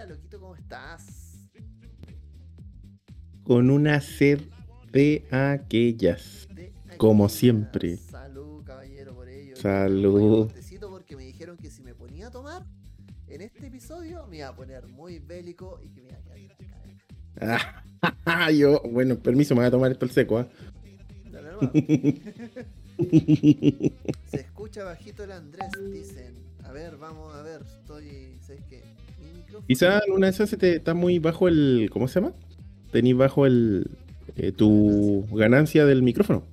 Kalila, loquito, ¿cómo estás? Con una sed de aquellas. De Como aquellas. siempre. Salud, caballero, por ello. Salud. Porque me dijeron que si me ponía a tomar en este episodio me iba a poner muy bélico y que me iba a quedar cara. Ah, yo, bueno, permiso, me voy a tomar esto al seco, nomás. Se escucha bajito el Andrés, dicen. A ver, vamos a ver, estoy. ¿Sabes qué? Quizá una de esas te está muy bajo el. ¿Cómo se llama? Tenís bajo el. eh, tu ganancia del micrófono.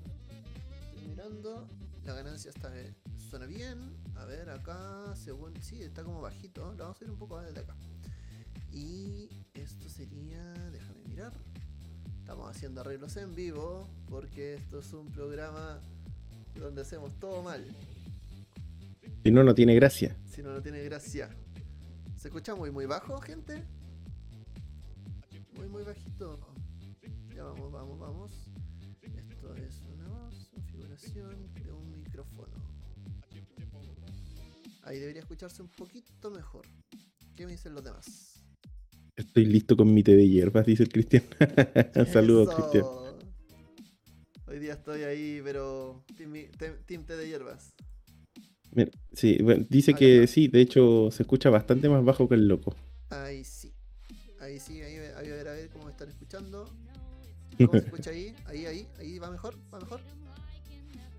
Estoy mirando, la ganancia está eh, suena bien. A ver, acá, según. Sí, está como bajito. Lo vamos a ir un poco más desde acá. Y esto sería. Déjame mirar. Estamos haciendo arreglos en vivo porque esto es un programa donde hacemos todo mal. Si no, no tiene gracia. Si no, no tiene gracia. ¿Se escucha muy, muy bajo, gente? Muy, muy bajito. Ya vamos, vamos, vamos. Esto es una voz, configuración de un micrófono. Ahí debería escucharse un poquito mejor. ¿Qué me dicen los demás? Estoy listo con mi té de hierbas, dice el Cristian. Saludos. Cristian. Hoy día estoy ahí, pero team, team- team té de hierbas. Mira, sí, bueno, dice Acá que está. sí, de hecho se escucha bastante más bajo que el loco. Ahí sí. Ahí sí, ahí, ahí a ver, a ver cómo me están escuchando. ¿Cómo se escucha ahí? Ahí, ahí, ahí va mejor, va mejor.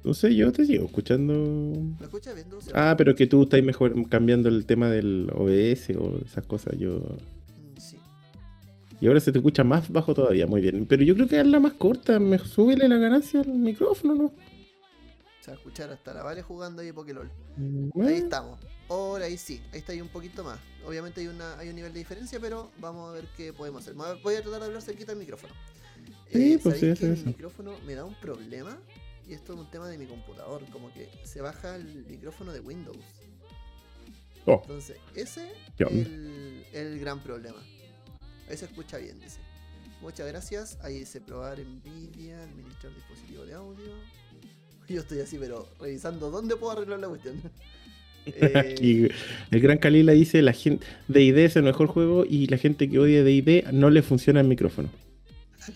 No sé, yo te sigo escuchando. ¿Me escuchas bien? Ah, pero que tú estás mejor cambiando el tema del OBS o esas cosas. Yo. Mm, Sí. Y ahora se te escucha más bajo todavía, muy bien. Pero yo creo que es la más corta, me súbele la ganancia al micrófono, ¿no? Se va a escuchar hasta la Vale jugando ahí Pokélol. Ahí eh, estamos. Ahora ahí sí, ahí está ahí un poquito más. Obviamente hay, una, hay un nivel de diferencia, pero vamos a ver qué podemos hacer. Voy a- tratar de hablar cerquita del micrófono. Sí, pues ¿sabéis sí, que eso, el micrófono me da un problema? Y esto es un tema de mi computador. Como que se baja el micrófono de Windows. Oh, Entonces, ese ¿Qué es el gran problema. Ahí se escucha bien, dice. Muchas gracias. Ahí dice probar NVIDIA, administrar dispositivo de audio. Yo estoy así, pero revisando dónde puedo arreglar la cuestión. Eh, el gran Kalila dice: la gente DD es el mejor juego y la gente que odia DD no le funciona el micrófono.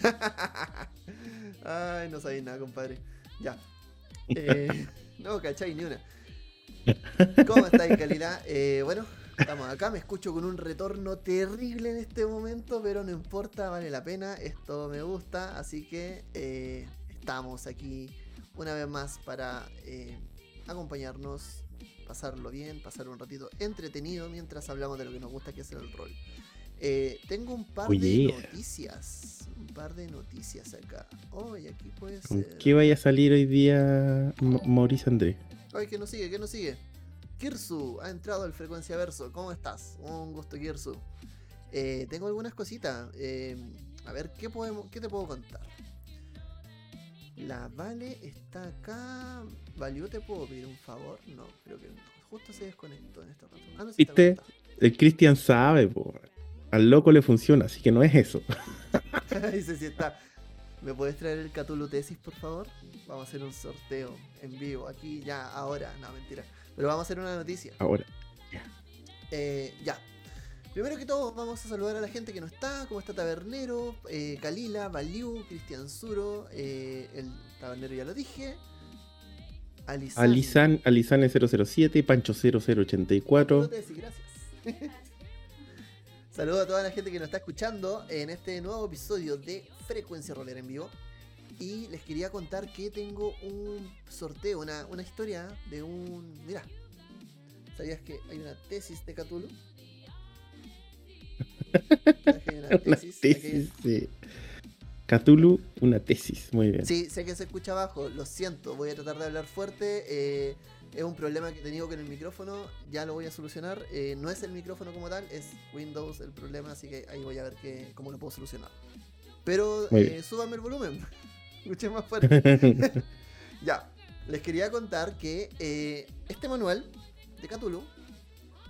Ay, no sabéis nada, compadre. Ya. Eh, no, cachai, ni una. ¿Cómo estáis, Kalila? Eh, bueno, estamos acá. Me escucho con un retorno terrible en este momento, pero no importa, vale la pena. Esto me gusta, así que eh, estamos aquí una vez más para eh, acompañarnos, pasarlo bien, pasar un ratito entretenido mientras hablamos de lo que nos gusta, que es el rol. Eh, tengo un par Oh, de yeah. noticias. Un par de noticias acá. Oh, y aquí puede ¿Con ser. qué vaya a salir hoy día M- Maurice André? Ay, que nos sigue, que nos sigue. Kirsu ha entrado al Frecuencia Verso. ¿Cómo estás? Un gusto, Kirsu. Eh, tengo algunas cositas. eh, a ver, ¿qué, podemos, ¿qué te puedo contar? La Vale está acá. Valió, ¿te puedo pedir un favor? No, creo que no. Justo se desconectó en este rato. Ah, no, sí ¿Viste? El Cristian sabe, po. Al loco le funciona, así que no es eso. Dice si está. ¿Me puedes traer el Cthulhu Tesis, por favor? Vamos a hacer un sorteo en vivo, aquí, ya, ahora. No, mentira. Pero vamos a hacer una noticia. Ahora. Eh, ya. Primero que todo, vamos a saludar a la gente que no está, como está Tabernero, eh, Kalila, Baliu, Cristian Suro, eh, el Tabernero ya lo dije. Alisan. Alisan, Alisane 007, Pancho 0084. Tesis, gracias. Saludos a toda la gente que nos está escuchando en este nuevo episodio de Frecuencia Rolera en vivo. Y les quería contar que tengo un sorteo, una, una historia de un. Mira, ¿sabías que hay una tesis de Cthulhu? ¿Sabías que una tesis? Sí. Cthulhu, una tesis. Muy bien. Sí, sé que se escucha abajo, lo siento, voy a tratar de hablar fuerte. eh, es un problema que he tenido con el micrófono, ya lo voy a solucionar. eh, no es el micrófono como tal, es Windows el problema, así que ahí voy a ver qué, cómo lo puedo solucionar. Pero eh, súbame el volumen, escuchen más fuerte. ya, les quería contar que eh, este manual de Cthulhu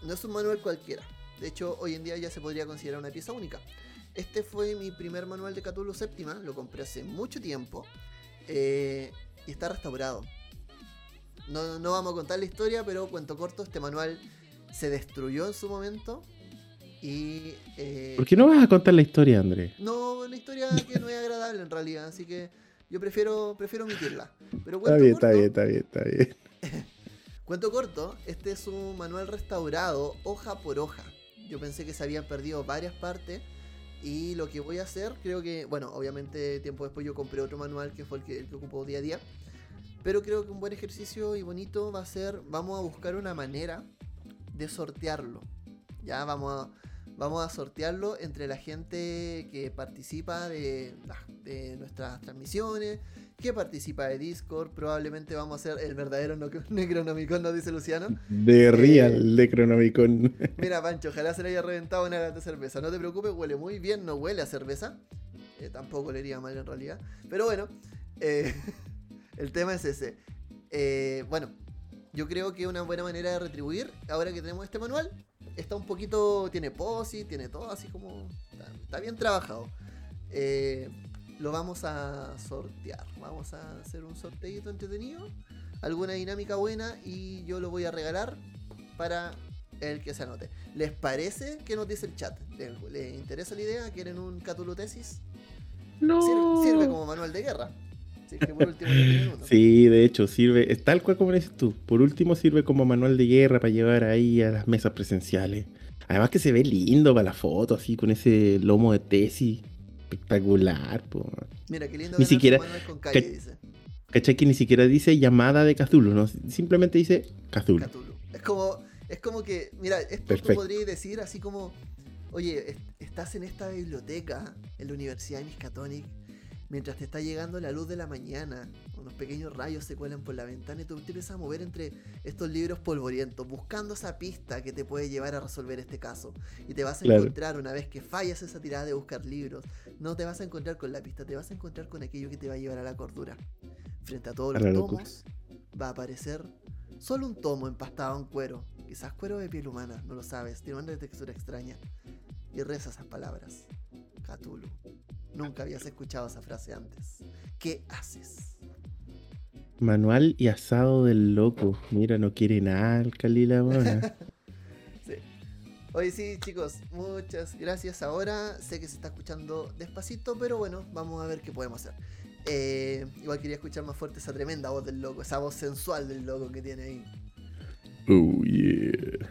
no es un manual cualquiera. De hecho, hoy en día ya se podría considerar una pieza única. Este fue mi primer manual de Cthulhu séptima, lo compré hace mucho tiempo eh, y está restaurado. No, no vamos a contar la historia, pero cuento corto, este manual se destruyó en su momento Y. eh, ¿Por qué no vas a contar la historia, Andrés? No, una historia que no es agradable en realidad, así que yo prefiero, prefiero omitirla. Pero Está bien, está bien, está bien, está bien. Cuento corto, este es un manual restaurado hoja por hoja. Yo pensé que se habían perdido varias partes y lo que voy a hacer, creo que, bueno, obviamente tiempo después yo compré otro manual que fue el que, el que ocupo día a día. Pero creo que un buen ejercicio y bonito va a ser, vamos a buscar una manera de sortearlo. Ya vamos a, vamos a sortearlo entre la gente que participa de, nuestras transmisiones, que participa de Discord. Probablemente vamos a hacer el verdadero no- Necronomicon, nos dice Luciano. De Eh, Real, de Cronomicon. Mira, Pancho, ojalá se le haya reventado una lata de cerveza. No te preocupes, huele muy bien, no huele a cerveza. Eh, tampoco le iría mal en realidad. Pero bueno, eh, el tema es ese. Eh, bueno, yo creo que una buena manera de retribuir, ahora que tenemos este manual, está un poquito, tiene posi, tiene todo así como... Está, está bien trabajado. Eh, lo vamos a sortear. Vamos a hacer un sorteito entretenido. Alguna dinámica buena y yo lo voy a regalar para el que se anote. ¿Les parece que nos dice el chat? ¿Les, les interesa la idea? ¿Quieren un Cthulhu tesis? No. Sirve, sirve como manual de guerra. Así que por último ya tienen uno. Sí, de hecho, sirve, es tal cual como dices tú. Por último, sirve como manual de guerra para llevar ahí a las mesas presenciales. Además que se ve lindo para la foto, así con ese lomo de tesis. Espectacular, po. Mira, qué lindo Ni siquiera- con calle, dice. ¿Cachai? Que ni siquiera dice llamada de Cthulhu, ¿no? Simplemente dice Cthulhu. Cthulhu. Es como, es como que, mira, esto Perfecto. tú podrías decir así como, oye, est- estás en esta biblioteca en la Universidad de Miskatonic, mientras te está llegando la luz de la mañana, unos pequeños rayos se cuelan por la ventana y tú te empiezas a mover entre estos libros polvorientos, buscando esa pista que te puede llevar a resolver este caso. Y te vas a Claro. encontrar una vez que fallas esa tirada de buscar libros, no te vas a encontrar con la pista, te vas a encontrar con aquello que te va a llevar a la cordura. Frente a todos A los tomos va a aparecer solo un tomo empastado en cuero, quizás cuero de piel humana, no lo sabes, tiene una textura extraña. Y reza esas palabras. Cthulhu. Nunca habías escuchado esa frase antes. ¿Qué haces? Manual y asado del loco. Mira, no quiere nada el Calila. Sí. Oye, sí, chicos, muchas gracias. Ahora sé que se está escuchando despacito, pero bueno, vamos a ver qué podemos hacer. Eh, igual quería escuchar más fuerte esa tremenda voz del loco, esa voz sensual del loco que tiene ahí. Oh, yeah.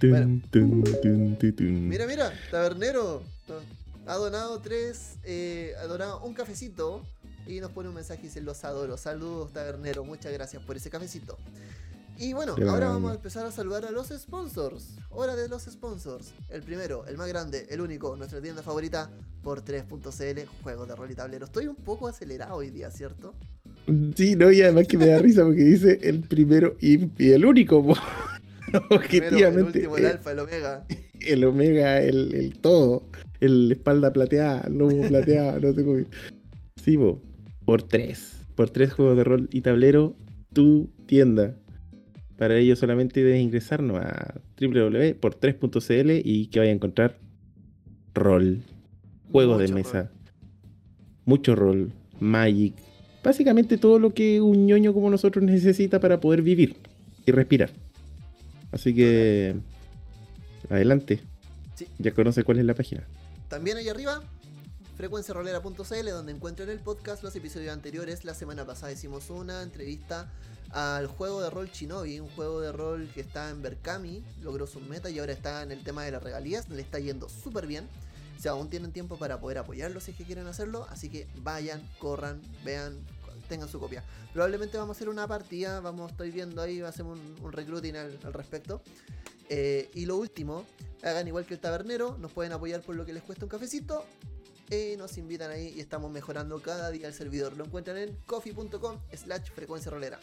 Bueno. Mira, mira, tabernero. Ha donado tres, eh, ha donado un cafecito y nos pone un mensaje y dice los adoro. Saludos, tabernero, muchas gracias por ese cafecito. Y bueno, Qué ahora grande. vamos a empezar a saludar a los sponsors. Hora de los sponsors. El primero, el más grande, el único, nuestra tienda favorita por 3.cl, juegos de rol y tablero. Estoy un poco acelerado hoy día, ¿cierto? Sí, no, y además que me da risa porque dice el primero y, y el único. Primero, el Objetivamente. último, el eh, alfa, el omega. el omega, el, el todo, el espalda plateada, el lomo plateado, no sé cómo. Sí, po, por tres. Por tres juegos de rol y tablero, tu tienda. Para ello solamente debes ingresarnos a www.por3.cl y que vaya a encontrar rol, juegos de mesa, rol. mucho rol, magic. Básicamente todo lo que un ñoño como nosotros necesita para poder vivir y respirar. Así que... Adelante. Sí. Ya conoce cuál es la página. También ahí arriba, frecuenciarolera.cl, donde encuentran el podcast, los episodios anteriores. La semana pasada hicimos una entrevista al juego de rol Shinobi, un juego de rol que está en Berkami, logró su meta y ahora está en el tema de las regalías, le está yendo súper bien. Sea, aún tienen tiempo para poder apoyarlo si es que quieren hacerlo, así que vayan, corran, vean, tengan su copia. Probablemente vamos a hacer una partida, vamos, estoy viendo ahí, hacemos un, un recruiting al, respecto. Eh, y lo último, hagan igual que el tabernero, nos pueden apoyar por lo que les cuesta un cafecito. Y nos invitan ahí y estamos mejorando cada día el servidor. Lo encuentran en coffee.com slash frecuencia rolera.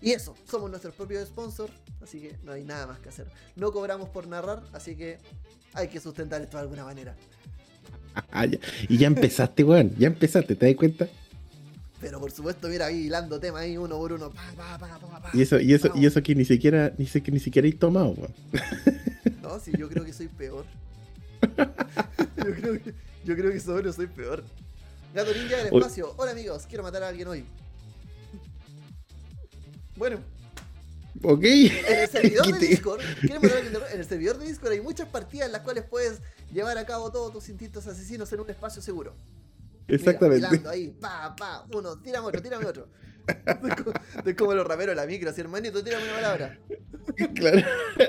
Y eso, somos nuestros propios sponsors, así que no hay nada más que hacer. No cobramos por narrar, así que hay que sustentar esto de alguna manera. Ah. Y ya empezaste, weón. Ya empezaste, ¿te das cuenta? Pero por supuesto, mira ahí hilando temas ahí uno por uno. Pa, pa, pa, pa, pa. Y eso, y eso, y eso que ni siquiera, ni, sé que ni siquiera he tomado, weón. No, sí, yo creo que soy peor. yo, creo que, yo creo que sobre soy peor. Gato Ninja del espacio. Hola amigos, quiero matar a alguien hoy. Bueno, Ok. En el servidor de. Discord, en el servidor de Discord hay muchas partidas en las cuales puedes llevar a cabo todos tus instintos asesinos en un espacio seguro. Mira, Exactamente. hilando ahí, pa, pa, uno, tírame otro, tírame otro. Es como- Es los raperos de la micro, así, hermanito, tírame una palabra. Claro.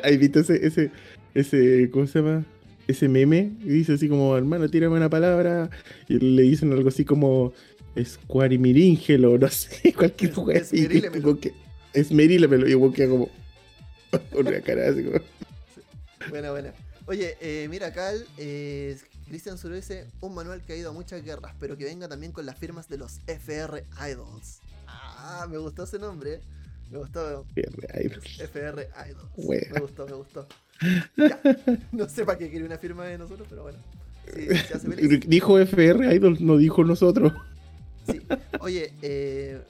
¿Has visto ese, ese, ese, ¿cómo se llama? Ese meme que dice así como, hermano, tírame una palabra. Y le dicen algo así como Squarimiríngelo, no sé, cualquier Es- juego así. esmerílemelo. Y como que como. Una cara así como. Buena, buena. Oye, eh, mira, el, eh, Cristian dice un manual que ha ido a muchas guerras, pero que venga también con las firmas de los FR Idols. Ah, me gustó ese nombre. Me gustó FR Idols. Wea. Me gustó, me gustó. Ya. No sé para qué quiere una firma de nosotros, pero bueno. Sí, se hace feliz. Dijo FR Idol, no dijo nosotros. Sí. Oye, eh,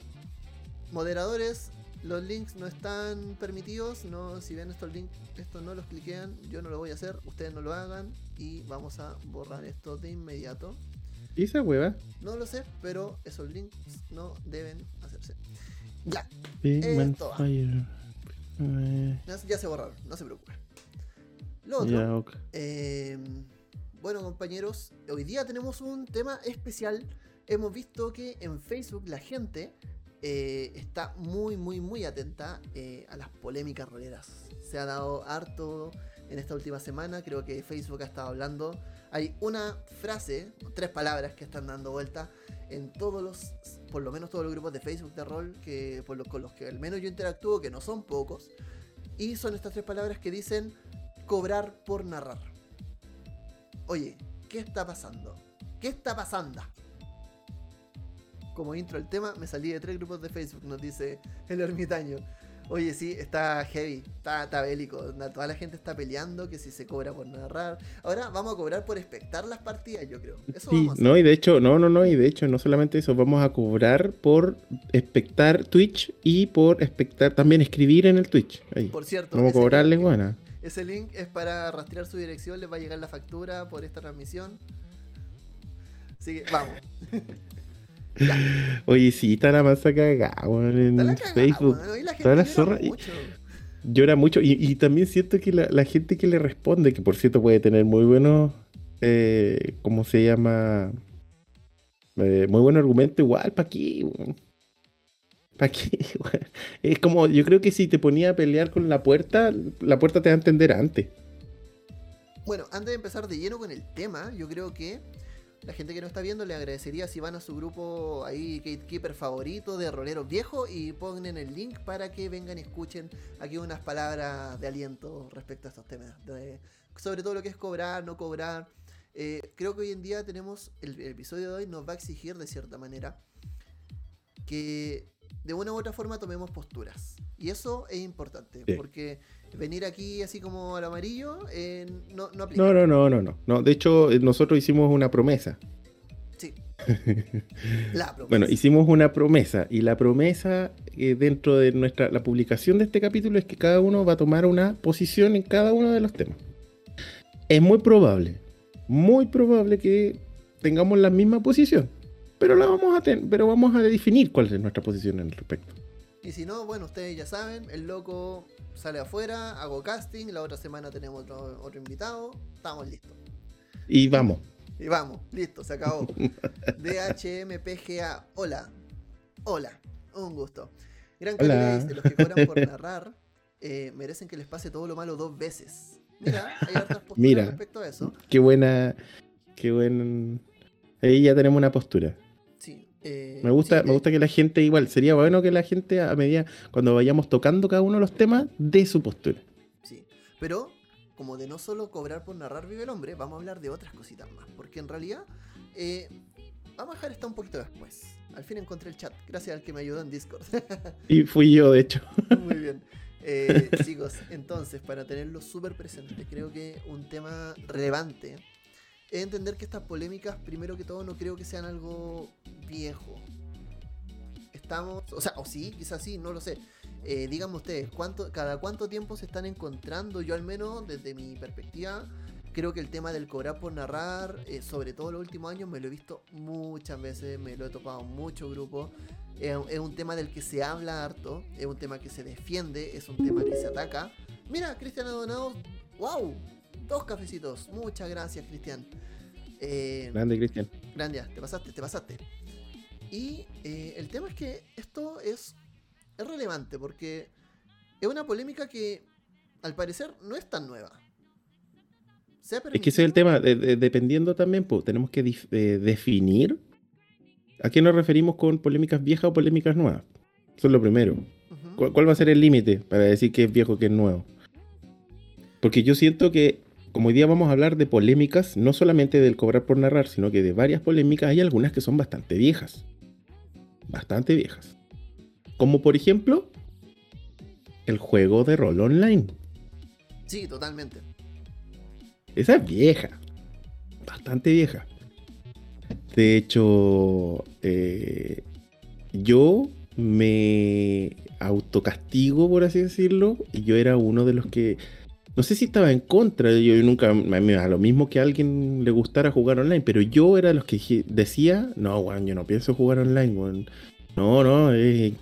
moderadores, los links no están permitidos. No, si ven estos links, estos no los cliquean. Yo no lo voy a hacer, ustedes no lo hagan. Y vamos a borrar esto de inmediato. ¿Y esa hueva? No lo sé, pero esos links no deben hacerse. Ya, Esto va. Eh, ya, se borraron, no se preocupen. Lo otro. Eh, bueno, compañeros, hoy día tenemos un tema especial. Hemos visto que en Facebook la gente eh, está muy, muy, muy atenta eh, a las polémicas roleras. Se ha dado harto en esta última semana. Creo que Facebook ha estado hablando. Hay una frase, tres palabras que están dando vuelta en todos los, por lo menos todos los grupos de Facebook de rol que, con los que al menos yo interactúo, que no son pocos. Y son estas tres palabras que dicen cobrar por narrar. Oye, ¿qué está pasando? ¿Qué está pasando? Como intro al tema, me salí de tres grupos de Facebook, nos dice el ermitaño. Oye, sí, está heavy, está, está bélico. Toda la gente está peleando que si se cobra por narrar. Ahora vamos a cobrar por espectar las partidas, yo creo. Eso Sí, vamos a hacer. no, y de hecho, no, no, no, y de hecho, no solamente eso, vamos a cobrar por espectar Twitch y por espectar también escribir en el Twitch. Ahí. Por cierto, Vamos a cobrarles, buena. Ese link es para rastrear su dirección, les va a llegar la factura por esta transmisión. Así que vamos. Oye, sí, está la masa cagada, weón, en Está la cagada, Facebook. weón, y la gente zorra mucho. Llora mucho. Y, y también siento que la, la gente que le responde, que por cierto puede tener muy buenos, eh, ¿cómo se llama? Eh, muy buen argumento igual, ¿para qué? ¿Para qué? weón? Es como, yo creo que si te ponía a pelear con la puerta, la puerta te va a entender antes. Bueno, antes de empezar de lleno con el tema, yo creo que la gente que nos está viendo le agradecería si van a su grupo ahí, Gatekeeper favorito de roleros viejos y ponen el link para que vengan y escuchen aquí unas palabras de aliento respecto a estos temas. de- sobre todo lo que es cobrar, no cobrar. Eh, creo que hoy en día tenemos, el, el episodio de hoy nos va a exigir de cierta manera que de una u otra forma tomemos posturas. Y eso es importante, Sí. porque venir aquí así como al amarillo eh, no, no aplica. No, no, no, no, no. no de hecho, eh, nosotros hicimos una promesa. Sí. La promesa. Bueno, hicimos una promesa y la promesa eh, dentro de nuestra la publicación de este capítulo es que cada uno va a tomar una posición en cada uno de los temas. Es muy probable, muy probable que tengamos la misma posición, pero la vamos a ten- pero vamos a definir cuál es nuestra posición en el respecto. Y si no, bueno, ustedes ya saben, el loco sale afuera, hago casting, la otra semana tenemos otro, otro invitado, estamos listos. Y vamos. Y vamos, listo, se acabó. DHMPGA, hola, hola, un gusto. Gran calidad de los que cobran por narrar eh, merecen que les pase todo lo malo dos veces. Mira, hay hartas posturas Mira. respecto a eso. Qué buena, qué buen. Ahí ya tenemos una postura. Eh, Me gusta, sí, me gusta que la gente igual, sería bueno que la gente a medida, cuando vayamos tocando cada uno de los temas, dé su postura. Sí, pero como de no solo cobrar por narrar vive el hombre, vamos a hablar de otras cositas más. Porque en realidad, eh, vamos a dejar esto un poquito después. Al fin encontré el chat, gracias al que me ayudó en Discord. Y fui yo, de hecho. Muy bien. Eh, chicos, entonces, para tenerlo súper presente, creo que un tema relevante es entender que estas polémicas, primero que todo, no creo que sean algo viejo. Estamos, o sea, o sí, quizás sí, no lo sé. Eh, díganme ustedes, ¿cuánto, ¿cada cuánto tiempo se están encontrando? Yo al menos, desde mi perspectiva, creo que el tema del cobrar por narrar, eh, sobre todo los últimos años, me lo he visto muchas veces, me lo he topado en muchos grupos. es un tema del que se habla harto, es un tema que se defiende, es un tema que se ataca. Mira, Cristian ha donado, wow, dos cafecitos. Muchas gracias, Cristian. Eh, grande, Cristian. Grande, te pasaste, te pasaste. Y eh, el tema es que esto es, es relevante porque es una polémica que al parecer no es tan nueva. es que ese es el tema, dependiendo también, pues, tenemos que eh, definir a qué nos referimos con polémicas viejas o polémicas nuevas. Eso es lo primero. ¿Cuál, va a ser el límite para decir que es viejo que es nuevo? Porque yo siento que, como hoy día vamos a hablar de polémicas, no solamente del cobrar por narrar, sino que de varias polémicas, hay algunas que son bastante viejas. Bastante viejas. Como por ejemplo, el juego de rol online. Sí, totalmente. Esa es vieja. Bastante vieja. De hecho, eh, yo me autocastigo, por así decirlo, y yo era uno de los que, no sé si estaba en contra, yo nunca, da lo mismo que a alguien le gustara jugar online, pero yo era de los que decía, no, weón, yo no pienso jugar online, weón. No, no, es,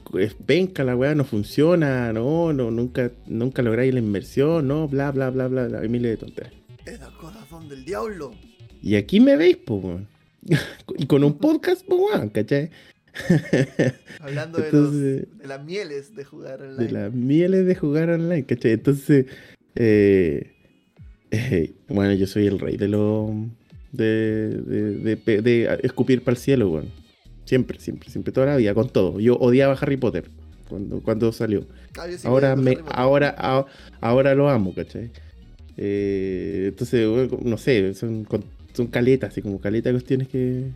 penca la weá, no funciona, no, no, nunca, nunca lográis la inversión, no, bla, bla, bla, bla, bla, miles de tonterías. Es el corazón del diablo. Y aquí me veis, pues, y con un podcast, pues, weón, ¿cachai? Hablando de, las mieles de jugar online. De las mieles de jugar online, ¿cachai? Entonces, eh, eh, bueno, yo soy el rey de lo. de, de, de escupir para el cielo, weón. Siempre, siempre, siempre, toda la vida, con todo. Yo odiaba Harry Potter cuando, cuando salió. Ah, ahora, me, ahora, ahora lo amo, ¿cachai? Eh, entonces, no sé, son, son caletas, así como caletas de cuestiones que,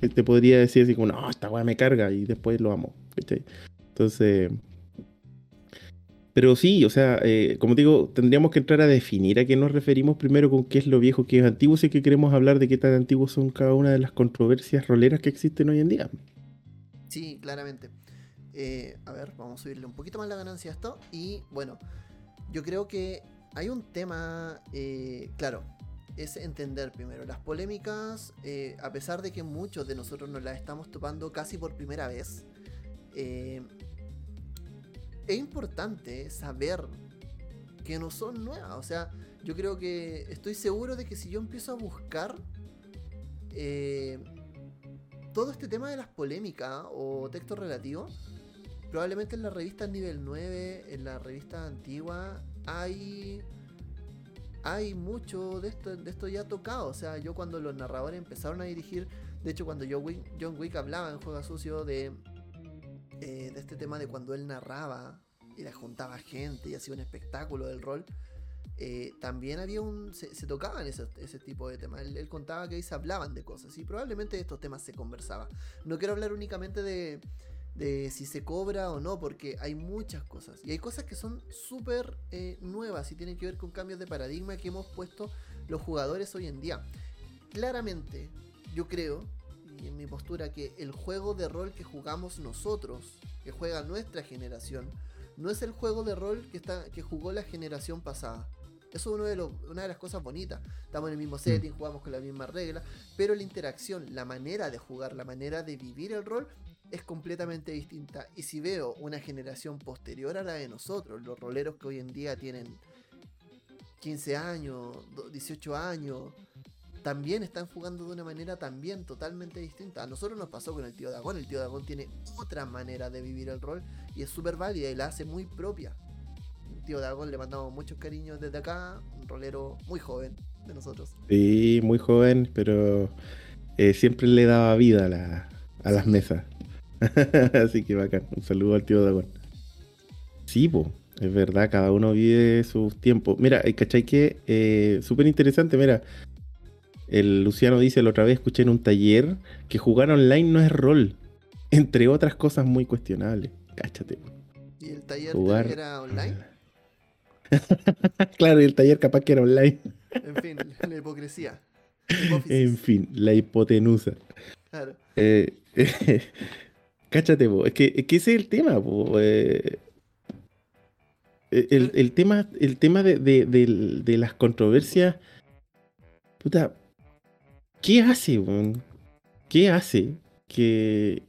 te podría decir así como, no, esta weá me carga y después lo amo, ¿cachai? Entonces, pero sí, o sea, eh, como digo, tendríamos que entrar a definir a qué nos referimos primero con qué es lo viejo, qué es antiguo, si es que queremos hablar de qué tan antiguos son cada una de las controversias roleras que existen hoy en día. Sí, claramente. Eh, a ver, vamos a subirle un poquito más la ganancia a esto. Y bueno, yo creo que hay un tema, eh, claro, es entender primero las polémicas, a pesar de que muchos de nosotros nos las estamos topando casi por primera vez es importante saber que no son nuevas. O sea, yo creo que estoy seguro de que si yo empiezo a buscar eh, todo este tema de las polémicas o textos relativos, probablemente en la revista nivel 9, en la revista antigua, hay hay mucho de esto, de esto ya tocado. O sea, yo cuando los narradores empezaron a dirigir, de hecho cuando John Wick hablaba en Juega Sucio de eh, de este tema de cuando él narraba y le juntaba gente y hacía un espectáculo del rol, eh, también había un. se, tocaban ese, tipo de temas. Él, contaba que ahí se hablaban de cosas y probablemente estos temas se conversaban. No quiero hablar únicamente de, de si se cobra o no, porque hay muchas cosas. Y hay cosas que son súper eh, nuevas y tienen que ver con cambios de paradigma que hemos puesto los jugadores hoy en día. Claramente, yo creo en mi postura que el juego de rol que jugamos nosotros, que juega nuestra generación, no es el juego de rol que, está, que jugó la generación pasada. Eso es uno de una de las cosas bonitas. Estamos en el mismo setting, jugamos con la misma regla, pero la interacción, la manera de jugar, la manera de vivir el rol es completamente distinta. Y si veo una generación posterior a la de nosotros, los roleros que hoy en día tienen 15 años, 18 años, también están jugando de una manera también totalmente distinta. A nosotros nos pasó con el tío Dagón. El tío Dagón tiene otra manera de vivir el rol y es súper válida y la hace muy propia. El tío Dagón le mandamos muchos cariños desde acá, un rolero muy joven de nosotros. Sí, muy joven, pero eh, siempre le daba vida a, las mesas. Así que bacán. Un saludo al tío Dagón. Sí, po. Es verdad, cada uno vive sus tiempos. Mira, ¿cachai que? Eh, Súper interesante, mira. El Luciano dice, la otra vez escuché en un taller que jugar online no es rol. Entre otras cosas muy cuestionables. Cáchate. ¿Y el taller era online? claro, y el taller capaz que era online. en fin, la hipocresía. en fin, la hipotenusa. Claro. Eh, cáchate, Es, que, ese es el tema, eh, el, tema, el tema de, de las controversias. Puta, ¿Qué hace, ¿Qué hace que,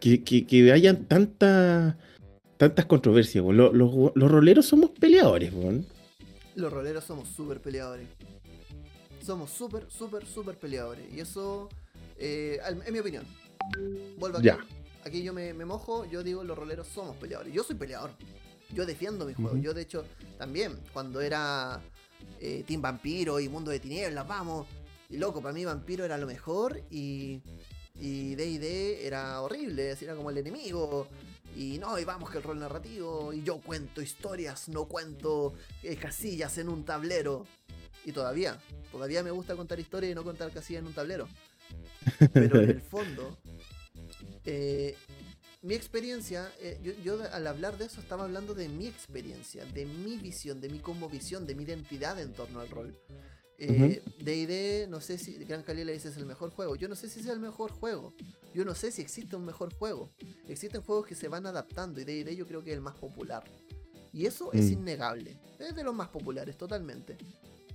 que, que, que hayan tantas tantas controversias. Los, los, los, roleros somos peleadores. weón. Los roleros somos súper peleadores. Somos súper, súper, súper peleadores. Y eso, eh, en mi opinión. Vuelvo aquí. Ya. Aquí yo me, me, mojo, yo digo los roleros somos peleadores. Yo soy peleador. Yo defiendo mi juego. Yo de hecho también, cuando era eh, Team Vampiro y Mundo de Tinieblas, vamos. Y loco, para mí Vampiro era lo mejor y y D&D era horrible, era como el enemigo. Y no, y vamos que el rol narrativo, y yo cuento historias, no cuento eh, casillas en un tablero. Y todavía, todavía me gusta contar historias y no contar casillas en un tablero. Pero en el fondo, eh, mi experiencia, eh, yo, yo, al hablar de eso estaba hablando de mi experiencia, de mi visión, de mi visión, de mi identidad en torno al rol. Eh, DD, no sé si Gran Calila dice es el mejor juego. Yo no sé si es el mejor juego. Yo no sé si existe un mejor juego. Existen juegos que se van adaptando y DD yo creo que es el más popular. Y eso es mm. innegable. Es de los más populares, totalmente.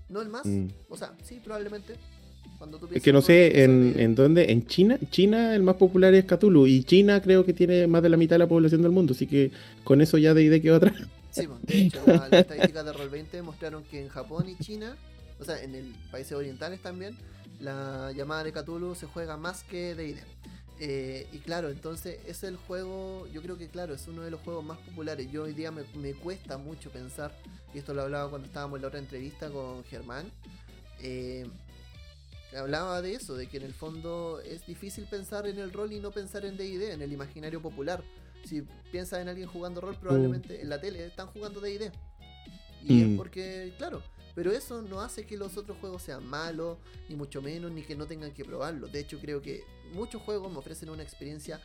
No el más. Mm. O sea, sí, probablemente. Cuando tú es que no sé en, en, dónde. En China. China el más popular es Cthulhu. Y China creo que tiene más de la mitad de la población del mundo. Así que con eso ya DD quedó atrás. Sí, pues, de hecho, las estadísticas de Roll20 mostraron que en Japón y China o sea, en el países orientales también, la llamada de Cthulhu se juega más que D&D. Eh, y claro, entonces es el juego, yo creo que claro, es uno de los juegos más populares. Yo hoy día me, cuesta mucho pensar, y esto lo hablaba cuando estábamos en la otra entrevista con Germán, eh, hablaba de eso, de que en el fondo es difícil pensar en el rol y no pensar en D&D, en el imaginario popular. Si piensas en alguien jugando rol, probablemente mm. en la tele están jugando D&D. Y es mm. porque, claro, pero eso no hace que los otros juegos sean malos, ni mucho menos, ni que no tengan que probarlo. De hecho, creo que muchos juegos me ofrecen una experiencia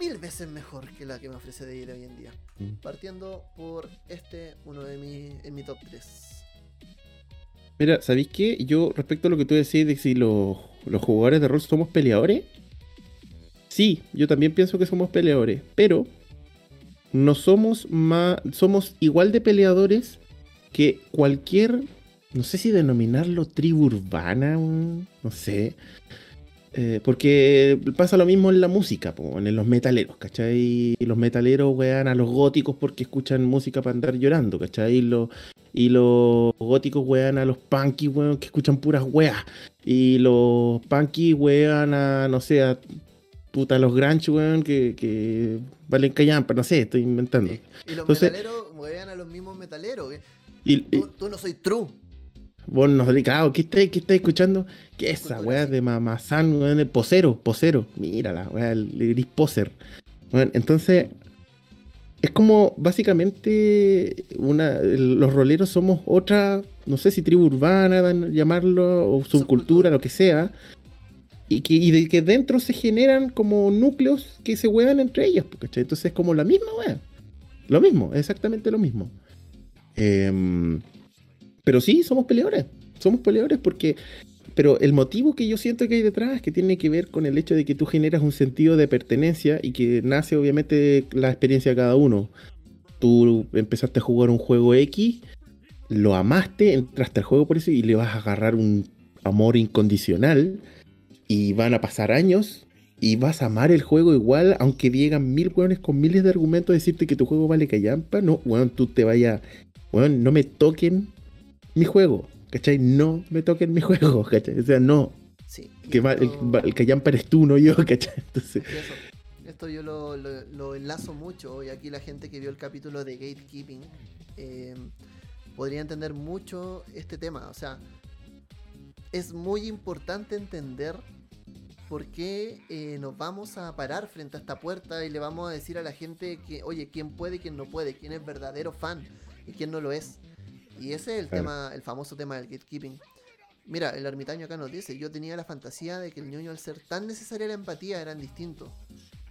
mil veces mejor que la que me ofrece de hoy en día. Mm. Partiendo por este, uno de mis, en mi top 3. Mira, ¿sabéis qué? Yo, respecto a lo que tú decís de si los, los jugadores de rol somos peleadores, sí, yo también pienso que somos peleadores, pero no somos más, somos igual de peleadores que cualquier, no sé si denominarlo tribu urbana, no sé. Eh, porque pasa lo mismo en la música, en los metaleros, ¿cachai? Y los metaleros wean a los góticos porque escuchan música para andar llorando, ¿cachai? Y los, y los góticos wean a los punky, weón, que escuchan puras weas. Y los punky wean a, no sé, a puta los grunge, weón, que, que valen callampa, no sé, estoy inventando. Y los metaleros wean a los mismos metaleros, tú, no soy true. Vos no claro, ¿qué estás qué escuchando? ¿Qué es esa weá de mamazán, weón? El posero, posero. Mírala, weá, el gris poser. Bueno, entonces, es como básicamente una, los roleros somos otra, no sé si tribu urbana, llamarlo, o subcultura, lo que sea, y, que, y de que dentro se generan como núcleos que se huevan entre ellos, ¿cachai? Entonces es como la misma weá. Lo mismo, exactamente lo mismo. Em, pero sí, somos peleadores. Somos peleadores porque. Pero el motivo que yo siento que hay detrás que tiene que ver con el hecho de que tú generas un sentido de pertenencia y que nace obviamente la experiencia de cada uno. Tú empezaste a jugar un juego X, lo amaste, entraste al juego por eso y le vas a agarrar un amor incondicional y van a pasar años y vas a amar el juego igual, aunque llegan mil hueones con miles de argumentos a decirte que tu juego vale callampa, no, bueno, tú te vayas bueno, no me toquen mi juego, ¿cachai? No me toquen mi juego, ¿cachai? O sea, no. Sí, que esto... el, que ya eres tú, no yo, ¿cachai? Entonces... esto yo lo, lo, enlazo mucho y aquí la gente que vio el capítulo de Gatekeeping eh, podría entender mucho este tema. O sea, es muy importante entender por qué eh, nos vamos a parar frente a esta puerta y le vamos a decir a la gente que, oye, quién puede y quién no puede, quién es verdadero fan y quién no lo es. Y ese es el tema, el famoso tema del gatekeeping. Mira, el ermitaño acá nos dice, yo tenía la fantasía de que el ñoño al ser tan necesaria la empatía eran distintos.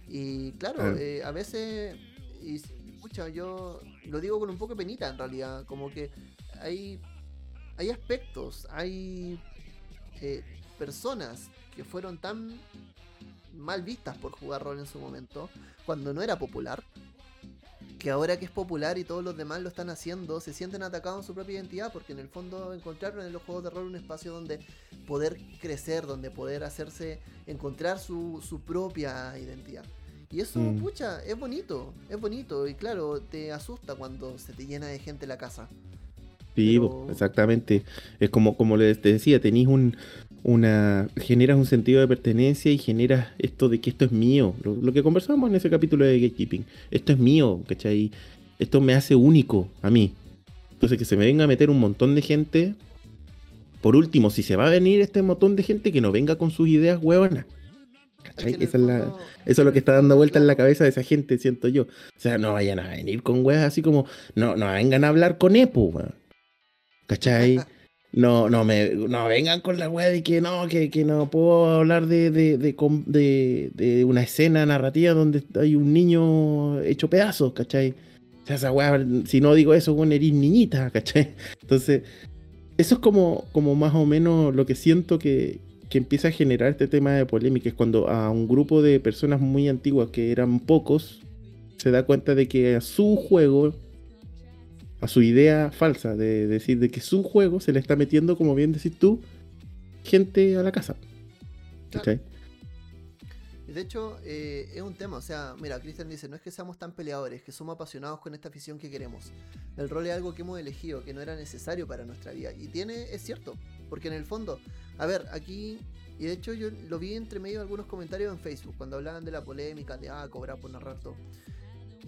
Y claro, eh, a veces, y escucha, yo lo digo con un poco de penita en realidad, como que hay, hay aspectos, hay eh, personas que fueron tan mal vistas por jugar rol en su momento, cuando no era popular, que ahora que es popular y todos los demás lo están haciendo, se sienten atacados en su propia identidad, porque en el fondo encontraron en los juegos de rol un espacio donde poder crecer, donde poder hacerse, encontrar su, propia identidad. Y eso, Mm. pucha, es bonito, es bonito. Y claro, te asusta cuando se te llena de gente la casa. Sí, Pero- exactamente. Es como, como les te decía, tenés un, una, generas un sentido de pertenencia y generas esto de que esto es mío. Lo, lo que conversamos en ese capítulo de Gatekeeping. Esto es mío, ¿cachai? Esto me hace único a mí. Entonces que se me venga a meter un montón de gente. Por último, si se va a venir este montón de gente, que no venga con sus ideas huevonas. Es ¿Cachai? que Esa es la- eso es lo que está dando vuelta en la cabeza de esa gente, siento yo. O sea, no vayan a venir con weas así como, no, no vengan a hablar con Epo. ¿Cachai? No, no me, no vengan con la wea de que no, que, que no puedo hablar de, de, de, de- una escena narrativa donde hay un niño hecho pedazos, ¿cachai? O sea, esa wea, si no digo eso, weón, eres niñita, ¿cachai? Entonces, eso es como, como más o menos lo que siento que, que empieza a generar este tema de polémica. Es cuando a un grupo de personas muy antiguas, que eran pocos, se da cuenta de que a su juego, a su idea falsa de decir de que su juego se le está metiendo, como bien decís tú, gente a la casa. Claro. De hecho, eh, es un tema. O sea, mira, Cristian dice: No es que seamos tan peleadores, que somos apasionados con esta afición que queremos. El rol es algo que hemos elegido, que no era necesario para nuestra vida. Y tiene, es cierto, porque en el fondo, a ver, aquí. Y de hecho, yo lo vi entre medio de algunos comentarios en Facebook, cuando hablaban de la polémica, de ah, cobrar por narrar todo.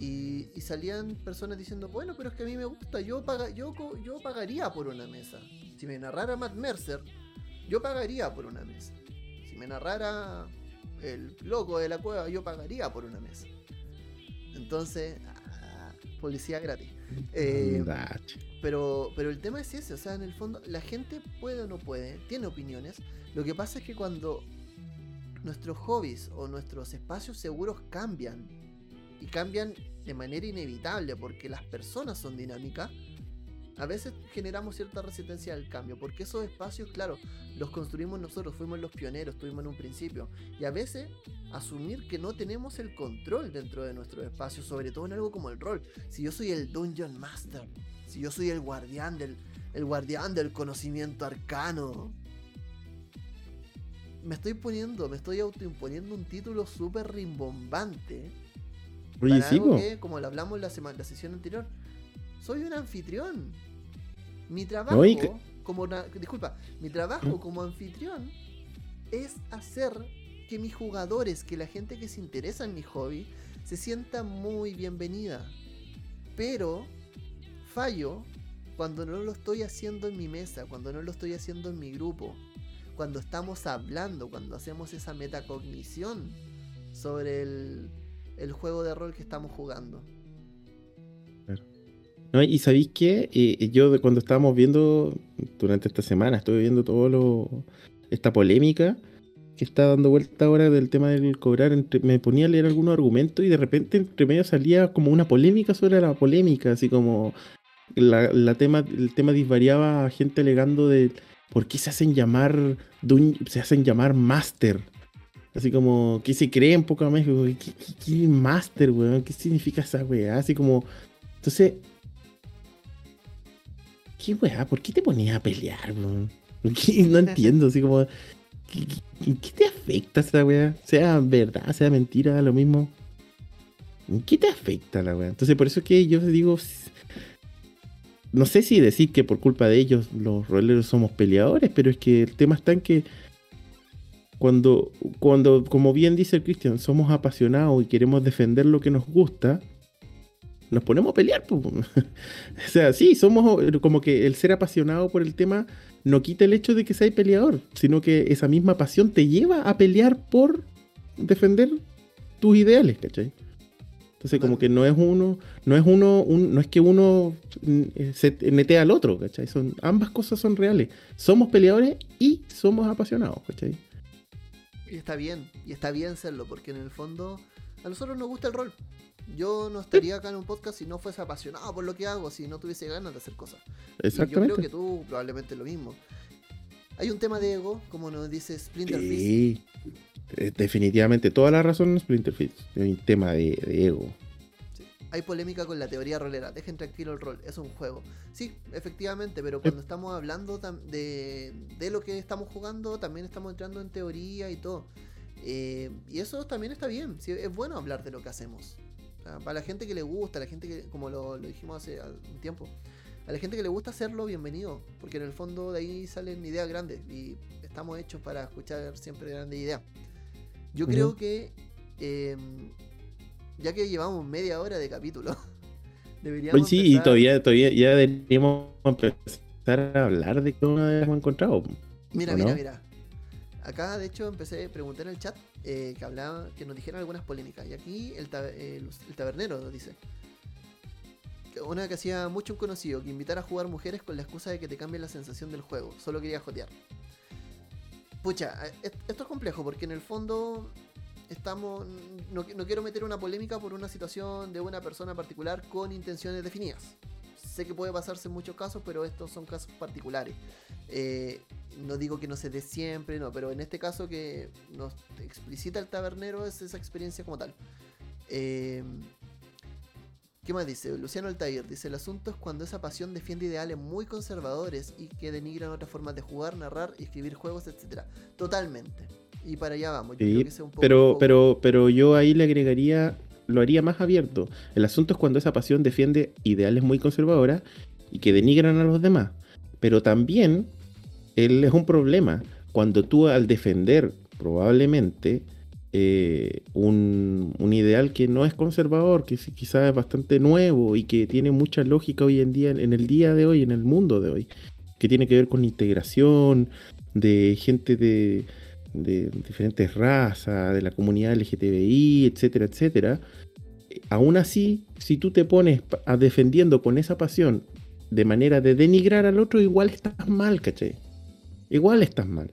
Y, y salían personas diciendo, bueno, pero es que a mí me gusta, yo, paga, yo, yo pagaría por una mesa. Si me narrara Matt Mercer, yo pagaría por una mesa. Si me narrara el loco de la cueva, yo pagaría por una mesa. Entonces, ah, policía gratis. Eh, pero, pero el tema es ese, o sea, en el fondo, la gente puede o no puede, tiene opiniones. Lo que pasa es que cuando nuestros hobbies o nuestros espacios seguros cambian, y cambian de manera inevitable porque las personas son dinámicas, a veces generamos cierta resistencia al cambio, porque esos espacios, claro, los construimos nosotros, fuimos los pioneros, estuvimos en un principio, y a veces asumir que no tenemos el control dentro de nuestros espacios, sobre todo en algo como el rol. Si yo soy el Dungeon Master, si yo soy el guardián del, el guardián del conocimiento arcano, me estoy poniendo, me estoy autoimponiendo un título súper rimbombante. Oye, para sí, algo po. que, como lo hablamos la, semana, la sesión anterior, soy un anfitrión. Mi trabajo, No, y que- como disculpa, mi trabajo como anfitrión es hacer que mis jugadores, que la gente que se interesa en mi hobby, se sienta muy bienvenida. Pero fallo cuando no lo estoy haciendo en mi mesa, cuando no lo estoy haciendo en mi grupo, cuando estamos hablando, cuando hacemos esa metacognición sobre el, el juego de rol que estamos jugando. No, y sabéis qué? Eh, yo cuando estábamos viendo durante esta semana, estuve viendo todo lo esta polémica que está dando vuelta ahora del tema del cobrar, me ponía a leer algunos argumentos y de repente entre medio salía como una polémica sobre la polémica, así como la, tema, el tema disvariaba a gente alegando de por qué se hacen llamar se hacen llamar master. Así como, ¿qué se creen poca más? ¿Qué, qué, qué master, weón? ¿Qué significa esa weá? Así como. Entonces, ¿Qué weá? ¿Por qué te ponías a pelear, weón? No entiendo, así como. ¿Qué, qué- qué te afecta esa weá? Sea verdad, sea mentira, lo mismo. ¿En ¿Qué te afecta la weá? Entonces, por eso es que yo digo. No sé si decir que por culpa de ellos los roleros somos peleadores, pero es que el tema está en que. Cuando, cuando, como bien dice el Cristian, somos apasionados y queremos defender lo que nos gusta, nos ponemos a pelear. O sea, sí, somos eh, como que el ser apasionado por el tema no quita el hecho de que seas peleador, sino que esa misma pasión te lleva a pelear por defender tus ideales, ¿cachai? Entonces como que no es uno, no es uno, un- no es que uno eh, se mete al otro, ¿cachai? Son, ambas cosas son reales. Somos peleadores y somos apasionados, ¿cachai? Y está bien, y está bien serlo, porque en el fondo a nosotros nos gusta el rol. Yo no estaría acá en un podcast si no fuese apasionado por lo que hago, si no tuviese ganas de hacer cosas. Y yo creo Exactamente. que tú probablemente lo mismo. Hay un tema de ego, como nos dice Splinter. Sí, eh, definitivamente toda la razón en Splinter Fist. Hay un tema de, de ego. Hay polémica con la teoría rolera. Dejen tranquilo el rol, es un juego. Sí, efectivamente, pero cuando estamos hablando de, de lo que estamos jugando, también estamos entrando en teoría y todo. Eh, y eso también está bien, sí, es bueno hablar de lo que hacemos. para la gente que le gusta, la gente que, como lo, dijimos hace un tiempo, a la gente que le gusta hacerlo, bienvenido, porque en el fondo de ahí salen ideas grandes y estamos hechos para escuchar siempre grandes ideas. Yo creo que, em, ya que llevamos media hora de capítulo, deberíamos. Pues sí, y todavía, todavía ya deberíamos empezar a hablar de cómo hemos encontrado. Mira, mira, mira. Acá, de hecho, empecé a preguntar en el chat eh, que hablaba, que nos dijeran algunas polémicas. Y aquí el, el tabernero nos dice: una que hacía mucho un conocido, que invitar a jugar mujeres con la excusa de que te cambie la sensación del juego. Solo quería jotear. Pucha, eh, esto es complejo porque en el fondo estamos. No, quiero meter una polémica por una situación de una persona particular con intenciones definidas. Sé que puede pasarse en muchos casos, pero estos son casos particulares. Eh, no digo que no se dé siempre, no, pero en este caso que nos explicita el tabernero es esa experiencia como tal. Eh, ¿Qué más dice? Luciano Altair dice: El asunto es cuando esa pasión defiende ideales muy conservadores y que denigran otras formas de jugar, narrar escribir juegos, etc. Totalmente. Y para allá vamos. pero, pero, pero yo ahí le agregaría, lo haría más abierto. El asunto es cuando esa pasión defiende ideales muy conservadoras y que denigran a los demás. Pero también él es un problema cuando tú al defender probablemente eh, un, ideal que no es conservador, que quizás es bastante nuevo y que tiene mucha lógica hoy en día, en el día de hoy, en el mundo de hoy, que tiene que ver con integración de gente de, diferentes razas, de la comunidad LGTBI, etcétera, etcétera. Aún así, si tú te pones a defendiendo con esa pasión de manera de denigrar al otro, igual estás mal, ¿cachai? Igual estás mal,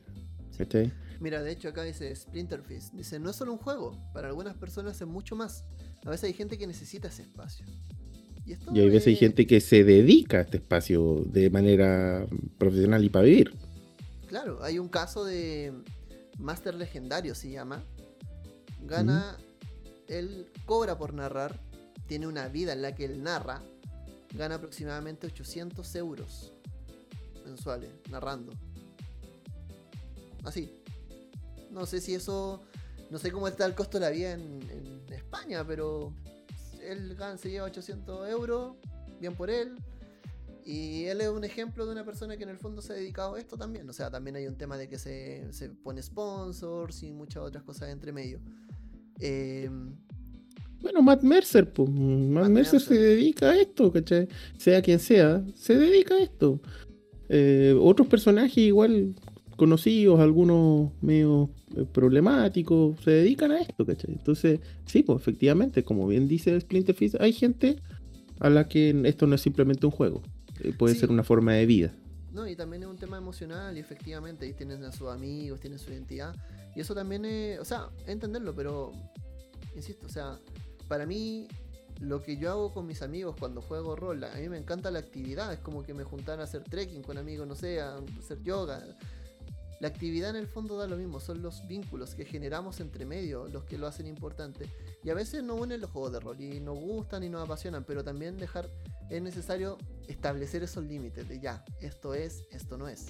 ¿cachai? Mira, de hecho acá dice Splinter Fist. Dice, no es solo un juego, para algunas personas es mucho más. A veces hay gente que necesita ese espacio. Y, esto hay veces hay gente que se dedica a este espacio de manera profesional y para vivir. Claro, hay un caso de Master Legendario, se llama. Gana, él cobra por narrar, tiene una vida en la que él narra, gana aproximadamente 800 euros mensuales narrando. Así, no sé si eso. No sé cómo está el costo de la vida en, España, pero él se lleva 800 euros, bien por él. Y él es un ejemplo de una persona que en el fondo se ha dedicado a esto también. O sea, también hay un tema de que se, pone sponsors y muchas otras cosas entre medio. Em, bueno, Matt Mercer, pues. Matt, Mercer, se dedica a esto, ¿cachai? Sea quien sea, se dedica a esto. Eh, otros personajes igual conocidos, algunos medio eh, problemáticos, se dedican a esto, ¿cachai? Entonces, sí, pues efectivamente, como bien dice Splinter Fist, hay gente a la que esto no es simplemente un juego, eh, puede ser una forma de vida. No, y también es un tema emocional y efectivamente ahí tienen a sus amigos, tienen su identidad. Y eso también es, o sea, entenderlo, pero, insisto, o sea, para mí lo que yo hago con mis amigos cuando juego rol, a mí me encanta la actividad, es como que me juntan a hacer trekking con amigos, no sé, a hacer yoga, la actividad en el fondo da lo mismo, son los vínculos que generamos entre medio los que lo hacen importante. Y a veces no unen los juegos de rol y nos gustan y nos apasionan, pero también dejar, es necesario establecer esos límites de ya, esto es, esto no es.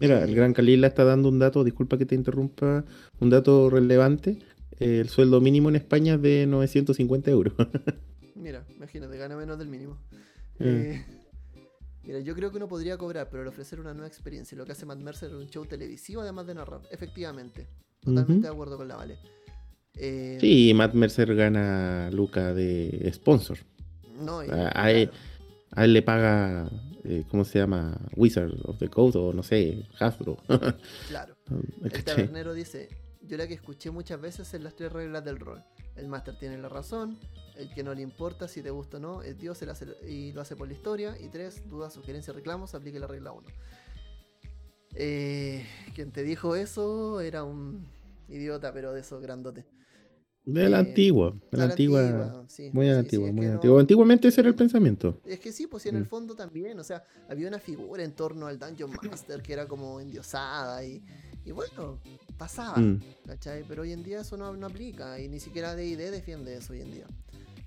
Mira, el gran Kalila está dando un dato, disculpa que te interrumpa, un dato relevante. El sueldo mínimo en España es de 950 euros. Mira, imagínate, gana menos del mínimo. Eh. eh Mira, yo creo que uno podría cobrar, pero al ofrecer una nueva experiencia. Lo que hace Matt Mercer es un show televisivo, además de narrar. Efectivamente. Totalmente de acuerdo con la Vale. Eh, sí, Matt Mercer gana Luca de sponsor. No, a, él, le paga, eh, ¿cómo se llama? Wizard of the Coast o no sé, Hasbro. claro. El tabernero dice: Yo la que escuché muchas veces en las tres reglas del rol. El Master tiene la razón, el que no le importa si te gusta o no es Dios y lo hace por la historia. Y tres, dudas, sugerencias, reclamos, aplique la regla 1. Eh, quien te dijo eso era un idiota, pero de esos grandotes. De la eh, antigua, de la, antigua, muy antigua, muy antigua. Antiguamente ese era el pensamiento. Es que sí, pues en el mm. fondo también, o sea, había una figura en torno al Dungeon Master que era como endiosada y, y bueno, pasaba, mm. ¿cachai? Pero hoy en día eso no, no aplica y ni siquiera DD defiende eso hoy en día.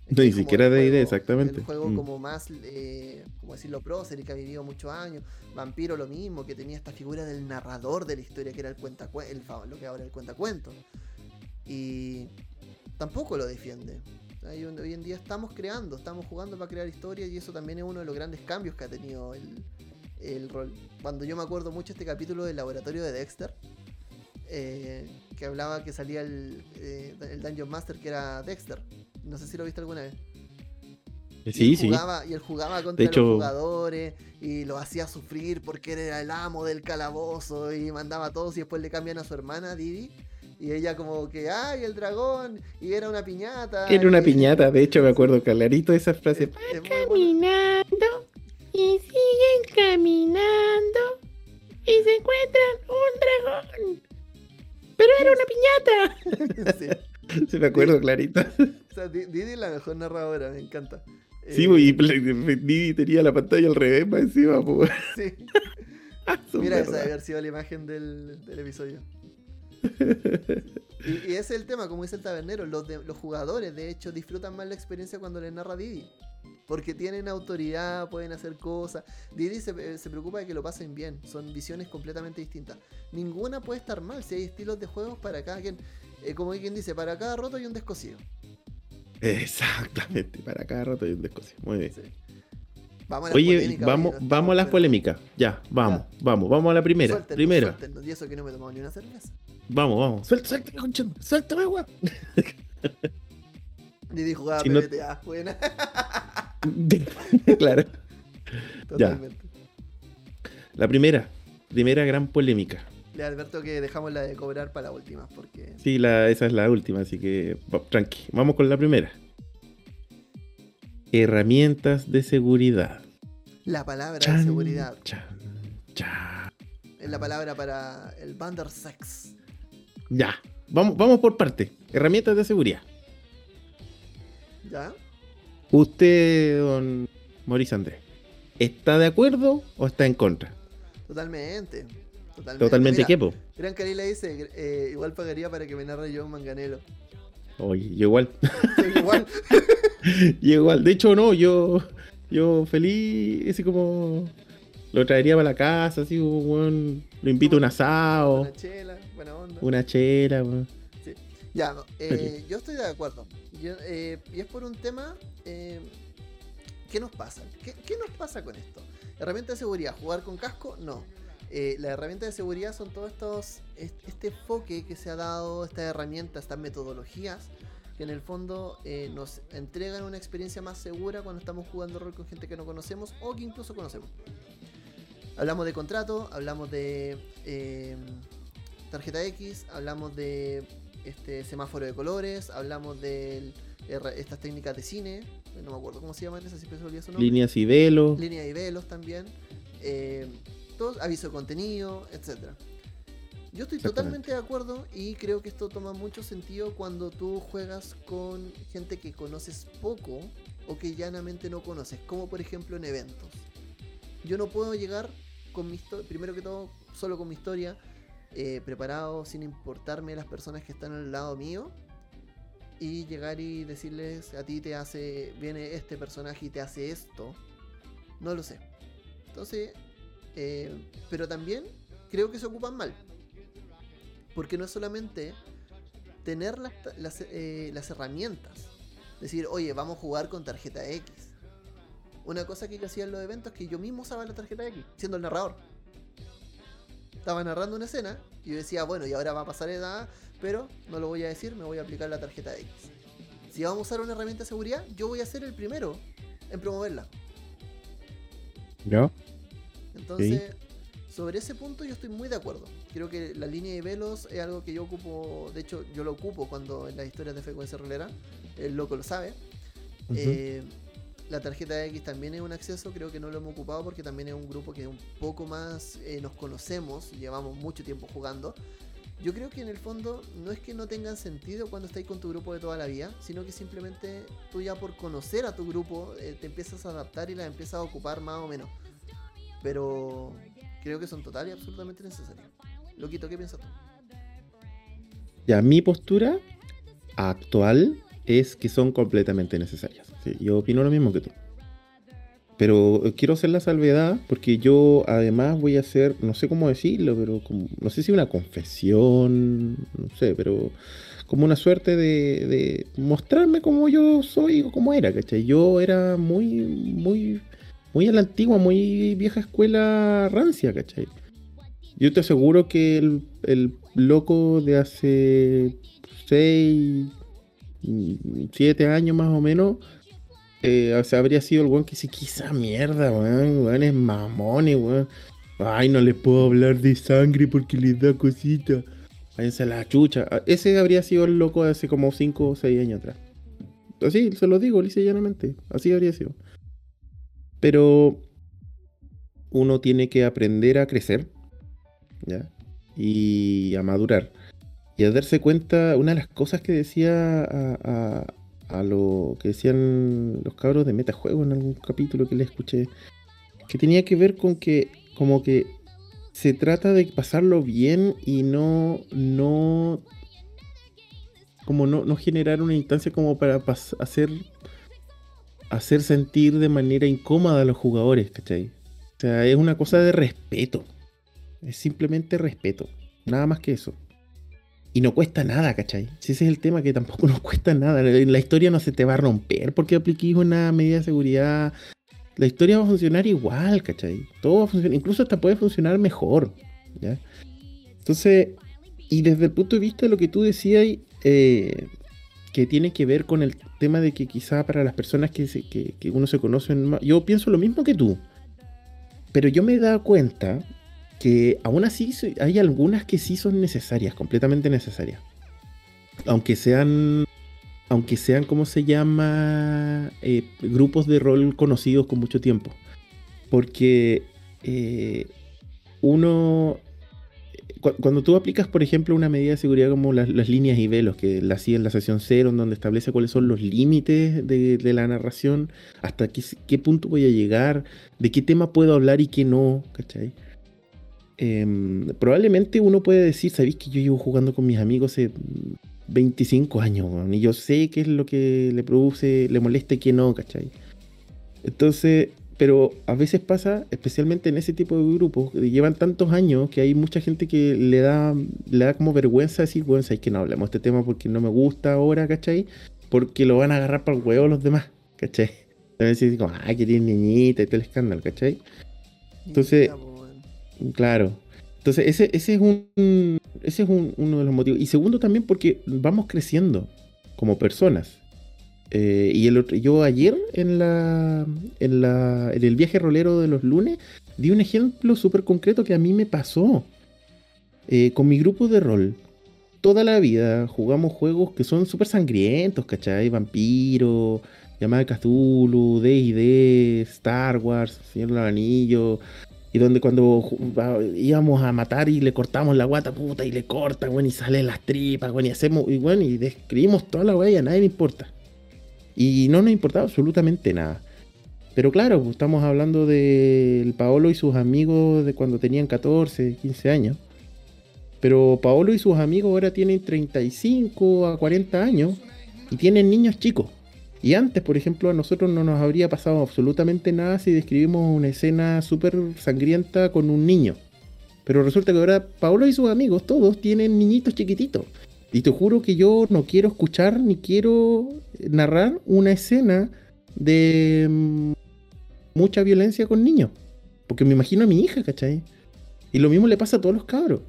Ni siquiera idea, exactamente. Un juego mm. como más, eh, como decirlo, prócer y que ha vivido muchos años. Vampiro lo mismo, que tenía esta figura del narrador de la historia, que era el cuenta el, lo que ahora el cuentacuento. y tampoco lo defiende. Hoy hoy en día estamos creando, estamos jugando para crear historias y eso también es uno de los grandes cambios que ha tenido el, el rol. Cuando yo me acuerdo mucho este capítulo del laboratorio de Dexter, eh, que hablaba que salía el, eh, el Dungeon Master que era Dexter. No sé si lo viste alguna vez. Sí, y él sí. jugaba, Y él jugaba contra hecho- los jugadores y los hacía sufrir porque era el amo del calabozo y mandaba a todos y después le cambian a su hermana Didi. Y ella como que, ay, el dragón, y era una piñata. Era una y- piñata, de hecho me acuerdo clarito de esa frase. Es- caminando y siguen caminando y se encuentran un dragón. Pero era una piñata. Sí. Sí, me acuerdo clarito. O sea, Di- Didi es la mejor narradora, me encanta. Sí, Eh, y Didi tenía la pantalla al revés más encima, pues. sí. Su Mira, esa debe haber sido la imagen del, del episodio. Y, y ese es el tema, como dice el tabernero, los, de- los jugadores de hecho disfrutan más la experiencia cuando les narra Didi. Porque tienen autoridad, pueden hacer cosas. Didi se, se preocupa de que lo pasen bien. Son visiones completamente distintas. Ninguna puede estar mal si hay estilos de juegos para cada quien. eh, como hay quien dice, para cada roto hay un descosido. Exactamente, para cada rato hay un descosido. Muy bien. Sí. Vamos a las Oye, polémicas, vamos, no vamos a las polémicas. Ya, vamos, vamos, vamos a la primera. Suéltenos, primera. suéltenos. Y eso que no me he tomado ni una cerveza. Vamos, vamos. Suelta, suelta, concha, suéltame, weón. Didi jugaba Si no- PBTA, buena. claro. Totalmente. La primera, primera gran polémica. Le adverto que dejamos la de cobrar para la última, porque Sí, la, esa es la última, así que tranqui. Vamos con la primera. Herramientas de seguridad. la palabra de seguridad chan, chan. es la palabra para el Bander Sex. Ya, vamos, vamos por parte. Herramientas de seguridad. ¿Ya? Usted, don Maurice Andrés, ¿está de acuerdo o está en contra? Totalmente. Totalmente. Totalmente Mira, qué, po? Gran Carila dice, eh, igual pagaría para que me narre John Manganelo. Oye, yo igual. Sí, igual. yo igual. De hecho, no, yo, yo feliz, así como lo traería para la casa, así weón, lo invito a un asado, Una chela, buena onda. una chela, weón. Ya, no, eh, yo estoy de acuerdo. Eh, y es por un tema. eh, ¿Qué nos pasa? ¿Qué, qué nos pasa con esto? Herramienta de seguridad, jugar con casco, no. Eh, las herramientas de seguridad son todos estos. est- Este enfoque que se ha dado, estas herramientas, estas metodologías, que en el fondo eh, nos entregan una experiencia más segura cuando estamos jugando rol con gente que no conocemos o que incluso conocemos. Hablamos de contrato, hablamos de tarjeta X, hablamos de este semáforo de colores, hablamos de estas técnicas de cine, no me acuerdo cómo se llaman esas, siempre se me olvida su nombre. Líneas y velos. Línea y velos también, eh, todo, aviso de contenido, etcétera. Yo estoy totalmente de acuerdo y creo que esto toma mucho sentido cuando tú juegas con gente que conoces poco o que llanamente no conoces, como por ejemplo en eventos. Yo no puedo llegar con mi historia, primero que todo, solo con mi historia, eh, preparado, sin importarme las personas que están al lado mío, y llegar y decirles, a ti te hace, viene este personaje y te hace esto. No lo sé. Entonces, eh, pero también creo que se ocupan mal. Porque no es solamente tener las, las, eh, las herramientas. Decir, oye, vamos a jugar con tarjeta X. Una cosa que yo hacía en los eventos es que yo mismo usaba la tarjeta X, siendo el narrador. Estaba narrando una escena y yo decía, bueno, y ahora va a pasar edad, pero no lo voy a decir, me voy a aplicar la tarjeta X. Si vamos a usar una herramienta de seguridad, yo voy a ser el primero en promoverla. ¿Ya? Entonces, sobre ese punto yo estoy muy de acuerdo. Creo que la línea de velos es algo que yo ocupo, de hecho yo lo ocupo cuando en las historias de frecuencia rolera, el loco lo sabe. Ujú. Eh, la tarjeta X también es un acceso, creo que no lo hemos ocupado porque también es un grupo que un poco más eh, nos conocemos, llevamos mucho tiempo jugando. Yo creo que en el fondo no es que no tengan sentido cuando estáis con tu grupo de toda la vida, sino que simplemente tú ya por conocer a tu grupo eh, te empiezas a adaptar y las empiezas a ocupar más o menos. Pero creo que son total y absolutamente necesarias. Loquito, ¿qué piensas tú? Ya, mi postura actual es que son completamente necesarias. Yo opino lo mismo que tú. Pero eh, quiero hacer la salvedad porque yo además voy a hacer, no sé cómo decirlo, pero no sé si una confesión, no sé, pero como una suerte de, mostrarme como yo soy o como era, ¿cachai? Yo era muy, muy, muy a la antigua, muy vieja escuela rancia, ¿cachai? Yo te aseguro que el, el loco de hace 6, 7 años más o menos, eh, o sea, habría sido el weón que sí, quizá mierda, weón, weón es mamón, weón. Ay, no le puedo hablar de sangre porque les da cosita. Váyanse la chucha. Ah, Ese habría sido el loco hace como 5 o 6 años atrás. Así, se lo digo, lisa y llanamente. Así habría sido. Pero uno tiene que aprender a crecer, ¿ya? Y a madurar. Y a darse cuenta, una de las cosas que decía a- a lo que decían los cabros de metajuego en algún capítulo que le escuché, que tenía que ver con que como que se trata de pasarlo bien y no, no, como no, no generar una instancia como para hacer, hacer sentir de manera incómoda a los jugadores, ¿cachai? O sea, es una cosa de respeto. Es simplemente respeto. Nada más que eso. Y no cuesta nada, ¿cachai? Si ese es el tema que tampoco nos cuesta nada. La, historia no se te va a romper porque apliquís una medida de seguridad. La historia va a funcionar igual, ¿cachai? Todo va a funcionar. Incluso hasta puede funcionar mejor. ¿ya? Entonces, y desde el punto de vista de lo que tú decías, eh, que tiene que ver con el tema de que quizá para las personas que, se- que, que uno se conoce, yo pienso lo mismo que tú. Pero yo me he dado cuenta que aún así hay algunas que sí son necesarias, completamente necesarias. Aunque sean, aunque sean, ¿cómo se llama? Eh, grupos de rol conocidos con mucho tiempo. Porque eh, uno, cu- cuando tú aplicas, por ejemplo, una medida de seguridad como las, líneas y velos, que la hacía en la sesión 0, en donde establece cuáles son los límites de, de la narración, hasta qué, qué punto voy a llegar, de qué tema puedo hablar y qué no, ¿cachai? Em, probablemente uno puede decir, sabéis que yo llevo jugando con mis amigos hace 25 años, y yo sé qué es lo que le produce, le molesta y qué no, ¿cachai? Entonces, pero a veces pasa, especialmente en ese tipo de grupos, que llevan tantos años que hay mucha gente que le da, le da como vergüenza decir, bueno, sabéis que no hablemos de este tema porque no me gusta ahora, ¿cachai? Porque lo van a agarrar para el huevo los demás, ¿cachai? Entonces decir como, ay, que tiene niñita y todo el escándalo, ¿cachai? Entonces-. Claro. Entonces, ese, ese es, un, ese es un- uno de los motivos. Y segundo también porque vamos creciendo como personas. Eh, y el otro- yo ayer en, la, en, la, en el viaje rolero de los lunes di un ejemplo súper concreto que a mí me pasó. Eh, con mi grupo de rol. Toda la vida jugamos juegos que son súper sangrientos, ¿cachai? Vampiro, Llamada de Cthulhu, D&D, Star Wars, Señor del Anillo, y donde cuando íbamos a matar y le cortamos la guata, puta, y le cortan, weón, y salen las tripas, weón, y hacemos, y bueno, y describimos toda la weá y a nadie le importa. Y no nos importaba absolutamente nada. Pero claro, pues, estamos hablando del Paolo y sus amigos de cuando tenían 14, 15 años. Pero Paolo y sus amigos ahora tienen 35 a 40 años y tienen niños chicos. Y antes, por ejemplo, a nosotros no nos habría pasado absolutamente nada si describimos una escena súper sangrienta con un niño. Pero resulta que ahora Paolo y sus amigos, todos tienen niñitos chiquititos. Y te juro que yo no quiero escuchar ni quiero narrar una escena de mm, mucha violencia con niños. Porque me imagino a mi hija, ¿cachai? Y lo mismo le pasa a todos los cabros.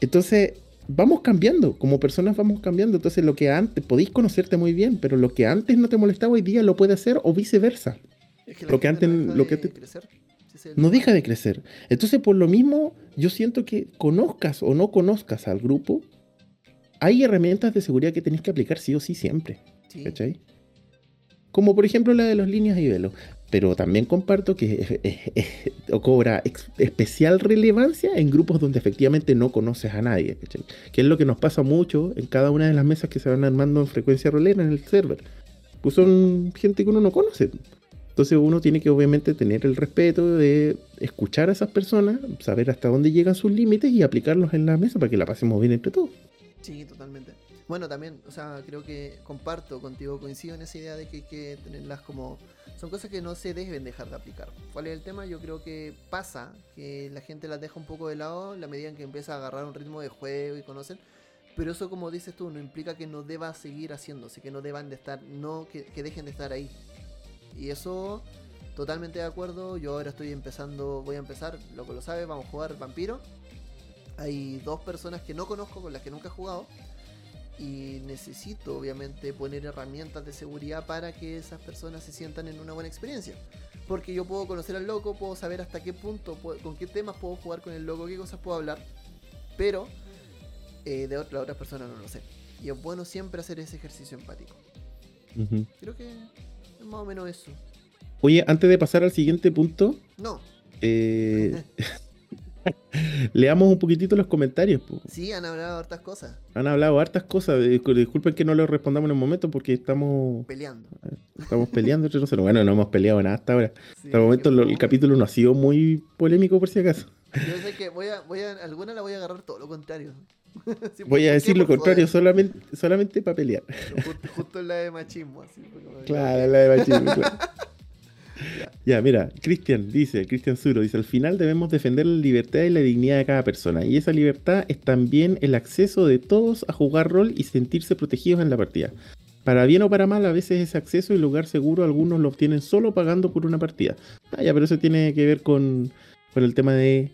Entonces, vamos cambiando, como personas vamos cambiando. Entonces, lo que antes, podéis conocerte muy bien, pero lo que antes no te molestaba hoy día lo puede hacer o viceversa. Es que la Lo que antes- no deja lo que de te- crecer. No deja de crecer. Entonces, por lo mismo, yo siento que conozcas o no conozcas al grupo, hay herramientas de seguridad que tenéis que aplicar sí o sí siempre. Sí. ¿Cachai? Como por ejemplo la de las líneas y velos. Pero también comparto que eh, cobra especial relevancia en grupos donde efectivamente no conoces a nadie. ¿cachai? Que es lo que nos pasa mucho en cada una de las mesas que se van armando en frecuencia rolera en el server. Pues son gente que uno no conoce. Entonces uno tiene que obviamente tener el respeto de escuchar a esas personas, saber hasta dónde llegan sus límites y aplicarlos en la mesa para que la pasemos bien entre todos. Sí, totalmente. Bueno, también, o sea, creo que comparto contigo, coincido en esa idea de que hay que tenerlas como... Son cosas que no se deben dejar de aplicar. ¿Cuál es el tema? Yo creo que pasa que la gente las deja un poco de lado la medida que empieza a agarrar un ritmo de juego y conocen. Pero eso, como dices tú, no implica que no deba seguir haciéndose, que no deban de estar, no que, que dejen de estar ahí. Y eso, totalmente de acuerdo. Yo ahora estoy empezando, voy a empezar, lo que lo sabe, vamos a jugar Vampiro. Hay dos personas que no conozco, con las que nunca he jugado. Y necesito, obviamente, poner herramientas de seguridad para que esas personas se sientan en una buena experiencia. Porque yo puedo conocer al loco, puedo saber hasta qué punto, puedo- con qué temas puedo jugar con el loco, qué cosas puedo hablar. Pero eh, de la otra persona no lo sé. Y es bueno siempre hacer ese ejercicio empático. Creo que es más o menos eso. Oye, antes de pasar al siguiente punto, No, eh, leamos un poquitito los comentarios. po. sí, han hablado hartas cosas. Han hablado hartas cosas. discul- Disculpen que no les respondamos en el momento porque estamos, Peleando. estamos peleando entre nosotros. Bueno, no hemos peleado nada hasta ahora. Sí, Hasta el momento lo- el capítulo no ha sido muy polémico por si acaso. Yo sé que voy a, voy a, alguna la voy a agarrar todo lo contrario. Voy a ¿por decir lo contrario, solamente, solamente para pelear. Justo, justo en la de machismo, así. Claro, la de machismo, claro. Ya, mira, Cristian dice, Cristian Zuro dice, al final debemos defender la libertad y la dignidad de cada persona. Y esa libertad es también el acceso de todos a jugar rol y sentirse protegidos en la partida. Para bien o para mal, a veces ese acceso y lugar seguro algunos lo obtienen solo pagando por una partida. Ah, ya, pero eso tiene que ver con, con el tema de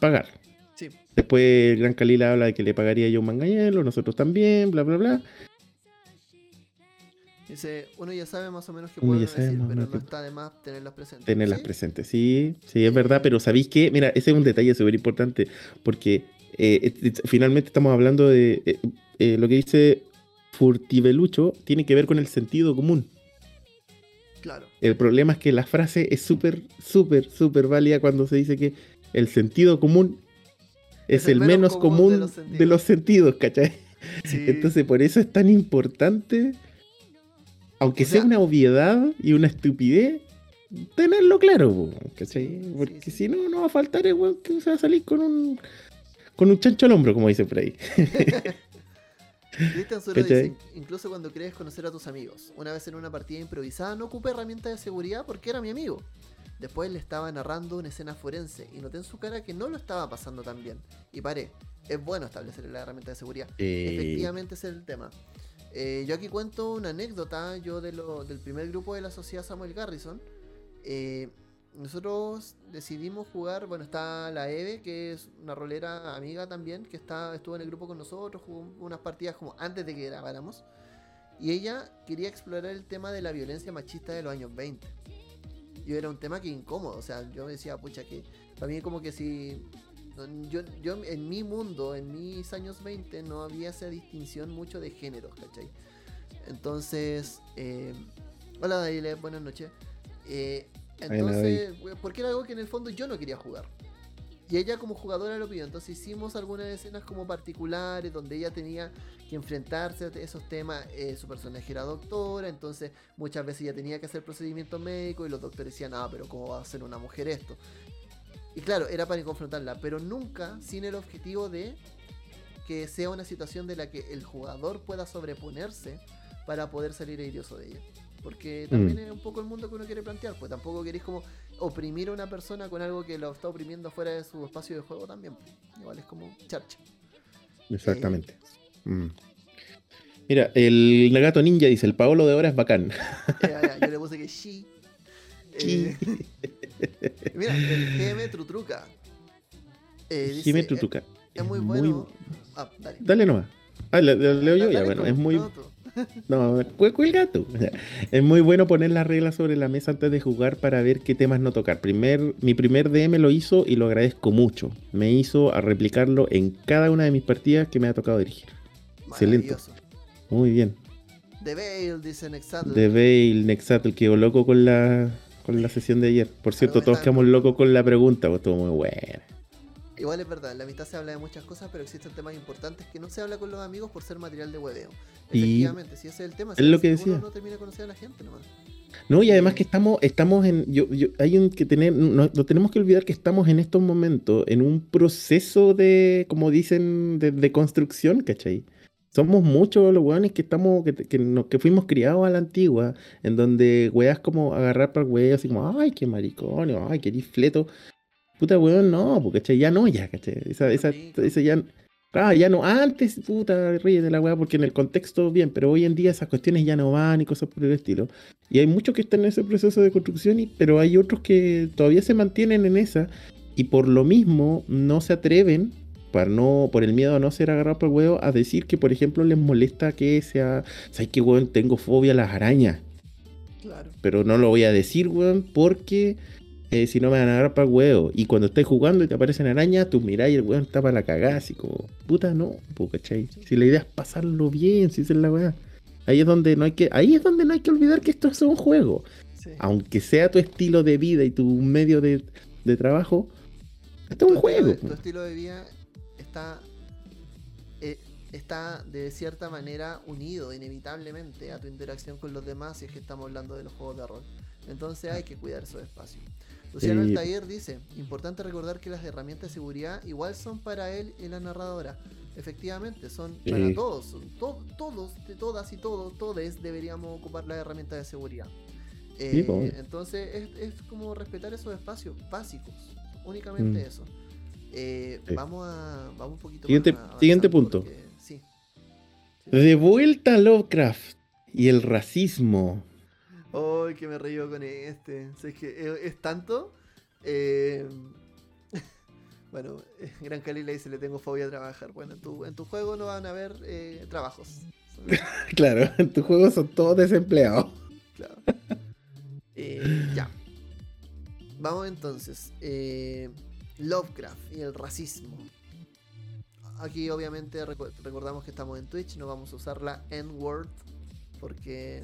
pagar. Sí. Después el Gran Kalila habla de que le pagaría yo un mangañelo, nosotros también, bla, bla, bla. Dice, uno ya sabe más o menos qué sabe decir, pero menos no está de más tenerlas presentes. tenerlas ¿Sí? presentes. Sí, sí, es verdad, pero ¿sabéis qué? Mira, ese es un detalle súper importante, porque eh, finalmente estamos hablando de eh, eh, lo que dice Furtivelucho, tiene que ver con el sentido común. Claro. El problema es que la frase es súper, súper, súper válida cuando se dice que el sentido común es, el, menos común, de, los sentidos, ¿cachai? Sí. Entonces por eso es tan importante, aunque O sea- sea una obviedad y una estupidez, tenerlo claro, ¿cachai? Porque sí, sí. si no, no va a faltar el weón que se va a salir con un con un chancho al hombro, como dicen por ahí. Cristian dice, incluso cuando crees conocer a tus amigos. Una vez en una partida improvisada no ocupé herramientas de seguridad porque era mi amigo. Después le estaba narrando una escena forense y noté en su cara que no lo estaba pasando tan bien. Y paré. Es bueno establecer la herramienta de seguridad. Efectivamente ese es el tema. Eh, yo aquí cuento una anécdota, yo de lo- del primer grupo de la sociedad Samuel Garrison. Eh, nosotros decidimos jugar, bueno, está la Eve, que es una rolera amiga también, que está, estuvo en el grupo con nosotros, jugó unas partidas como antes de que grabáramos. Y ella quería explorar el tema de la violencia machista de los años 20. Y era un tema que incómodo, o sea, yo decía, pucha, que para mí como que si... Yo, yo en mi mundo, en mis años 20, no había esa distinción mucho de géneros, ¿cachai? Entonces, eh, hola Daile, buenas noches. Eh, entonces, porque era algo que en el fondo yo no quería jugar. Y ella como jugadora lo pidió. Entonces hicimos algunas escenas como particulares donde ella tenía que enfrentarse a esos temas. Eh, su personaje era doctora, entonces muchas veces ella tenía que hacer procedimientos médicos y los doctores decían, ah, pero ¿cómo va a hacer una mujer esto? Y claro, era para confrontarla, pero nunca sin el objetivo de que sea una situación de la que el jugador pueda sobreponerse para poder salir airoso de ella. Porque también Mm. es un poco el mundo que uno quiere plantear, pues tampoco queréis como oprimir a una persona con algo que lo está oprimiendo fuera de su espacio de juego también. pues. Igual es como charcha. Exactamente. Mm. Mira, el Nagato Ninja dice, el Paolo de ahora es bacán. Eh, yo le puse que sí. Eh, mira, el GM Trutruca. Eh, Jime eh, Tutuca. es muy bueno. Ah, dale. Dale nomás. Ah, le- le- leo yo, Dale ya, bueno, tú, es muy... no. No, cu- cuelga tú. Es muy bueno poner las reglas sobre la mesa antes de jugar para ver qué temas no tocar. Primer, mi primer DM lo hizo y lo agradezco mucho. Me hizo a replicarlo en cada una de mis partidas que me ha tocado dirigir. Excelente. Muy bien. The Veil, dice Nexatl. The Veil, Nexatl, quedó loco con la, con la sesión de ayer. Por cierto, todos quedamos locos con la pregunta, pues estuvo muy buena. Igual es verdad, en la mitad se habla de muchas cosas, pero existen temas importantes que no se habla con los amigos por ser material de hueveo. Y- Efectivamente, si ese es el tema, es si lo que uno decía. no termina de conocer a la gente nomás. No, y además que estamos, estamos en. Yo, yo- hay un que tener. No, no tenemos que olvidar que estamos en estos momentos en un proceso de, como dicen, de, de construcción, ¿cachai? Somos muchos los weones que estamos, que, que, nos- que fuimos criados a la antigua, en donde weas como agarrar para el así como, ay, qué maricón, ay, qué fleto. Puta weón, no, porque ya no, ya, ¿cachai? Esa, esa, esa ya, Ah, ya no, antes, puta, ríe de la weá, porque en el contexto bien, pero hoy en día esas cuestiones ya no van y cosas por el estilo. Y hay muchos que están en ese proceso de construcción, y, pero hay otros que todavía se mantienen en esa, y por lo mismo no se atreven, para no, por el miedo a no ser agarrado por el huevo, a decir que, por ejemplo, les molesta que sea, ¿sabes qué, weón? Tengo fobia a las arañas. Claro. Pero no lo voy a decir, weón, porque eh, si no me van a agarrar para el huevo. Y cuando estés jugando y te aparecen arañas, tú mirás y el weón está para la cagada, así como, puta, no, po, ¿cachai? Si la idea es pasarlo bien, si es la weá. Ahí es donde no hay que, ahí es donde no hay que olvidar que esto es un juego. Sí. Aunque sea tu estilo de vida y tu medio de, de trabajo, esto es un juego. tu estilo de vida está, eh, está de cierta manera unido inevitablemente a tu interacción con los demás si es que estamos hablando de los juegos de rol. Entonces hay que cuidar esos espacios. Luciano Sí. Altair dice, importante recordar que las herramientas de seguridad igual son para él y la narradora. Efectivamente, son Sí. para todos. to- todos, de todas y todos, todos deberíamos ocupar las herramientas de seguridad. Eh, entonces es, es como respetar esos espacios básicos. Únicamente Mm. eso. Eh, Sí. Vamos a. Vamos un poquito Siguiente- más siguiente punto. porque- sí. De vuelta a Lovecraft y el racismo. Ay, que me río con este. O sea, es que es, es tanto. eh, bueno, Gran Cali le dice: Le tengo fobia a trabajar. Bueno, en tu, en tu juego no van a haber eh, trabajos. Claro, en tu juego son todos desempleados. Claro. Eh, ya. Vamos entonces. Lovecraft y el racismo. Aquí obviamente recu- recordamos que estamos en Twitch, no vamos a usar la N-word porque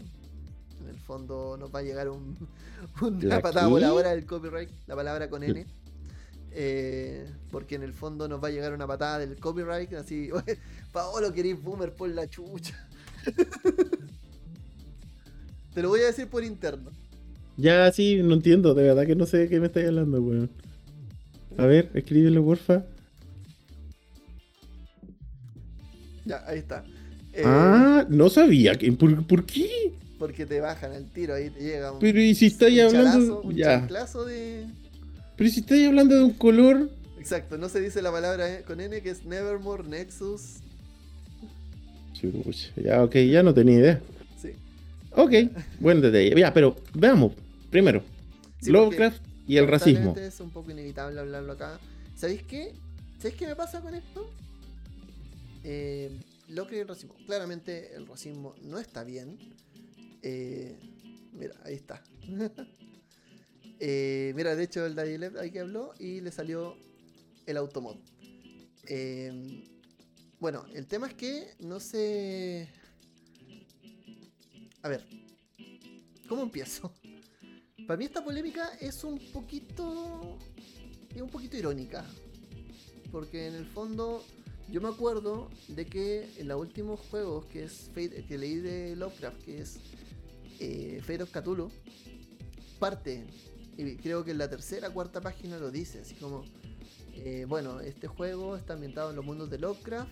en el fondo nos va a llegar un, una ¿La patada voladora del copyright, la palabra con N. Eh, porque en el fondo nos va a llegar una patada del copyright, así, Paolo querís boomer por la chucha. Te lo voy a decir por interno. Ya, sí, no entiendo, de verdad que no sé de qué me estáis hablando, weón. A ver, escríbelo, porfa. Ya, ahí está. Eh, ah, no sabía. que- ¿Por, por qué? Porque te bajan al tiro, ahí te llega un, Pero y si estáis hablando. un ya. chanclazo de. Pero si estáis hablando de un color. Exacto, no se dice la palabra eh, con N que es Nevermore, Nexus. Chucha, Ya, ok, ya no tenía idea. Sí. Ok, buen detalle. Ya, pero veamos. Primero, Sí, Lovecraft y el racismo. Es un poco inevitable hablarlo acá. ¿Sabéis qué? ¿Sabéis qué me pasa con esto? Eh, Lovecraft y el racismo. Claramente el racismo no está bien. Eh, mira, ahí está. Eh, mira, de hecho el Daddy Left ahí que habló y le salió el automod. Eh, bueno, el tema es que no sé... A ver, ¿cómo empiezo? Para mí esta polémica es un poquito. es un poquito irónica. Porque en el fondo. Yo me acuerdo de que en los últimos juegos que es Fate- que leí de Lovecraft, que es eh, Fate of Cthulhu, parte, y creo que en la tercera cuarta página lo dice, así como, eh, bueno, este juego está ambientado en los mundos de Lovecraft,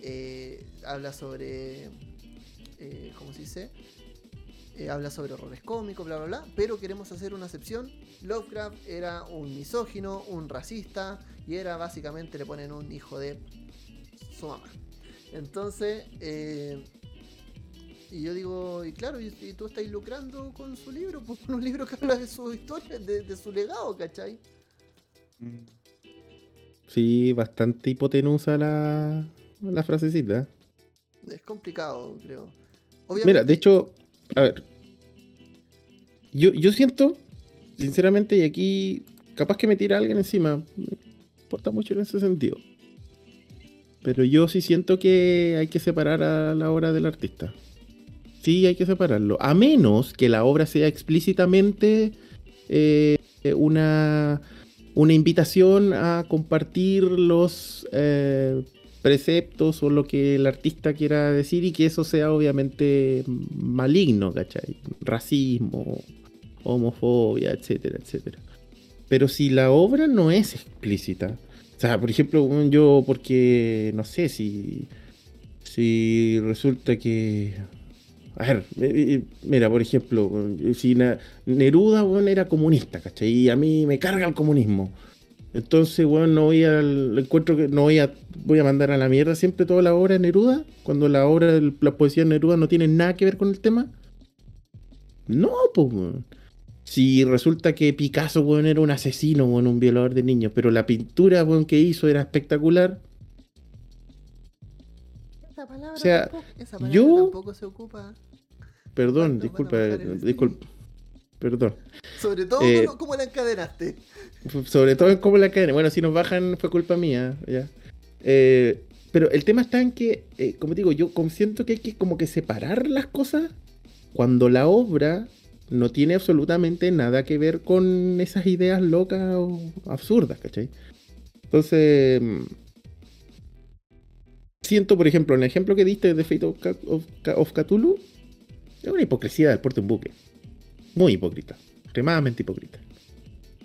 eh, habla sobre, eh, ¿cómo se dice? Eh, habla sobre horrores cómicos, bla, bla, bla, pero queremos hacer una excepción. Lovecraft era un misógino, un racista, y era básicamente le ponen un hijo de su mamá. Entonces, eh, y yo digo, y claro, y, y tú estás lucrando con su libro, pues con un libro que habla de su historia, de, de su legado, ¿cachai? Sí, bastante hipotenusa la, la frasecita. Es complicado, creo. Mira, de hecho, a ver. Yo, yo siento, sinceramente, y aquí capaz que me tira alguien encima. Me importa mucho en ese sentido. Pero yo sí siento que hay que separar a la obra del artista. Sí, hay que separarlo. A menos que la obra sea explícitamente eh, una, una invitación a compartir los eh, preceptos o lo que el artista quiera decir y que eso sea obviamente maligno, ¿cachai? Racismo, homofobia, etcétera, etcétera. Pero si la obra no es explícita, o sea, por ejemplo, yo porque, no sé, si, si resulta que... A ver, eh, eh, mira, por ejemplo, si Neruda era comunista, ¿cachai? Y a mí me carga el comunismo. Entonces, bueno, no voy al encuentro que no voy a voy a mandar a la mierda siempre toda la obra de Neruda, cuando la obra la poesía de Neruda no tiene nada que ver con el tema. No, pues, weón. Si resulta que Picasso, weón, era un asesino, weón, un violador de niños, pero la pintura, weón, que hizo era espectacular. Esa palabra, O sea, tampoco, esa palabra yo- tampoco se ocupa. Perdón, Bueno, disculpa, bueno, disculpa. Perdón. Sobre todo, Eh, ¿cómo, la encadenaste? Sobre todo en cómo la cadena. Bueno, si nos bajan fue culpa mía, ya. Eh, pero el tema está en que, eh, como digo, yo como siento que hay que como que separar las cosas cuando la obra no tiene absolutamente nada que ver con esas ideas locas o absurdas, ¿cachai? Entonces, mm, siento, por ejemplo, en el ejemplo que diste de Fate of, of, Cthulhu, es una hipocresía del porte un buque. Muy hipócrita, extremadamente hipócrita.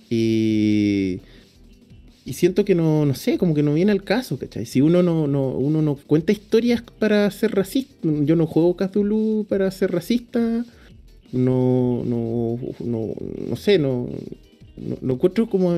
Y, y siento que no, no sé, como que no viene al caso, ¿cachai? Si uno no, no, uno no cuenta historias para ser racista, yo no juego Cthulhu para ser racista, no, no, no, no sé, no, no, lo encuentro como,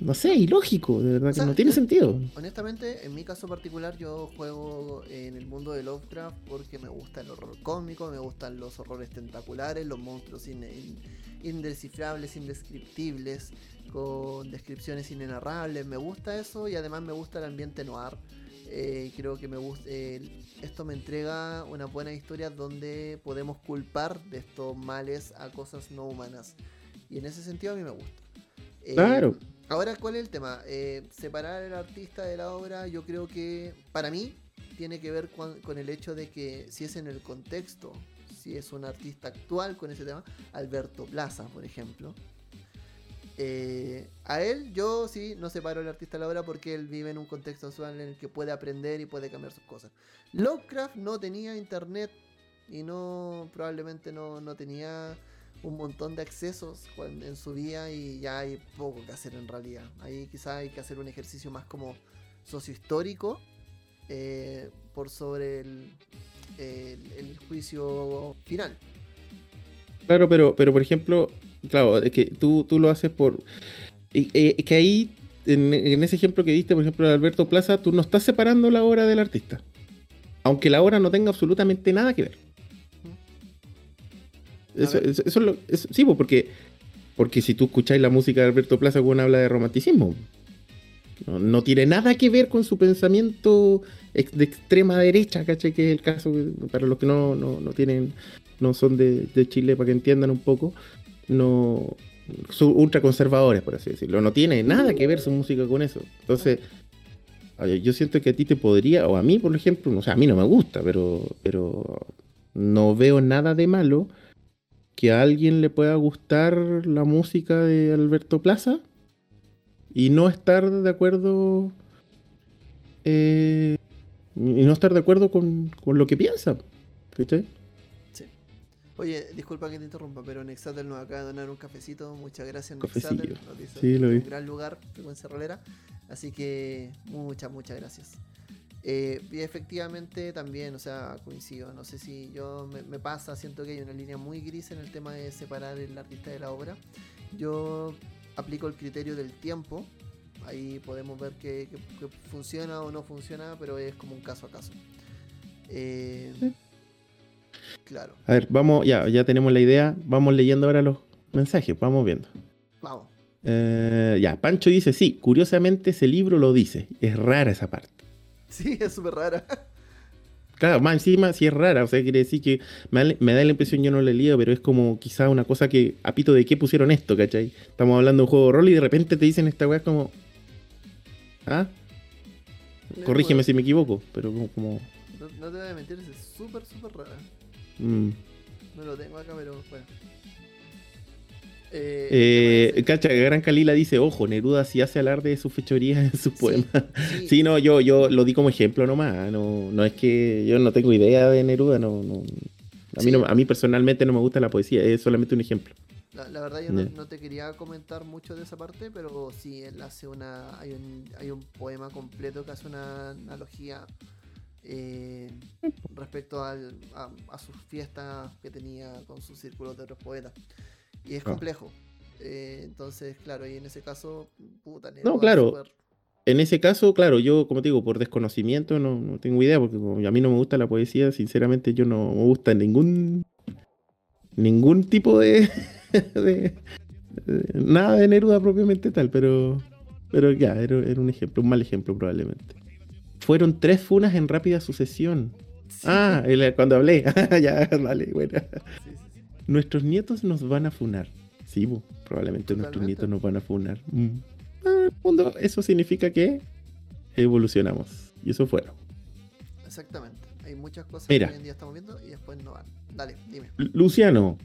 no sé, ilógico, de verdad, O que no tiene sentido. Honestamente, en mi caso particular, yo juego en el mundo de Lovecraft porque me gusta el horror cómico, me gustan los horrores tentaculares, los monstruos in- in- indescifrables, indescriptibles, con descripciones inenarrables. Me gusta eso y además me gusta el ambiente noir. Eh, creo que me gusta. esto me entrega una buena historia donde podemos culpar de estos males a cosas no humanas. Y en ese sentido a mí me gusta. Eh, Claro. Ahora, ¿cuál es el tema? Eh, separar el artista de la obra, yo creo que para mí tiene que ver con, el hecho de que si es en el contexto, si es un artista actual con ese tema, Alberto Plaza, por ejemplo. eh, a él yo sí no separo el artista de la obra porque él vive en un contexto actual en el que puede aprender y puede cambiar sus cosas. Lovecraft no tenía internet y no probablemente no, no tenía un montón de accesos en su vida y ya hay poco que hacer en realidad. Ahí quizá hay que hacer un ejercicio más como sociohistórico eh, por sobre el, el- juicio final. Claro, pero, pero por ejemplo, claro, es que tú, tú lo haces por. eh, Es que ahí, en, en ese ejemplo que diste, por ejemplo, de Alberto Plaza, tú no estás separando la obra del artista. Aunque la obra no tenga absolutamente nada que ver. Eso, eso- eso es lo- eso- sí, porque, porque si tú escucháis la música de Alberto Plaza, cuando habla de romanticismo. No, no tiene nada que ver con su pensamiento ex- de extrema derecha, ¿cachai? Que es el caso, para los que no, no, no tienen, no son de, de Chile, para que entiendan un poco, no son ultraconservadores, por así decirlo. No tiene nada que ver su música con eso. Entonces, yo siento que a ti te podría, o a mí, por ejemplo, o sea, a mí no me gusta, pero, pero no veo nada de malo que a alguien le pueda gustar la música de Alberto Plaza y no estar de acuerdo eh, y no estar de acuerdo con, con lo que piensa. ¿Cachai? Sí. Oye, disculpa que te interrumpa, pero Nexatel nos acaba de donar un cafecito. Muchas gracias. Nexatel. Nos dice Sí, lo vi. Un gran lugar, frecuencia rolera. Así que muchas, muchas gracias. Eh, y efectivamente también, o sea, coincido. No sé si yo me, me pasa, siento que hay una línea muy gris en el tema de separar el artista de la obra. Yo aplico el criterio del tiempo. Ahí podemos ver que, que- que funciona o no funciona, pero es como un caso a caso. Eh, Sí. Claro, A ver, vamos, ya, ya tenemos la idea. Vamos leyendo ahora los mensajes, vamos viendo. vamos. Eh, ya, Pancho dice, sí, curiosamente ese libro lo dice. Es rara esa parte. Sí, es súper rara. Claro, más encima sí es rara, o sea, quiere decir que me da, me da la impresión, yo no lo he leído, pero es como quizá una cosa que, a pito de qué pusieron esto, ¿cachai? Estamos hablando de un juego de rol y de repente te dicen esta weá es como... ¿Ah? Corrígeme si me equivoco, pero como... como, No, no te voy a mentir, es súper, súper rara. mm. No lo tengo acá, pero bueno. Eh, Eh, ¿qué cacha, Gran Calila dice, ojo, Neruda sí hace alarde de sus fechorías en sus Sí, poemas. sí, Sí, no, yo, yo lo di como ejemplo nomás, no, no es que yo no tengo idea de Neruda, no, no. A mí, Sí. no, a mí personalmente no me gusta la poesía, es solamente un ejemplo. La, la verdad yo no, no te quería comentar mucho de esa parte, pero sí, él hace una... Hay un, hay un poema completo que hace una analogía eh, respecto al- a, a sus fiestas que tenía con sus círculos de otros poetas. Y es complejo. Eh, entonces, claro, y en ese caso, puta, No, claro. En ese caso, claro, yo, como te digo, por desconocimiento no, no tengo idea, porque como a mí no me gusta la poesía, sinceramente yo no me gusta ningún ningún tipo de, de- de- nada de Neruda propiamente tal, pero pero ya, era, era un ejemplo, un mal ejemplo probablemente. Fueron tres funas en rápida sucesión. Sí, Ah, el- cuando hablé. ya, vale, bueno. sí. Nuestros nietos nos van a funar. Sí, bu, probablemente nuestros nietos nos van a funar. Mm. Ah, en el fondo, eso significa que evolucionamos. Y eso fueron. Exactamente. Hay muchas cosas Mira. que hoy en día estamos viendo y después no van. Dale, dime. Lu- Luciano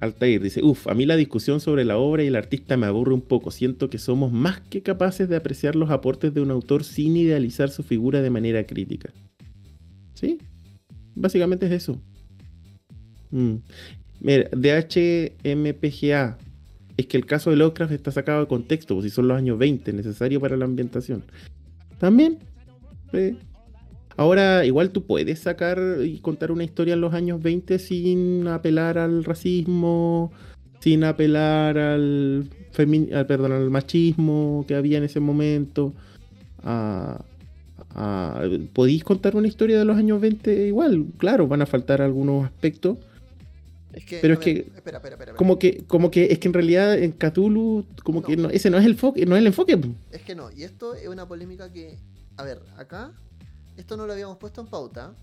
Altair dice, uff, a mí la discusión sobre la obra y el artista me aburre un poco. Siento que somos más que capaces de apreciar los aportes de un autor sin idealizar su figura de manera crítica. ¿Sí? Básicamente es eso. Mm. Mira, DHMPGA. Es que el caso de Lovecraft está sacado de contexto, pues si son los años 20, necesario para la ambientación. También. Ahora, igual tú puedes sacar y contar una historia en los años 20 sin apelar al racismo, sin apelar al, al, perdón, al machismo que había en ese momento. a- a- podéis contar una historia de los años 20 igual, claro, van a faltar algunos aspectos, Es que, Pero es ver, que- Espera, espera, espera. espera. como que, como que es que en realidad en Cthulhu, como No. que no- ese no es el enfoque, no es el enfoque. Es que no, y esto es una polémica que. A ver, acá. Esto no lo habíamos puesto en pauta.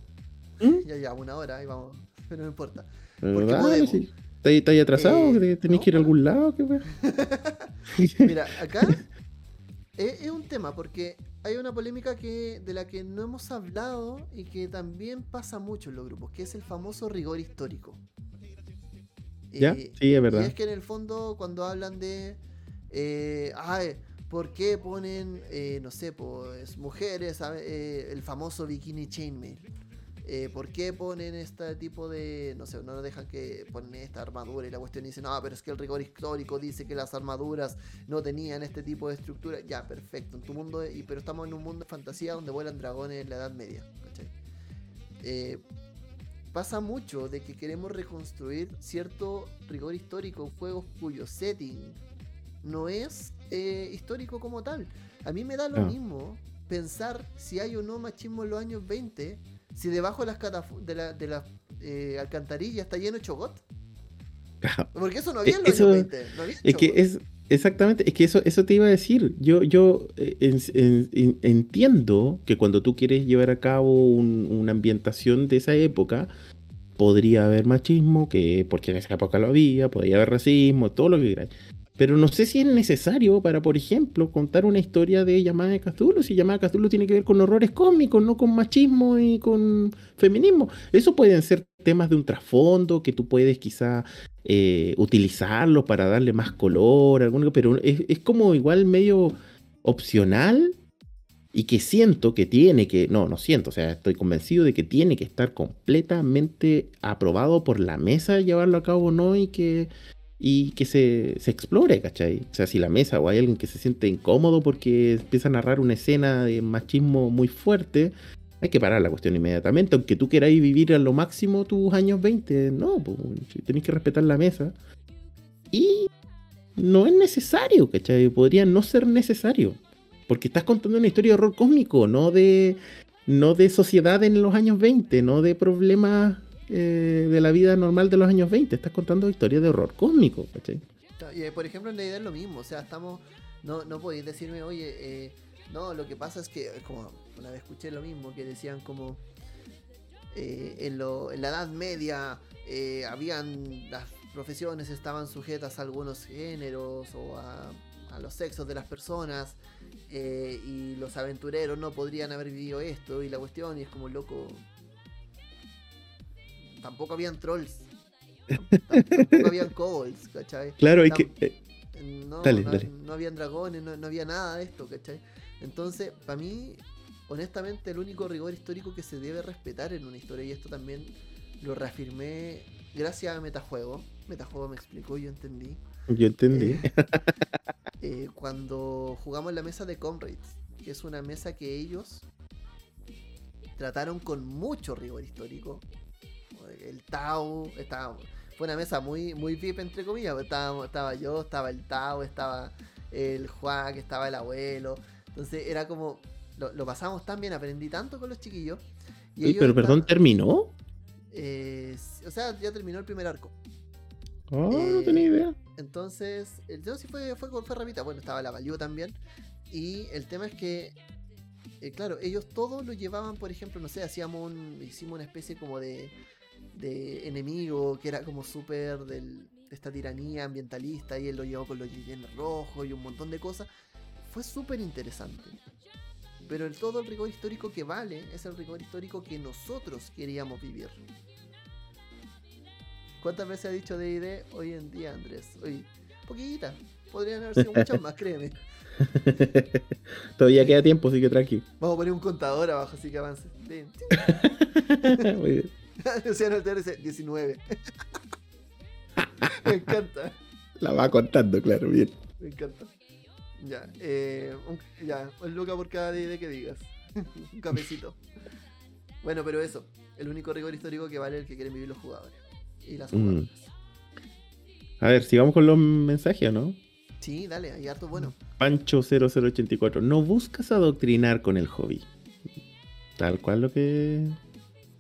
¿Mm? Ya, ya, una hora, y vamos. Pero no importa. Podemos. si ¿Estáis atrasados? Eh, ¿Que ¿Tenéis no, que ir a algún lado? ¿Qué? Mira, acá es, es un tema porque hay una polémica que de la que no hemos hablado y que también pasa mucho en los grupos, que es el famoso rigor histórico. ¿Ya? Eh, Sí, es Y verdad. es que en el fondo cuando hablan de, eh, ay, ¿por qué ponen, eh, no sé, pues mujeres, eh, el famoso bikini chainmail? ¿Por qué ponen este tipo de, no sé, no nos dejan que ponen esta armadura y la cuestión dice, no, pero es que el rigor histórico dice que las armaduras no tenían este tipo de estructura? Ya, perfecto, en tu mundo, y, pero estamos en un mundo de fantasía donde vuelan dragones en la Edad Media, ¿cachai? Eh, pasa mucho de que queremos reconstruir cierto rigor histórico en juegos cuyo setting no es eh, histórico como tal. A mí me da lo Ah. mismo pensar si hay o no machismo en los años 20, si debajo de las, de la- de las eh, alcantarillas está lleno de chogot. Porque eso no había en los Eso- años 20. No había Es que es exactamente, es que eso, eso te iba a decir. Yo, yo eh, en- en- en- entiendo que cuando tú quieres llevar a cabo un- una ambientación de esa época, podría haber machismo, que porque en esa época lo había, podría haber racismo, todo lo que queráis. Pero no sé si es necesario para, por ejemplo, contar una historia de Llamada de Cthulhu. Si Llamada de Cthulhu tiene que ver con horrores cósmicos, no con machismo y con feminismo. Eso pueden ser temas de un trasfondo que tú puedes quizá eh, utilizarlos para darle más color, alguna- pero es, es como igual medio opcional y que siento que tiene que, no, no siento, o sea, estoy convencido de que tiene que estar completamente aprobado por la mesa llevarlo a cabo o no y que, y que se, se explore, ¿cachai? O sea, si la mesa o hay alguien que se siente incómodo porque empieza a narrar una escena de machismo muy fuerte, hay que parar la cuestión inmediatamente, aunque tú queráis vivir a lo máximo tus años 20, no, pues, tenéis que respetar la mesa. Y no es necesario, ¿cachai? Podría no ser necesario. Porque estás contando una historia de horror cósmico, no de, no de sociedad en los años 20, no de problemas eh, de la vida normal de los años 20. Estás contando historias de horror cósmico, ¿cachai? Eh, por ejemplo, en la idea es lo mismo. O sea, estamos. No, no podéis decirme, oye, eh, no, lo que pasa es que, como una vez escuché lo mismo, que decían como. eh, en, lo- en la Edad Media eh, habían. Las profesiones estaban sujetas a algunos géneros o a, a los sexos de las personas. eh, y los aventureros no podrían haber vivido esto y la cuestión, y es como loco. Tampoco habían trolls. Tampoco habían kobolds, ¿cachai? Claro, hay Tam- que... No, Dale, no, dale. no habían dragones, no, no había nada de esto, ¿cachai? Entonces, para mí, honestamente, el único rigor histórico que se debe respetar en una historia, y esto también lo reafirmé gracias a Metajuego. Metajuego me explicó, yo entendí. yo entendí. Eh, eh, cuando jugamos la mesa de Comrades, que es una mesa que ellos trataron con mucho rigor histórico. El Tau, está, fue una mesa muy, muy VIP, entre comillas. Estaba, estaba yo, estaba el Tao, estaba el Juan, estaba el abuelo. Entonces era como, lo, lo pasamos tan bien, aprendí tanto con los chiquillos. y Uy, pero perdón, estaban- ¿terminó? eh, o sea, ya terminó el primer arco. Oh, no Eh, tenía idea. Entonces, el no, sí fue, fue, fue rapidita. Bueno, estaba la Value también. Y el tema es que, eh, claro, ellos todos lo llevaban, por ejemplo, no sé, hacíamos un, hicimos una especie como de, de enemigo que era como súper del- de esta tiranía ambientalista y él lo llevó con los yenes rojos y un montón de cosas. Fue súper interesante. Pero el todo el rigor histórico que vale es el rigor histórico que nosotros queríamos vivir. ¿Cuántas veces ha dicho D&D hoy en día, Andrés? Hoy, poquita. Podrían haber sido muchas más, créeme. Todavía queda tiempo, así que tranqui. Vamos a poner un contador abajo, así que avance. Muy bien. Luciano Altero dice 19. me encanta, La va contando, claro, bien. me encanta. Ya, eh, un, ya, un luca por cada D&D que digas. un cafecito. Bueno, pero eso. El único rigor histórico que vale el que quieren vivir los jugadores. Y las Mm. jugadoras. A ver, si vamos con los mensajes, ¿o ¿no? Sí, dale, hay harto bueno. Pancho0084. No buscas adoctrinar con el hobby. Tal cual lo que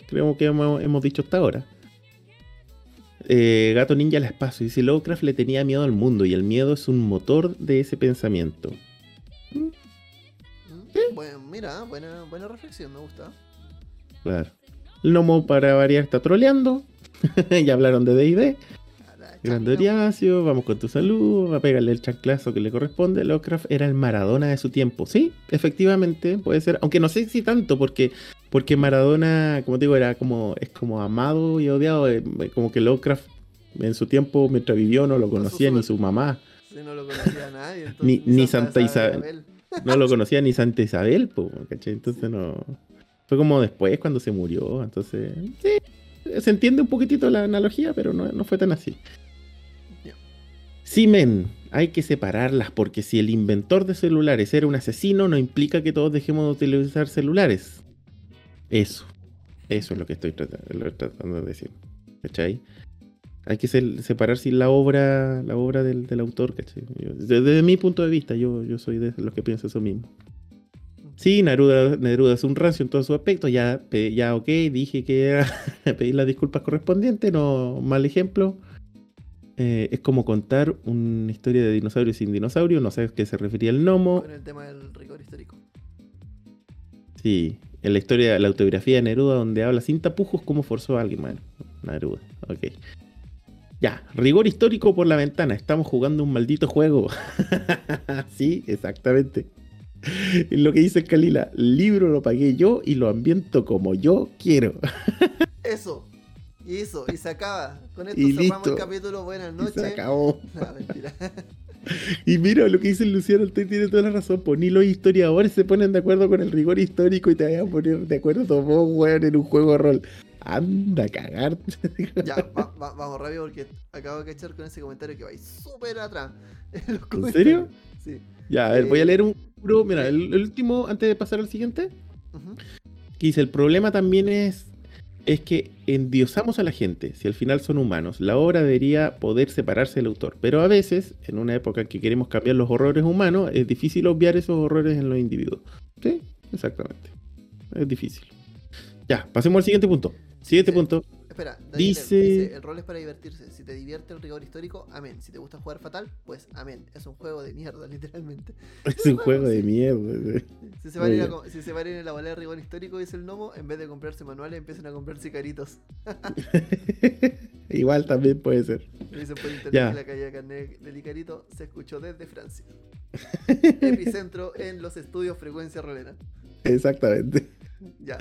creo que hemos, hemos dicho hasta ahora. Eh, Gato Ninja al espacio. Dice Lovecraft le tenía miedo al mundo y el miedo es un motor de ese pensamiento. Mm, Bueno, mira, buena, buena reflexión, me gusta. Claro. Lomo para variar está troleando. ya hablaron de DD. Grande Horacio, vamos con tu salud, va a pegarle el chanclazo que le corresponde. Lovecraft era el Maradona de su tiempo. Sí, efectivamente, puede ser. Aunque no sé si tanto, porque, porque Maradona, como te digo, era como, es como amado y odiado. eh, Como que Lovecraft en su tiempo, mientras vivió, no lo conocía ni su mamá. Si no lo conocía nadie. Entonces, Ni- ni Santa Isabel. Isabel. No lo conocía ni Santa Isabel, po, ¿cachai? Entonces no. Fue como después cuando se murió. Entonces. Sí, se entiende un poquitito la analogía, pero no, no fue tan así. Ya. Sí, men, hay que separarlas porque si el inventor de celulares era un asesino, no implica que todos dejemos de utilizar celulares. Eso. Eso es lo que estoy tratando de decir. ¿Cachai? Hay que se- separar si la obra, la obra del, autor, ¿cachai? Desde, mi punto de vista, yo, soy de los que piensa eso mismo. Sí, Neruda, Neruda es un rancio en todo su aspecto. Ya, ya ok, dije que pedir las disculpas correspondientes, no mal ejemplo. Eh, es como contar una historia de dinosaurio sin dinosaurio, no sabes qué se refería el gnomo. Con el tema del rigor histórico. Sí, en la historia, la autobiografía de Neruda, donde habla sin tapujos cómo forzó a alguien, bueno, Neruda, ok. Ya, rigor histórico por la ventana, estamos jugando un maldito juego. sí, exactamente. Lo que dice Kalila, libro lo pagué yo y lo ambiento como yo quiero. Eso. Y eso. Y se acaba. Con esto Y cerramos listo. el capítulo. Buenas Y noches. se acabó. No, mentira. Y mira lo que dice Luciano, usted tiene toda la razón, pues ni los historiadores se ponen de acuerdo con el rigor histórico y te vayan a poner de acuerdo vos, weón, en un juego de rol. Anda a cagar. Ya, va- va- vamos rápido porque acabo de cachar con ese comentario que va ahí súper atrás. En, los ¿En comentarios. serio? Sí. Ya, a ver, voy a Eh, leer un puro. Mira, el, el último, antes de pasar al siguiente, que dice: el problema también es, es que endiosamos a la gente, si al final son humanos. La obra debería poder separarse del autor. Pero a veces, en una época en que queremos cambiar los horrores humanos, es difícil obviar esos horrores en los individuos. Sí, exactamente. Es difícil. Ya, pasemos al siguiente punto. Siguiente Sí. punto. Espera, Daniel, Dice- el rol es para divertirse. Si te divierte el rigor histórico, amén. Si te gusta jugar fatal, pues amén. Es un juego de mierda, literalmente. Es un juego de mierda. Si se van a ir a, Muy co- si se van a ir en la bola de rigor histórico, dice el gnomo, en vez de comprarse manuales, empiezan a comprarse caritos. Igual también puede ser. Me dicen por internet Ya. que la caída de carnet del Icarito se escuchó desde Francia. Epicentro en los estudios Frecuencia Rolera. Exactamente. Ya.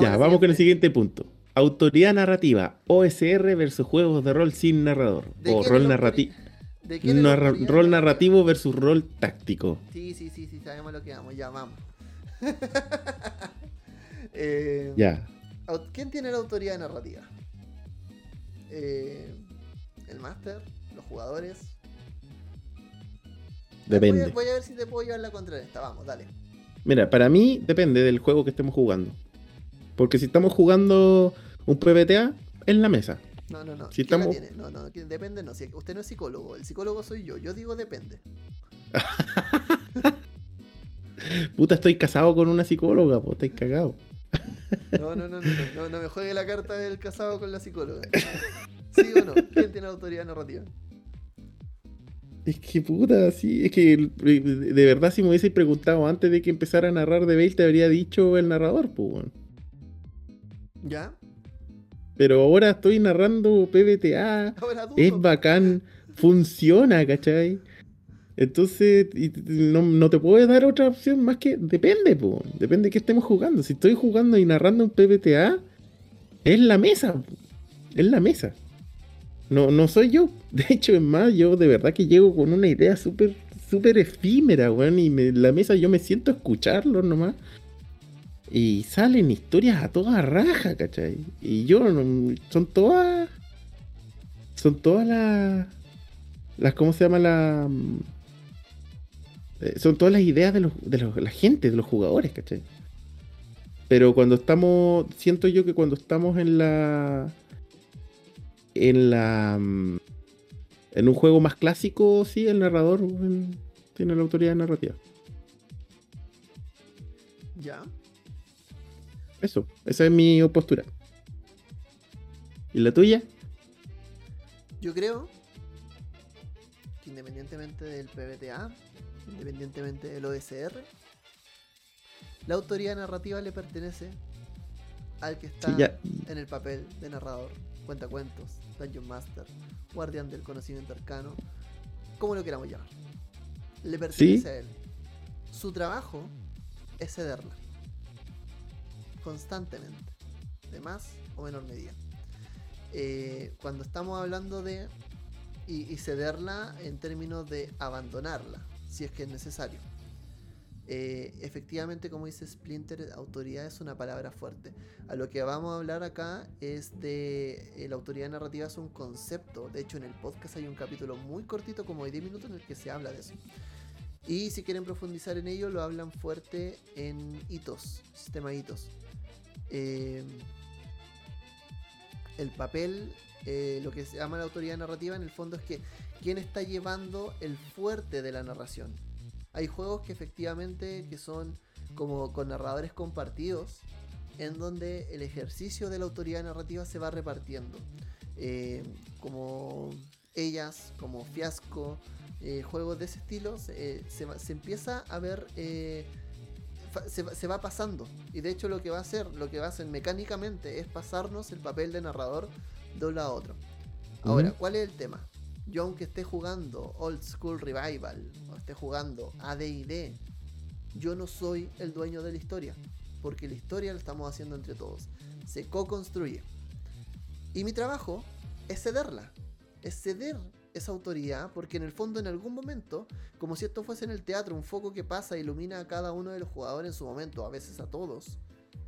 ya, al vamos con el siguiente punto. Autoridad narrativa, OSR versus juegos de rol sin narrador. ¿De O rol narrativo. autori- ¿De quién es la Narra- rol narrativo versus rol táctico. Sí, sí, sí, sí, sabemos lo que vamos, ya vamos. Eh, Ya. ¿Quién tiene la autoridad narrativa? Eh, ¿El máster? ¿Los jugadores? Voy a, Depende. voy a ver si te puedo llevar la contra esta, vamos, dale. Mira, para mí depende del juego que estemos jugando. Porque si estamos jugando un PBTA, en la mesa. No, no, no. Si ¿Quién la estamos- tiene? No, no, depende, no. Si usted no es psicólogo, el psicólogo soy yo. Yo digo depende. Puta, estoy casado con una psicóloga, pues estoy cagado. No, no, no, no, no, no, me juegue la carta del casado con la psicóloga. ¿Sí o no? ¿Quién tiene autoridad narrativa? Es que puta, sí, es que de verdad si me hubiese preguntado antes de que empezara a narrar de Bale te habría dicho el narrador, pues. ¿Ya? Pero ahora estoy narrando PBTA, es bacán, funciona, ¿cachai? Entonces, y no, no te puedes dar otra opción más que depende, po. Depende de qué estemos jugando. Si estoy jugando y narrando un PBTA, es la mesa, po. es la mesa. No, no soy yo. De hecho, es más, yo de verdad que llego con una idea súper, súper efímera, weón. Y me- la mesa yo me siento a escucharlo nomás. Y salen historias a toda raja, ¿cachai? Y yo, son todas. Son todas las. Las, ¿cómo se llama la.? mm, eh, son todas las ideas de, los, de los- la gente, de los jugadores, ¿cachai? Pero cuando estamos. Siento yo que cuando estamos en la. En la. mm, En un juego más clásico, sí, el narrador mm, tiene la autoridad narrativa. ¿Ya? Eso, esa es mi postura. ¿Y la tuya? Yo creo que independientemente del PBTA, independientemente del OSR, la autoridad narrativa le pertenece al que está Sí, en el papel de narrador, cuentacuentos, Dungeon Master, guardián del conocimiento arcano, como lo queramos llamar. Le pertenece Sí. a él. Su trabajo es cederla. Constantemente. De más o menor medida. Eh, cuando estamos hablando de. Y, cederla en términos de abandonarla, si es que es necesario. Eh, efectivamente, como dice Splinter, autoridad es una palabra fuerte. A lo que vamos a hablar acá es de eh, la autoridad narrativa es un concepto. De hecho, en el podcast hay un capítulo muy cortito, como de 10 minutos, en el que se habla de eso. Y si quieren profundizar en ello, lo hablan fuerte en hitos, sistema hitos. Eh, el papel, eh, lo que se llama la autoridad narrativa, en el fondo es que quién está llevando el fuerte de la narración. Hay juegos que efectivamente que son como con narradores compartidos, en donde el ejercicio de la autoridad narrativa se va repartiendo. Eh, como ellas, como fiasco, juegos de ese estilo, se, empieza a ver, se, va- se va pasando. Y de hecho lo que va a hacer, lo que va a hacer mecánicamente es pasarnos el papel de narrador de un lado a otro. Ahora. ¿cuál es el tema? Yo aunque esté jugando Old School Revival o esté jugando AD&D, yo no soy el dueño de la historia, porque la historia la estamos haciendo entre todos. Se co-construye. Y mi trabajo es cederla, es ceder esa autoridad, porque en el fondo en algún momento, como si esto fuese en el teatro, un foco que pasa e ilumina a cada uno de los jugadores en su momento, a veces a todos,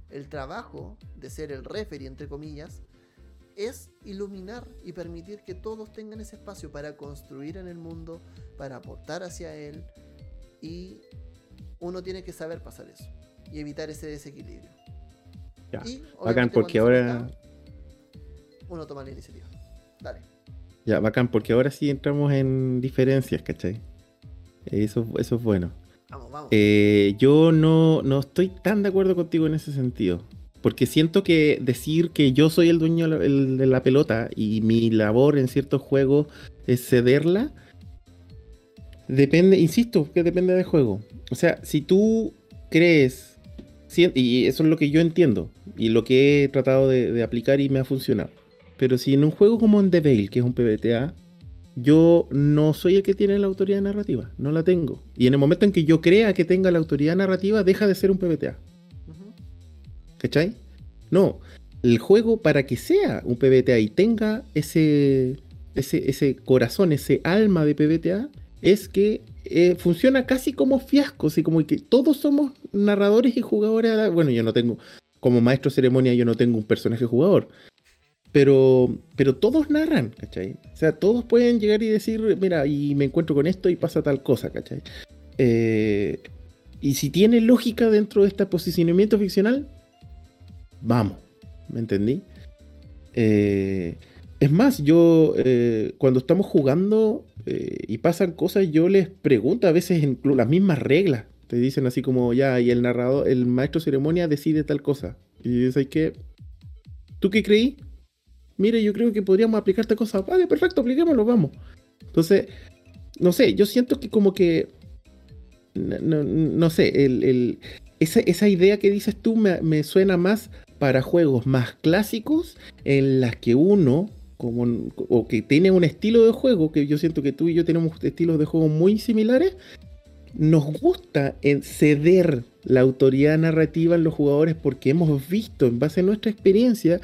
el trabajo de ser el referee, entre comillas, es iluminar y permitir que todos tengan ese espacio para construir en el mundo, para aportar hacia él, y uno tiene que saber pasar eso y evitar ese desequilibrio. Ya, Y, Bacán, porque ahora. uno toma la iniciativa. Dale. Ya, bacán, porque ahora sí entramos en diferencias, ¿cachai? Eso, eso es bueno. Vamos, vamos. Eh, yo no, no estoy tan de acuerdo contigo en ese sentido. Porque siento que decir que yo soy el dueño de la- pelota y mi labor en ciertos juegos es cederla, depende, insisto, que depende del juego. O sea, si tú crees, y eso es lo que yo entiendo, y lo que he tratado de, de aplicar y me ha funcionado. Pero si en un juego como en The Veil, que es un PBTA, yo no soy el que tiene la autoridad narrativa, no la tengo. Y en el momento en que yo crea que tenga la autoridad narrativa, deja de ser un PBTA. ¿Cachai? No, el juego para que sea un PBTA y tenga ese, ese, ese corazón, ese alma de PBTA, es que eh, funciona casi como fiasco, así como que todos somos narradores y jugadores. a la- Bueno, yo no tengo, como maestro de ceremonia, yo no tengo un personaje jugador. Pero, pero todos narran, ¿cachai? O sea, todos pueden llegar y decir, mira, y me encuentro con esto y pasa tal cosa, ¿cachai? Eh, y si tiene lógica dentro de este posicionamiento ficcional, vamos, ¿me entendí? Eh, Es más, yo eh, cuando estamos jugando eh, y pasan cosas, yo les pregunto a veces en las mismas reglas. Te dicen así como ya, y el narrador, el maestro ceremonia decide tal cosa. Y dices, que ¿Tú qué creí? Mire, yo creo que podríamos aplicar esta cosa. Vale, perfecto, apliquémoslo, vamos. Entonces, no sé, yo siento que como que. No, sé, el, esa, idea que dices tú me, me suena más para juegos más clásicos en las que uno como, o que tiene un estilo de juego, que yo siento que tú y yo tenemos estilos de juego muy similares, nos gusta ceder la autoridad narrativa en los jugadores porque hemos visto en base a nuestra experiencia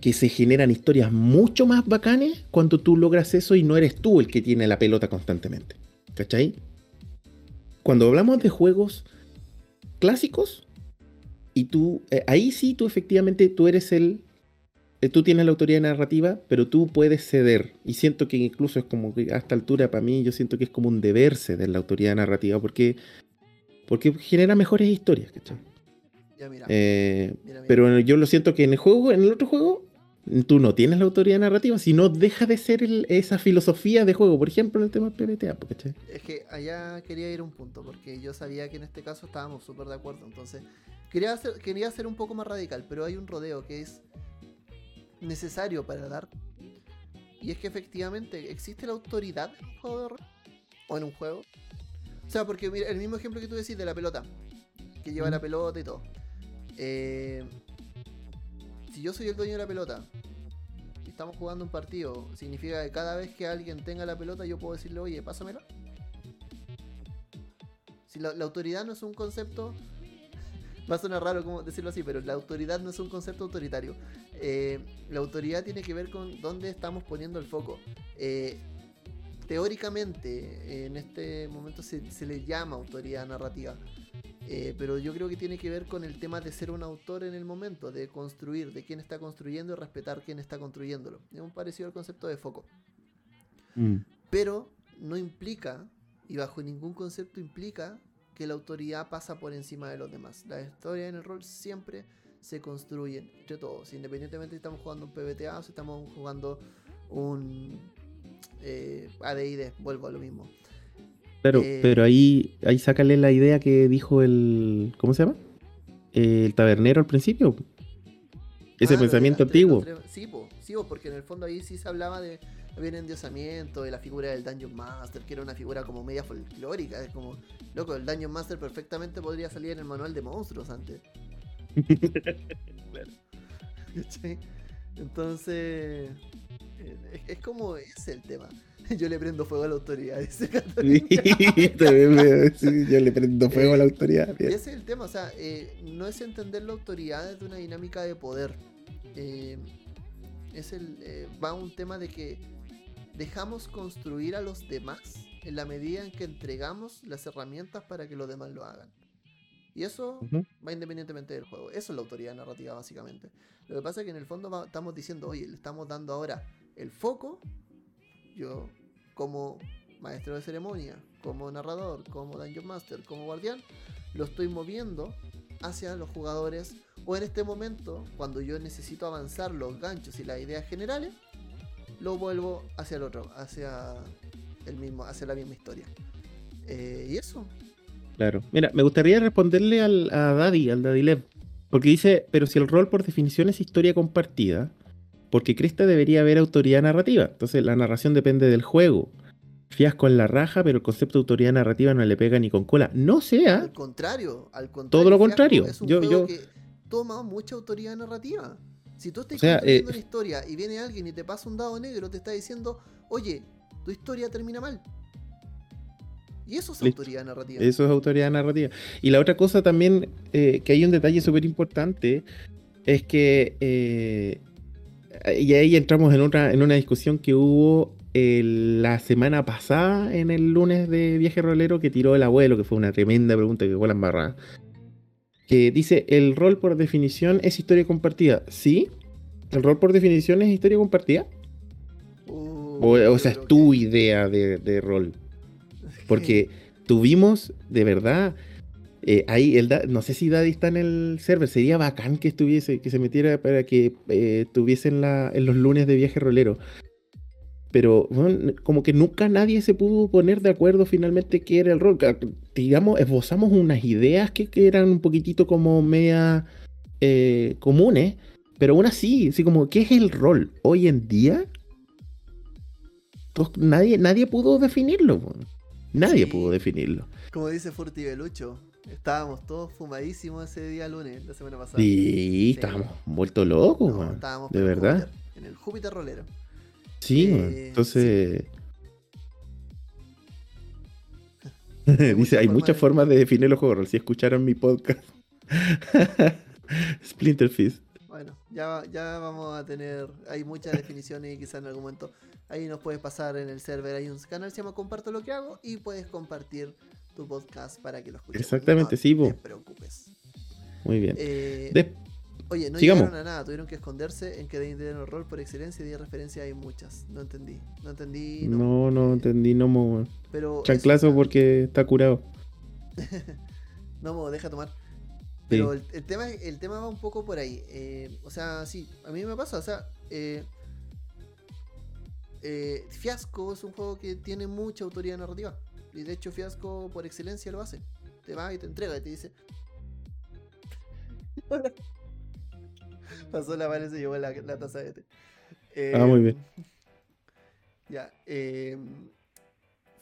que se generan historias mucho más bacanes cuando tú logras eso y no eres tú el que tiene la pelota constantemente. ¿Cachai? Cuando hablamos de juegos clásicos, y tú, eh, ahí sí tú efectivamente tú eres el eh, tú tienes la autoridad narrativa, pero tú puedes ceder. Y siento que incluso es como que a esta altura para mí yo siento que es como un deber ceder la autoridad narrativa porque, porque genera mejores historias, eh, pero yo lo siento que en el juego, en el otro juego, tú no tienes la autoridad narrativa, sino deja de ser esa filosofía de juego, por ejemplo en el tema del PBTA. Es que allá quería ir a un punto, porque yo sabía que en este caso estábamos súper de acuerdo, entonces quería, quería ser un poco más radical, pero hay un rodeo que es necesario para dar. Y es que efectivamente existe la autoridad en un juego de rol o en un juego. O sea, porque mira, el mismo ejemplo que tú decís de la pelota, que lleva la pelota y todo. Eh, si yo soy el dueño de la pelota y estamos jugando un partido, significa que cada vez que alguien tenga la pelota yo puedo decirle, oye, pásamela. Si la autoridad no es un concepto va a sonar raro decirlo así, pero la autoridad no es un concepto autoritario. Eh, la autoridad tiene que ver con dónde estamos poniendo el foco. Eh, teóricamente, en este momento se, le llama autoridad narrativa. Eh, pero yo creo que tiene que ver con el tema de ser un autor en el momento, de construir, de quién está construyendo y respetar quién está construyéndolo. Es un parecido al concepto de foco. Mm. Pero no implica, y bajo ningún concepto implica, que la autoridad pasa por encima de los demás. La historia en el rol siempre se construyen entre todos, independientemente si estamos jugando un PBTA o si estamos jugando un eh, ADID, vuelvo a lo mismo. Claro, eh, pero ahí, ahí sácale la idea que dijo el. ¿Cómo se llama? El tabernero al principio. Ese ah, pensamiento antiguo. Sí, sí, porque en el fondo ahí sí se hablaba de había un endiosamiento de la figura del Dungeon Master, que era una figura como media folclórica. Es como, loco, el Dungeon Master perfectamente podría salir en el manual de monstruos antes. Entonces, es, como es el tema. Yo le prendo fuego a la autoridad, dice yo le prendo fuego a la autoridad. ese es el tema, o sea, eh, no es entender la autoridad desde una dinámica de poder. Eh, es el, va un tema de que dejamos construir a los demás en la medida en que entregamos las herramientas para que los demás lo hagan. Y eso va independientemente del juego. Eso es la autoridad narrativa, básicamente. Lo que pasa es que en el fondo estamos diciendo, oye, le estamos dando ahora el foco. Yo, como maestro de ceremonia, como narrador, como Dungeon Master, como guardián, lo estoy moviendo hacia los jugadores. O en este momento, cuando yo necesito avanzar los ganchos y las ideas generales, lo vuelvo hacia el otro, hacia el mismo, hacia la misma historia. Eh, y eso. Claro. Mira, me gustaría responderle al, a Daddy, al Daddy Lev. Porque dice, pero si el rol por definición es historia compartida, porque Cresta debería haber autoridad narrativa. Entonces la narración depende del juego. Fiasco en la raja, pero el concepto de autoridad narrativa no le pega ni con cola. No sea. Al contrario, al contrario. Todo lo contrario. Es un yo, juego que toma mucha autoridad narrativa. Si tú estás o eh, una historia y viene alguien y te pasa un dado negro, te está diciendo, oye, tu historia termina mal. Y eso es autoridad narrativa. Eso es autoridad narrativa. Y la otra cosa también, eh, que hay un detalle súper importante, es que, eh, y ahí entramos en, otra, en una discusión que hubo la semana pasada, en el lunes de Viaje Rolero, que tiró el abuelo, que fue una tremenda pregunta que fue la embarrada que dice, el rol por definición es historia compartida. ¿Sí? ¿El rol por definición es historia compartida? Uh, o, sea, es tu idea de, rol. Porque tuvimos, de verdad, eh, ahí, el Da- no sé si Daddy está en el server, sería bacán que estuviese, que se metiera para que eh, estuviese en, la, en los lunes de viaje rolero. Pero bueno, como que nunca nadie se pudo poner de acuerdo finalmente qué era el rol. Digamos, esbozamos unas ideas que, que eran un poquitito como media eh, comunes, pero aún así, así como, ¿qué es el rol? Hoy en día, nadie, nadie pudo definirlo. Nadie Sí. pudo definirlo. Como dice Furtivelucho, estábamos todos fumadísimos ese día lunes, la semana pasada. Sí, estábamos vueltos locos, No, estábamos De verdad. Júpiter, en el Júpiter rolero. Sí, Eh, entonces. Dice, hay muchas formas de definir los juegos. de rol". Si escucharon mi podcast. Splinter Fist. Bueno, ya, ya vamos a tener. Hay muchas definiciones y quizás en algún momento. Ahí nos puedes pasar en el server. Hay un canal que se llama Comparto lo que hago y puedes compartir tu podcast para que lo escuches. Exactamente, no sí, po. te preocupes. Muy bien. Eh, De- Oye, no sigamos. llegaron a nada, tuvieron que esconderse en que de rol por excelencia y de referencia hay muchas. No entendí. No entendí. No. no, no Eh, entendí, no mo. Pero Chanclazo porque está curado. No, mo, deja tomar. Pero el, el tema, el tema va un poco por ahí. eh, o sea, sí, a mí me pasa. O sea, eh, eh, Fiasco es un juego que tiene mucha autoridad narrativa. Y de hecho, Fiasco por excelencia lo hace. Te va y te entrega y te dice. Pasó la mano y se llevó la, la taza de té. Eh, Ah, muy bien. Ya. eh,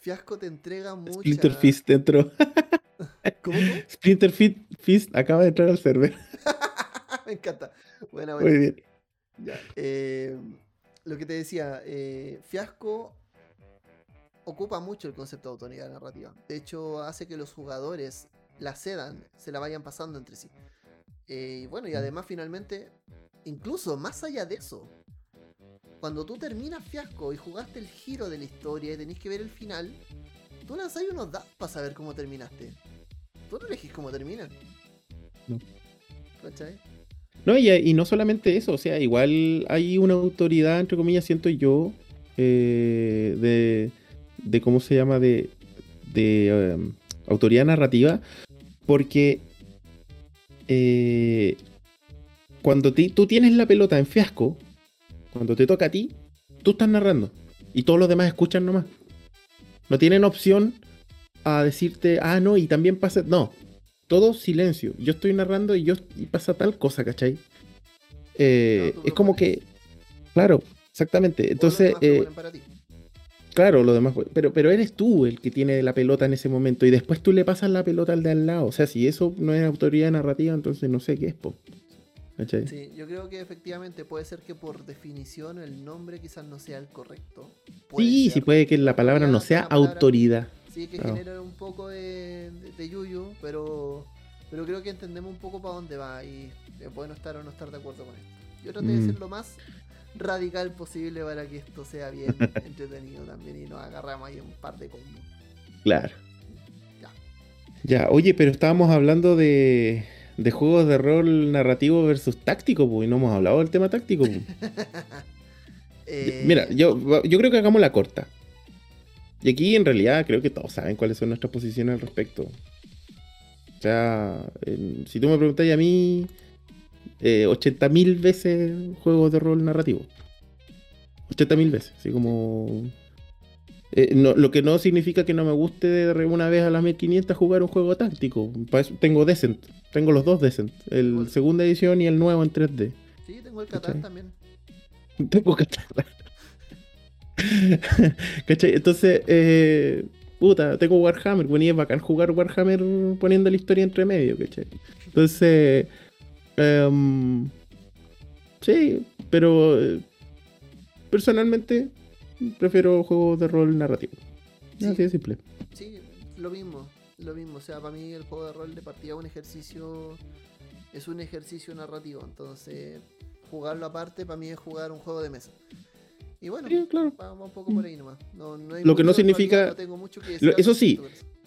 Fiasco te entrega mucha. Splinter Fist dentro. ¿Cómo? Splinter Fist, Fist acaba de entrar al server. Me encanta. Buena, buena. Muy bien. Ya, eh, lo que te decía, eh, Fiasco ocupa mucho el concepto de autoridad narrativa. De hecho, hace que los jugadores la cedan, se la vayan pasando entre sí. Eh, y bueno, y además finalmente, incluso más allá de eso, cuando tú terminas Fiasco y jugaste el giro de la historia y tenés que ver el final, tú lanzás unos dados para saber cómo terminaste. Tú no elegís cómo terminan. No. ¿Cachai? No, y, y no solamente eso, o sea, igual hay una autoridad, entre comillas, siento yo, eh, de, de, ¿cómo se llama? De, de autoridad narrativa, porque eh, cuando tú tienes la pelota en fiasco, cuando te toca a ti, tú estás narrando y todos los demás escuchan nomás. No tienen opción a decirte, ah, no, y también pasa, no, todo silencio. Yo estoy narrando y yo y pasa tal cosa, ¿cachai? Eh, es como que, claro, exactamente. Entonces, eh. Claro, lo demás, pero, pero eres tú el que tiene la pelota en ese momento y después tú le pasas la pelota al de al lado. O sea, si eso no es autoridad narrativa, entonces no sé qué es, po. ¿Cachai? Sí, yo creo que efectivamente puede ser que por definición el nombre quizás no sea el correcto. Puede Sí, ser. sí puede que la palabra no sea palabra- autoridad. Sí, que Claro. genera un poco de, de, de yuyu, pero, pero creo que entendemos un poco para dónde va y es bueno estar o no estar de acuerdo con esto. Yo traté de Mm. ser lo más radical posible para que esto sea bien entretenido también y nos agarramos ahí un par de combos. Claro. Ya. Ya, oye, pero estábamos hablando de, de juegos de rol narrativo versus táctico, pues, y no hemos hablado del tema táctico. pues. Eh, Mira, yo, yo creo que hagamos la corta. Y aquí en realidad creo que todos saben cuáles son nuestras posiciones al respecto. O sea, en- si tú me preguntas a mí, eh, 80.000 veces juegos de rol narrativo. 80.000 veces, así como... eh, no- lo que no significa que no me guste una vez a las 1500 jugar un juego táctico. Para eso tengo Descent, tengo los dos Descent, el segunda edición y el nuevo en 3D. Sí, tengo el ¿Cachai? también. Tengo que estar. ¿Cachai? Entonces, eh, puta, tengo Warhammer. Bueno, y es bacán jugar Warhammer poniendo la historia entre medio, ¿cachai? Entonces, em, sí, pero eh, personalmente prefiero juegos de rol narrativo. Sí. Así de simple. Sí, lo mismo, lo mismo. O sea, para mí el juego de rol de partida es un ejercicio, es un ejercicio narrativo. Entonces, jugarlo aparte para mí es jugar un juego de mesa. Y bueno, Sí, claro. va, va un poco por ahí nomás. No, no hay Lo que no significa- no tengo mucho que decir Lo- eso sí,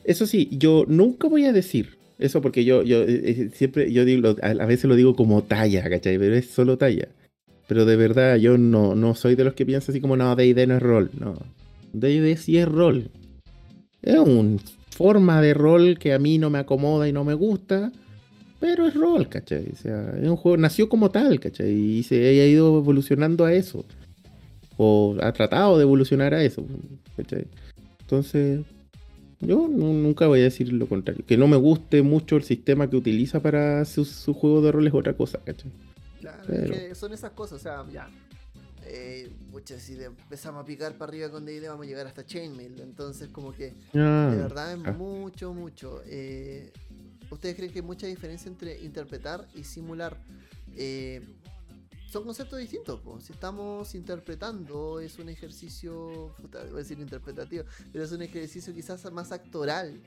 Eso sí, yo nunca voy a decir eso porque yo, yo eh, eh, siempre, yo digo, a, veces lo digo como talla, ¿cachai? Pero es solo talla. Pero de verdad, yo no, no soy de los que piensan así como, no, D&D no es rol. No, D&D sí es rol. Es una forma de rol que a mí no me acomoda y no me gusta, pero es rol, ¿cachai? O sea, es un juego, nació como tal, ¿cachai? Y se ha ido evolucionando a eso. O ha tratado de evolucionar a eso, ¿cachai? Entonces, yo nunca voy a decir lo contrario. Que no me guste mucho el sistema que utiliza para su, juego de rol es otra cosa, ¿cachai? Claro, es que son esas cosas, o sea, ya. Eh, si empezamos a picar para arriba con DD vamos a llegar hasta Chainmail. Entonces, como que ah, de verdad es ah. mucho, mucho. Eh, ¿Ustedes creen que hay mucha diferencia entre interpretar y simular? Eh, son conceptos distintos. Si estamos interpretando, es un ejercicio, voy a decir interpretativo, pero es un ejercicio quizás más actoral.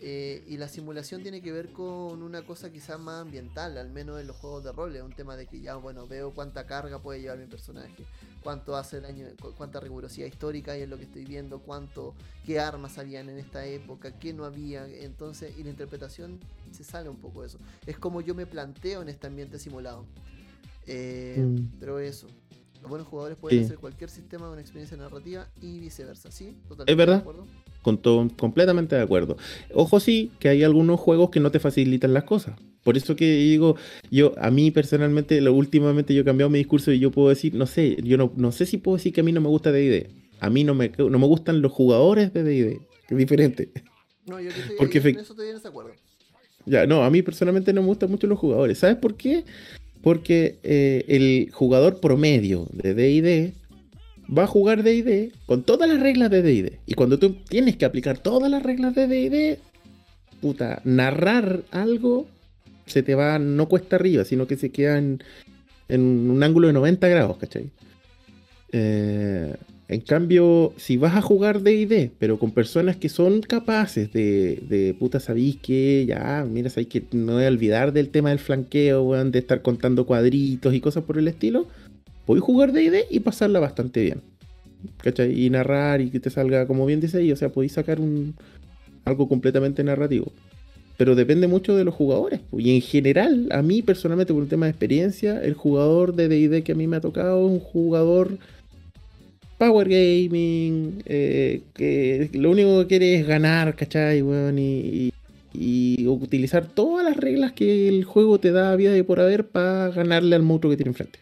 Eh, y la simulación tiene que ver con una cosa quizás más ambiental, al menos en los juegos de rol. Es un tema de que ya, bueno, veo cuánta carga puede llevar mi personaje, cuánto hace daño, cuánta rigurosidad histórica hay en lo que estoy viendo, cuánto, qué armas habían en esta época, qué no había. Entonces, y la interpretación se sale un poco de eso. Es como yo me planteo en este ambiente simulado. Eh, mm. Pero eso. Los buenos jugadores pueden hacer cualquier sistema de una experiencia narrativa y viceversa, ¿sí? Totalmente es verdad. De acuerdo. Con todo, completamente de acuerdo. Ojo sí, que hay algunos juegos que no te facilitan las cosas. Por eso que digo, yo, a mí personalmente, lo, últimamente yo he cambiado mi discurso y yo puedo decir, no sé, yo no, no sé si puedo decir que a mí no me gusta D&D. A mí no me, no me gustan los jugadores de D&D. Es diferente. No, yo estoy, Porque en eso estoy en desacuerdo. Ya, no, a mí personalmente no me gustan mucho los jugadores. ¿Sabes por qué? Porque eh, el jugador promedio de DD va a jugar DD con todas las reglas de DD. Y cuando tú tienes que aplicar todas las reglas de DD, puta, narrar algo se te va, no cuesta arriba, sino que se queda en, en un ángulo de 90 grados, ¿cachai? Eh, en cambio, si vas a jugar DD, pero con personas que son capaces de, de puta, sabéis que ya, mira, hay que no voy olvidar del tema del flanqueo, de estar contando cuadritos y cosas por el estilo, podéis jugar DD y pasarla bastante bien. ¿Cachai? Y narrar y que te salga, como bien dice ahí, o sea, podéis sacar un, algo completamente narrativo. Pero depende mucho de los jugadores. Y en general, a mí personalmente, por un tema de experiencia, el jugador de DD que a mí me ha tocado es un jugador Power Gaming, eh, que lo único que quiere es ganar, ¿cachai? y, utilizar todas las reglas que el juego te da vida de por haber para ganarle al monstruo que tiene enfrente.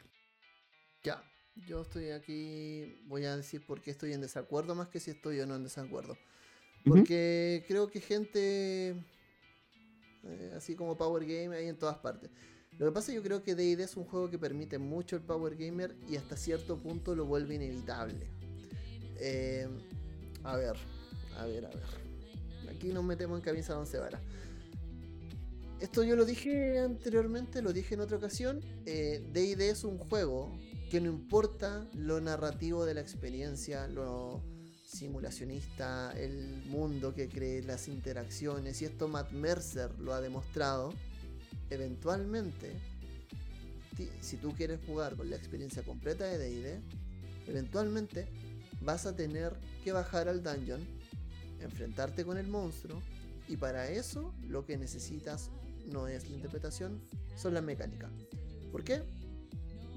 Ya, yo estoy aquí, voy a decir por qué estoy en desacuerdo más que si estoy o no en desacuerdo. Porque creo que gente eh, así como Power Game hay en todas partes. Lo que pasa yo creo que D&D es un juego que permite mucho el Power Gamer y hasta cierto punto lo vuelve inevitable. Eh, a ver, a ver, a ver. Aquí nos metemos en camisa de once. Esto yo lo dije anteriormente, lo dije en otra ocasión. Eh, es un juego que no importa lo narrativo de la experiencia, lo simulacionista, el mundo que cree, las interacciones, y esto Matt Mercer lo ha demostrado eventualmente, si tú quieres jugar con la experiencia completa de DD, eventualmente vas a tener que bajar al dungeon, enfrentarte con el monstruo, y para eso lo que necesitas no es la interpretación, son las mecánicas. ¿Por qué?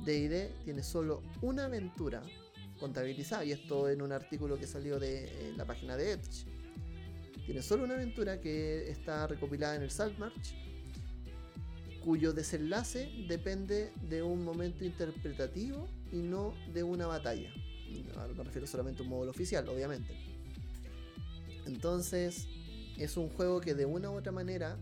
DD tiene solo una aventura contabilizada, y esto en un artículo que salió de la página de Edge. Tiene solo una aventura que está recopilada en el Saltmarch cuyo desenlace depende de un momento interpretativo y no de una batalla. me refiero solamente a un módulo oficial, obviamente. Entonces, es un juego que de una u otra manera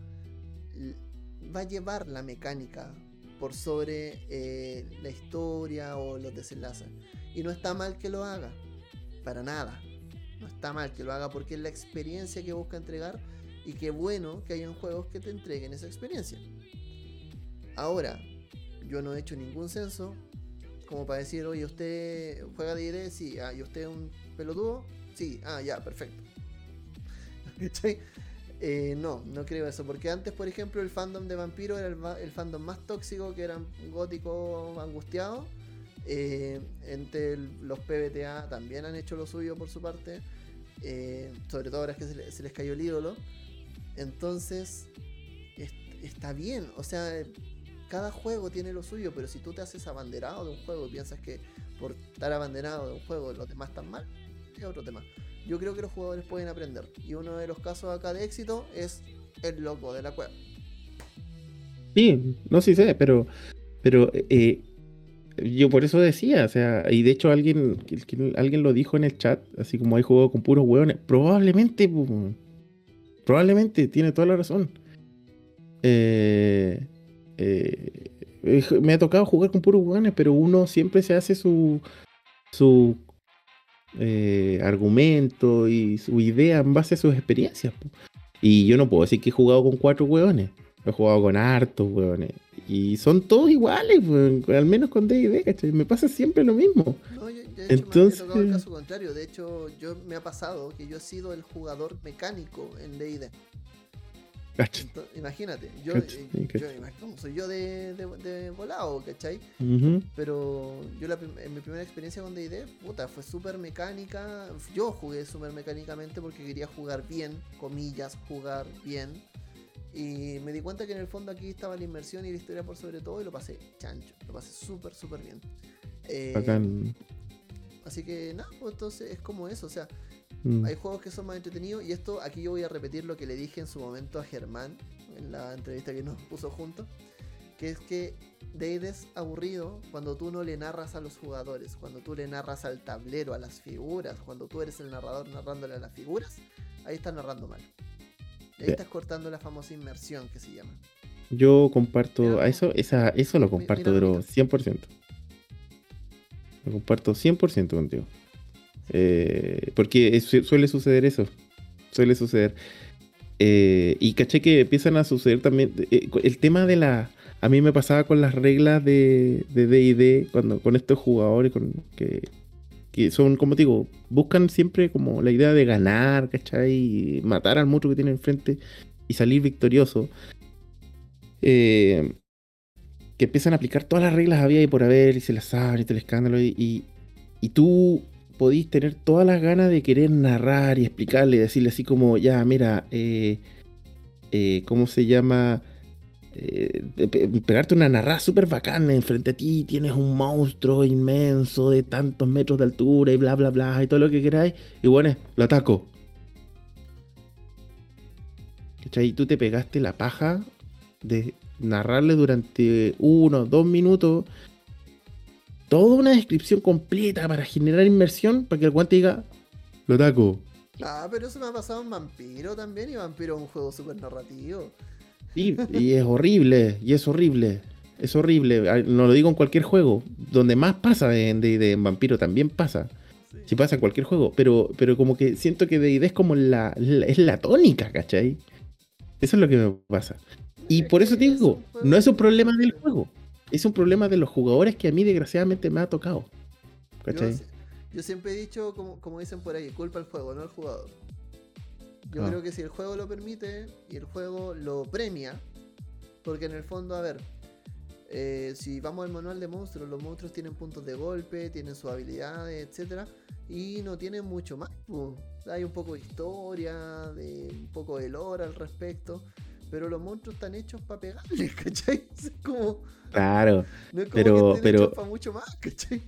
va a llevar la mecánica por sobre eh, la historia o los desenlaces. Y no está mal que lo haga, para nada. No está mal que lo haga porque es la experiencia que busca entregar y qué bueno que hayan juegos que te entreguen esa experiencia. Ahora, yo no he hecho ningún censo como para decir, oye, ¿usted juega D&D? Sí, ah, ¿y usted es un pelotudo? Sí, ah, ya, perfecto. Eh, no, no creo eso, porque antes, por ejemplo, el fandom de Vampiro era el, fandom más tóxico, que eran góticos angustiados. Eh, entre los PBTA también han hecho lo suyo por su parte, eh, sobre todo ahora es que se, les cayó el ídolo. Entonces, está bien, o sea, cada juego tiene lo suyo, pero si tú te haces abanderado de un juego y piensas que por estar abanderado de un juego los demás están mal, es otro tema. Yo creo que los jugadores pueden aprender. Y uno de los casos acá de éxito es el loco de la cueva. Sí, no sí sé, pero, pero eh, yo por eso decía, o sea, y de hecho alguien, alguien lo dijo en el chat, así como hay juego con puros hueones, probablemente, probablemente, tiene toda la razón. Eh, eh, me ha tocado jugar con puros hueones, pero uno siempre se hace su, su argumento y su idea en base a sus experiencias. Y yo no puedo decir que he jugado con cuatro hueones. He jugado con hartos, weón. Y son todos iguales. Al menos con DD, ¿cachai? Me pasa siempre lo mismo. No, yo, Entonces... me ha tocado el caso contrario. De hecho, yo me ha pasado que yo he sido el jugador mecánico en DD. Imagínate, yo, eh, yo soy yo de, de, volado, ¿cachai? Pero yo en mi primera experiencia con DD, puta, fue súper mecánica. Yo jugué súper mecánicamente porque quería jugar bien, comillas, jugar bien. Y me di cuenta que en el fondo aquí estaba la inmersión y la historia por sobre todo y lo pasé chancho, lo pasé súper, súper bien. Eh, así que nada, pues entonces es como eso, o sea, mm. hay juegos que son más entretenidos y esto aquí yo voy a repetir lo que le dije en su momento a Germán en la entrevista que nos puso juntos, que es que Deid es aburrido cuando tú no le narras a los jugadores, cuando tú le narras al tablero, a las figuras, cuando tú eres el narrador narrándole a las figuras, ahí está narrando mal. Ahí estás cortando la famosa inmersión que se llama. Yo comparto, a eso, esa, eso lo comparto, pero 100%. Lo comparto 100% contigo. Eh, porque suele suceder eso. Suele suceder. Eh, y caché que empiezan a suceder también. Eh, el tema de la. A mí me pasaba con las reglas de DD cuando con estos jugadores con, que, que son, como digo, buscan siempre como la idea de ganar, ¿cachai? Y matar al monstruo que tiene enfrente y salir victorioso. Eh, que empiezan a aplicar todas las reglas había y por haber y se las saben y todo el escándalo y, y, tú podís tener todas las ganas de querer narrar y explicarle, decirle así como, ya, mira, eh, eh, ¿cómo se llama? Eh, pegarte una narrada súper bacana enfrente a ti, tienes un monstruo inmenso de tantos metros de altura y bla bla bla y todo lo que queráis, y bueno, lo ataco. Y tú te pegaste la paja de narrarle durante uno, dos minutos toda una descripción completa para generar inmersión para que el guante diga, lo ataco. Ah, pero eso me ha pasado en Vampiro también, y Vampiro es un juego súper narrativo y es horrible, y es horrible. Es horrible. No lo digo en cualquier juego. Donde más pasa de, de, Vampiro también pasa. Si pasa en cualquier juego. Pero, pero como que siento que de es como la, es la tónica, ¿cachai? Eso es lo que me pasa. Y por eso te digo, no es un problema del juego. Es un problema de los jugadores que a mí desgraciadamente me ha tocado. ¿Cachai? Yo, siempre he dicho, como, como dicen por ahí, culpa al juego, no al jugador. Yo ah. creo que si el juego lo permite y el juego lo premia, porque en el fondo, a ver, eh, si vamos al manual de monstruos, los monstruos tienen puntos de golpe, tienen sus habilidades, etcétera, y no tienen mucho más. Hay un poco de historia, de un poco de lore al respecto, pero los monstruos están hechos para pegarles, ¿cachai? Es como. Claro. No es como pero, que pero... para mucho más, ¿cachai?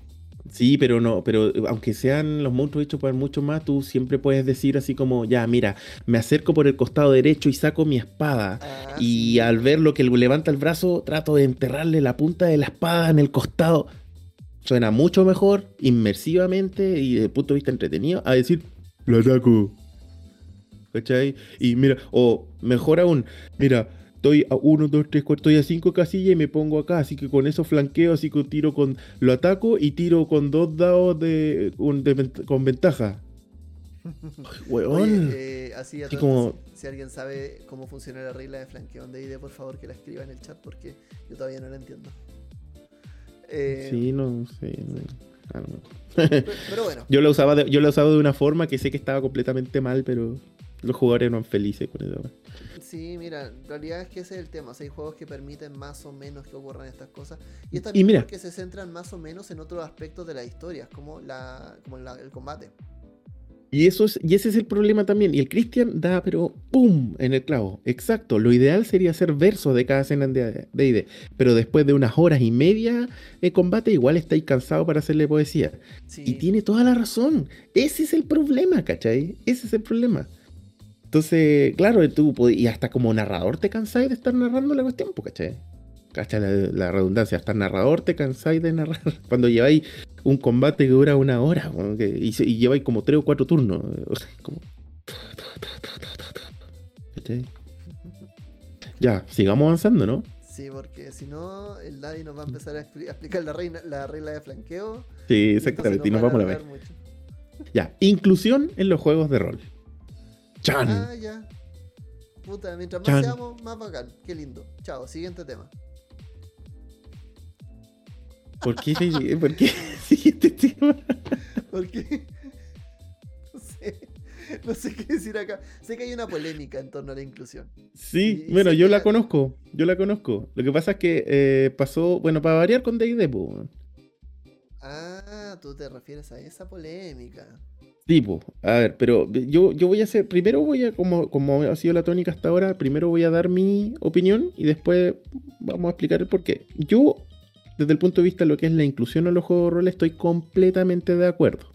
Sí, pero no, pero aunque sean los monstruos hechos por mucho más, tú siempre puedes decir así como, ya, mira, me acerco por el costado derecho y saco mi espada. Ah, y al ver lo que levanta el brazo, trato de enterrarle la punta de la espada en el costado. Suena mucho mejor, inmersivamente y desde el punto de vista entretenido, a decir, lo ataco. ¿Cachai? Y mira, o mejor aún, mira, estoy a 1, 2, 3, 4, estoy a 5 casillas y me pongo acá, así que con eso flanqueo, así que tiro con, lo ataco y tiro con dos dados de, con ventaja. Weón. Eh, así a como... si, alguien sabe cómo funciona la regla de flanqueo de ID, por favor que la escriba en el chat porque yo todavía no la entiendo. Eh, sí, no sé. pero, bueno. Yo lo, usaba yo lo he usado de una forma que sé que estaba completamente mal, pero los jugadores no han felices con eso. Sí, mira, en realidad es que ese es el tema. hay juegos que permiten más o menos que ocurran estas cosas. Y es también porque se centran más o menos en otros aspectos de la historia, como, la, como el combate. Y, eso es, y ese es el problema también. Y el Christian da, pero ¡pum! en el clavo. Exacto. Lo ideal sería hacer versos de cada escena de D&D. Pero después de unas horas y media de combate, igual estáis cansados para hacerle poesía. Y tiene toda la razón. Ese es el problema, ¿cachai? Ese es el problema. Entonces, claro, tú y hasta como narrador te cansáis de estar narrando la cuestión, pues, ¿cachai? ¿Cachai? La, redundancia, hasta narrador te cansáis de narrar. Cuando lleváis un combate que dura una hora y, lleváis como tres o cuatro turnos. Ya, sigamos avanzando, ¿no? Sí, porque si no, el Daddy nos va a empezar a, explicar la, reina, la regla de flanqueo. Sí, exactamente, y nos, vamos a ver. Ya, inclusión en los juegos de rol. Chan. Ah, ya. Puta, mientras más seamos, más bacán. Qué lindo. Chao, siguiente tema. ¿Por qué? ¿Por qué? Siguiente tema. ¿Por qué? No sé. No sé qué decir acá. Sé que hay una polémica en torno a la inclusión. Sí, bueno, yo la conozco. Yo la conozco. Lo que pasa es que eh, pasó, bueno, para variar con D&D, Ah, tú te refieres a esa polémica. Tipo, a ver, pero yo, yo voy a hacer, primero voy a, como, como ha sido la tónica hasta ahora, primero voy a dar mi opinión y después vamos a explicar el por qué. Yo, desde el punto de vista de lo que es la inclusión en los juegos de rol, estoy completamente de acuerdo.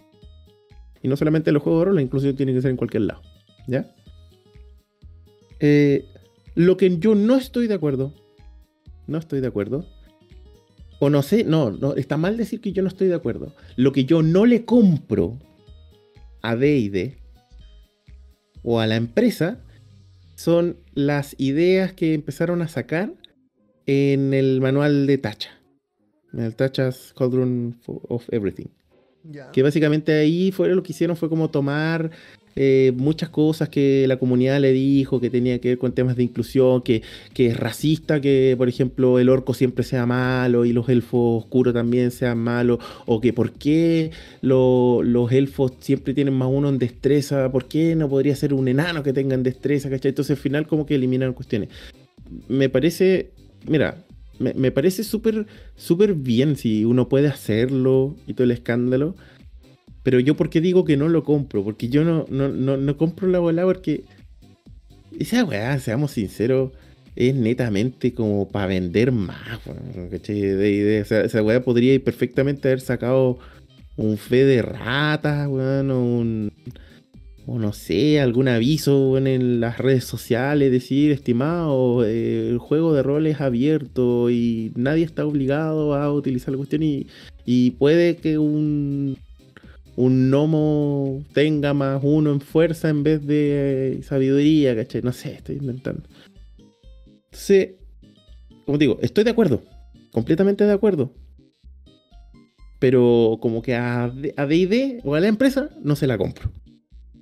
Y no solamente en los juegos de rol, la inclusión tiene que ser en cualquier lado. ¿Ya? Eh, lo que yo no estoy de acuerdo, no estoy de acuerdo, o no sé, no, no, está mal decir que yo no estoy de acuerdo. Lo que yo no le compro a D&D o a la empresa son las ideas que empezaron a sacar en el manual de Tacha. En el Tacha's Cauldron of Everything. Que básicamente ahí fue lo que hicieron fue como tomar eh, muchas cosas que la comunidad le dijo, que tenía que ver con temas de inclusión, que, es racista, que por ejemplo el orco siempre sea malo y los elfos oscuros también sean malos, o que por qué los elfos siempre tienen más uno en destreza, por qué no podría ser un enano que tenga en destreza, ¿cachai? Entonces al final como que eliminan cuestiones. Me parece, mira, me, parece súper, súper bien si uno puede hacerlo y todo el escándalo. Pero yo, ¿por qué digo que no lo compro? Porque yo no, no, compro la bola porque esa weá, seamos sinceros, es netamente como para vender más. De, esa weá podría perfectamente haber sacado un fe de ratas, weón, o un. O no sé, algún aviso en las redes sociales, decir, estimado, eh, el juego de rol es abierto y nadie está obligado a utilizar la cuestión y, y puede que un un gnomo tenga más uno en fuerza en vez de sabiduría, ¿cachai? No sé, estoy inventando. Entonces, como digo, estoy de acuerdo, completamente de acuerdo. Pero como que a DD o a la empresa no se la compro.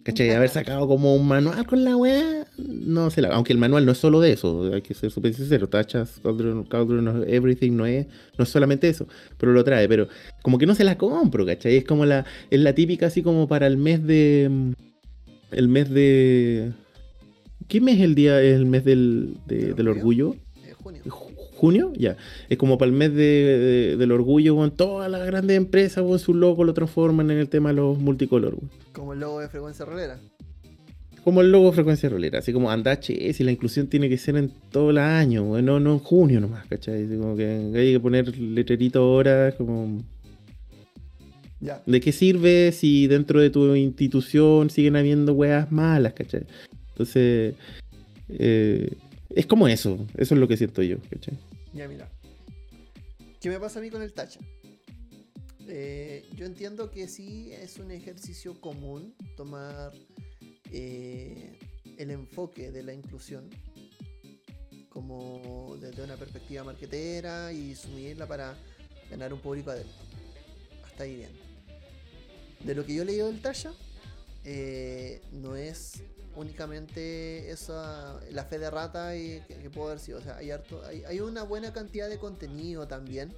¿Cachai? Haber sacado como un manual con la weá, no se la. Aunque el manual no es solo de eso, hay que ser súper sincero. Tachas, Cauldron, Everything no es, no es solamente eso, pero lo trae. Pero como que no se la compro, ¿cachai? Es como la, es la típica así como para el mes de. El mes de. ¿Qué mes es el día? el mes del, del orgullo? Eh, junio junio, ya. Es como para el mes de, del orgullo, con todas las grandes empresas, con su logo lo transforman en el tema de los multicolor, Como el logo de frecuencia rolera. Como el logo de frecuencia rolera, así como andache, si la inclusión tiene que ser en todo el año, no, no en junio nomás, ¿cachai? como que hay que poner letrerito ahora, como. Ya. ¿De qué sirve si dentro de tu institución siguen habiendo weas malas, ¿cachai? Entonces, eh, es como eso, eso es lo que siento yo, ¿cachai? Ya, mira. ¿Qué me pasa a mí con el tacha? Eh, yo entiendo que sí es un ejercicio común tomar eh, el enfoque de la inclusión como desde una perspectiva marketera y sumirla para ganar un público adentro. Hasta ahí bien. De lo que yo he leído del Tasha, eh, no es únicamente esa la fe de rata y que, puede haber sido. O sea, hay, harto, hay, una buena cantidad de contenido también.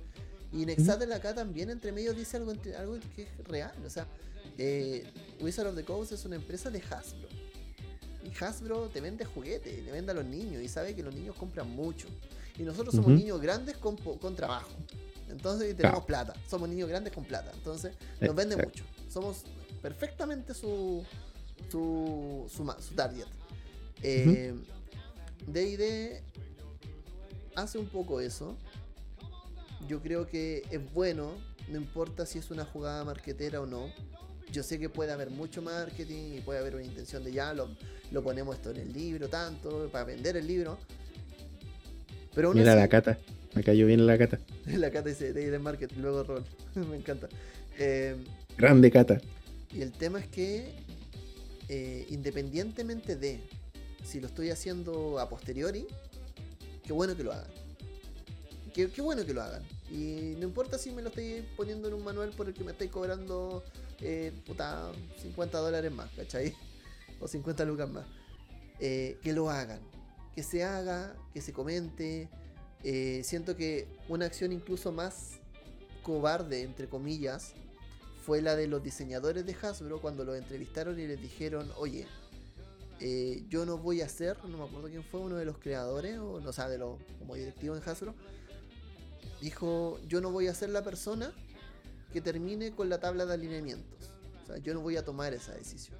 Y Nexatel acá también entre medio dice algo, algo que es real. O sea, eh, Wizard of the Coast es una empresa de Hasbro. Y Hasbro te vende juguetes, le vende a los niños y sabe que los niños compran mucho. Y nosotros somos niños grandes con, con trabajo. Entonces tenemos plata. Somos niños grandes con plata. Entonces nos vende mucho. Somos perfectamente su, su, su, su target. Eh, D&D hace un poco eso. Yo creo que es bueno, no importa si es una jugada marquetera o no. Yo sé que puede haber mucho marketing y puede haber una intención de ya lo, lo ponemos esto en el libro, tanto, para vender el libro. Pero Mira así- la cata. Me cayó bien la cata. la cata dice D&D Marketing, luego rol. Me encanta. Eh, Grande cata. y el tema es que, eh, independientemente de si lo estoy haciendo a posteriori, qué bueno que lo hagan. Qué, bueno que lo hagan. Y no importa si me lo estoy poniendo en un manual por el que me estoy cobrando eh, puta, 50 dólares más, ¿cachai? O 50 lucas más. Eh, que lo hagan. Que se haga, que se comente. Eh, siento que una acción incluso más cobarde, entre comillas, fue la de los diseñadores de Hasbro cuando los entrevistaron y les dijeron, oye, eh, yo no voy a ser, no me acuerdo quién fue, uno de los creadores, o no de los como directivo en Hasbro, dijo, yo no voy a ser la persona que termine con la tabla de alineamientos. O sea, yo no voy a tomar esa decisión.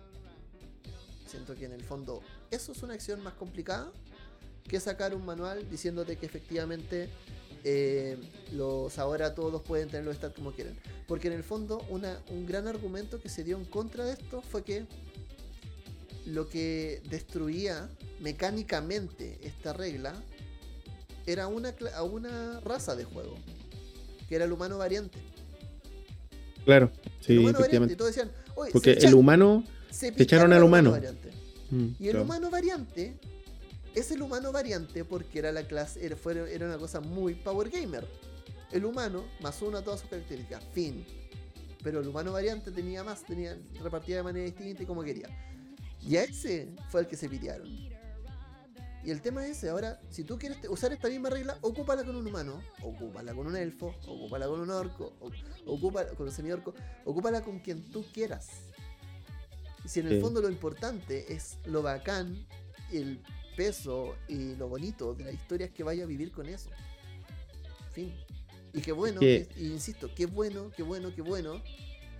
Siento que en el fondo eso es una acción más complicada que sacar un manual diciéndote que efectivamente eh, los ahora todos pueden tener los stats como quieren. Porque en el fondo una, un gran argumento que se dio en contra de esto fue que lo que destruía mecánicamente esta regla era una, una raza de juego, que era el humano variante. Claro. el Sí, humano variante. Y efectivamente. todos decían, oye, Porque el humano. se echaron al humano. variante. Mm, Y el claro. humano variante es el humano variante porque era la clase, era, fue- era una cosa muy power gamer. El humano más uno a todas sus características, fin. Pero el humano variante tenía más, tenía repartida de manera distinta y como quería. Y a ese fue el que se pitearon. Y el tema es ese, ahora, si tú quieres usar esta misma regla, ocúpala con un humano, ocúpala con un elfo, ocúpala con un orco, ocúpala con un semiorco, ocúpala con quien tú quieras. Si en el Sí. fondo lo importante es lo bacán, el peso y lo bonito de la historia es que vaya a vivir con eso. Fin. Y qué bueno, que- insisto, qué bueno, qué bueno, qué bueno,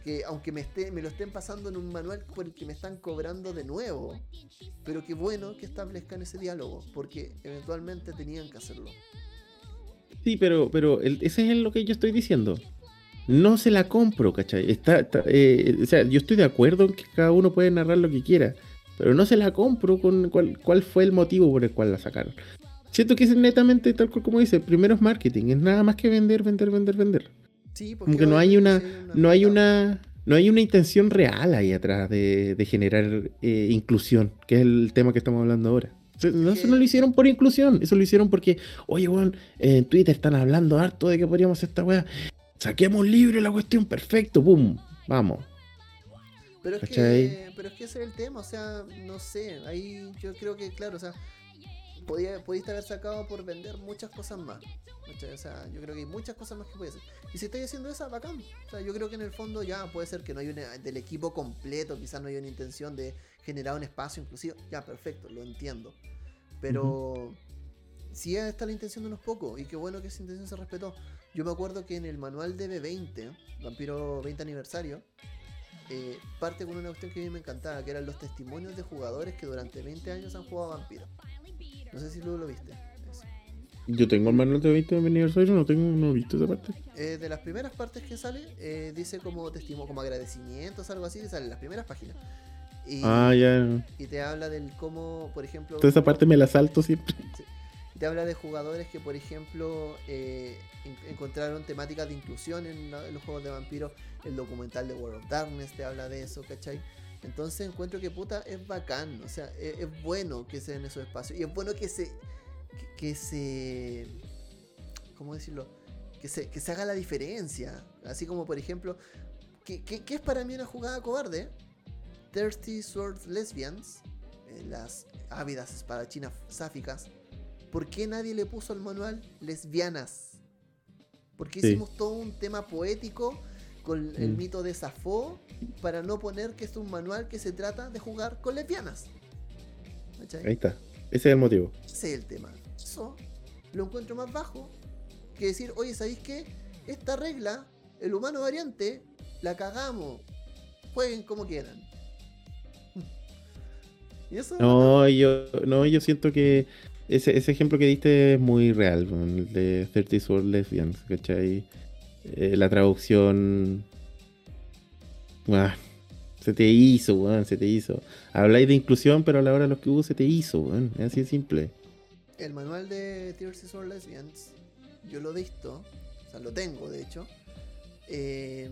que aunque me, esté, me lo estén pasando en un manual por el que me están cobrando de nuevo, pero qué bueno que establezcan ese diálogo, porque eventualmente tenían que hacerlo. Sí, pero, pero el- ese es lo que yo estoy diciendo. No se la compro, ¿cachai? Está, está, eh, o sea, yo estoy de acuerdo en que cada uno puede narrar lo que quiera, pero no se la compro con cuál, cuál fue el motivo por el cual la sacaron. Siento que es netamente, tal cual como dice, primero es marketing, es nada más que vender, vender, vender, vender. Sí, Como que no hay una, no hay una, no hay una intención real ahí atrás de, de generar eh, inclusión, que es el tema que estamos hablando ahora. No, eso no lo hicieron por inclusión, eso lo hicieron porque, oye, weón, en Twitter están hablando harto de que podríamos hacer esta weá. Saquemos libre la cuestión, perfecto, pum, vamos. Pero es, que, pero es que ese es el tema, o sea, no sé, ahí yo creo que, claro, o sea, podía, pudiste haber sacado por vender muchas cosas más. ¿cachai? O sea, yo creo que hay muchas cosas más que puedes hacer. Y si estáis haciendo esa, bacán. O sea, yo creo que en el fondo ya puede ser que no hay una, del equipo completo, quizás no hay una intención de generar un espacio inclusivo. Ya, perfecto, lo entiendo. Pero sí está la intención de unos pocos, y qué bueno que esa intención se respetó. Yo me acuerdo que en el manual de B20, Vampiro 20 aniversario, eh, parte con una cuestión que a mí me encantaba, que eran los testimonios de jugadores que durante 20 años han jugado a Vampiro. No sé si luego lo viste. Eso. Yo tengo el manual de 20 de aniversario, no tengo, no he visto esa parte. Eh, de las primeras partes que sale, eh, dice como testimonio, como agradecimientos, algo así, sale en las primeras páginas. Y, Ah, ya. y te habla del cómo, por ejemplo. Toda esa parte me la salto siempre. Te habla de jugadores que, por ejemplo, eh, en- encontraron temáticas de inclusión en, los juegos de vampiros. El documental de World of Darkness te habla de eso, ¿cachai? Entonces encuentro que puta es bacán, o sea, es, es bueno que se den esos espacios. Y es bueno que se. que, se. ¿Cómo decirlo? Que se, que se haga la diferencia. Así como, por ejemplo, ¿qué, qué- qué es para mí una jugada cobarde? Thirsty Sword Lesbians, eh, las ávidas espadachinas sáficas. ¿Por qué nadie le puso al manual lesbianas? ¿Por qué Sí. hicimos todo un tema poético con el Mm. mito de Safo para no poner que es un manual que se trata de jugar con lesbianas? ¿Cachai? Ahí está. Ese es el motivo. Ese es el tema. Eso lo encuentro más bajo que decir, oye, ¿sabéis qué? Esta regla, el humano variante, la cagamos. jueguen como quieran. ¿Y eso? No, yo, no, yo siento que ese, ese ejemplo que diste es muy real, el de 30 Sword Lesbians, ¿cachai? Eh, la traducción. Ah, se te hizo, weón, se te hizo. Habláis de inclusión, pero a la hora de los que hubo se te hizo, weón. Es así de simple. El manual de Tears for Lesbians, yo lo he visto, o sea, lo tengo de hecho. eh,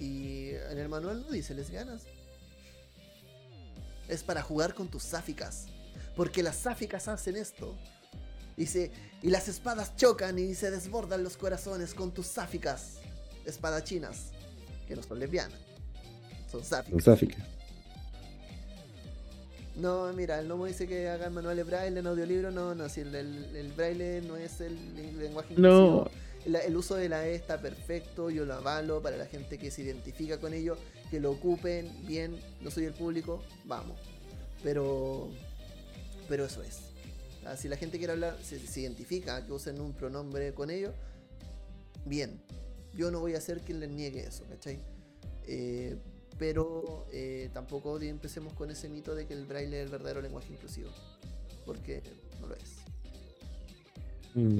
y en el manual no dice lesbianas. Es para jugar con tus sáficas. Porque las sáficas hacen esto. Dice, y las espadas chocan y se desbordan los corazones con tus sáficas. Espadachinas. Que no son lesbianas. Son sáficas. Sáfica. No, mira, el Nomo dice que hagan manuales braille en audiolibro. No, no, si el, el- el braille no es el, el lenguaje No. inclusivo. La- el uso de la E está perfecto, yo lo avalo para la gente que se identifica con ello, que lo ocupen bien. No soy el público, vamos. Pero, pero eso es. Ah, Si la gente quiere hablar, se, se identifica, que usen un pronombre con ello, bien. Yo no voy a hacer quien les niegue eso, ¿cachai? Eh, pero eh, tampoco empecemos con ese mito de que el braille es el verdadero lenguaje inclusivo. Porque no lo es. Mm.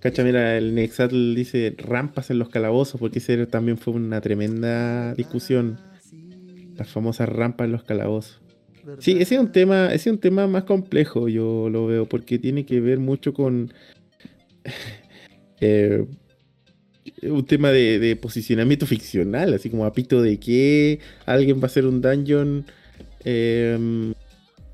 Cacha, mira, el Nexatl dice rampas en los calabozos, porque ese también fue una tremenda discusión. Ah, sí, Las famosas rampas en los calabozos. ¿Verdad? Sí, ese es un tema, ese es un tema más complejo, yo lo veo, porque tiene que ver mucho con eh, un tema de, de posicionamiento ficcional, así como a pito de que alguien va a hacer un dungeon em,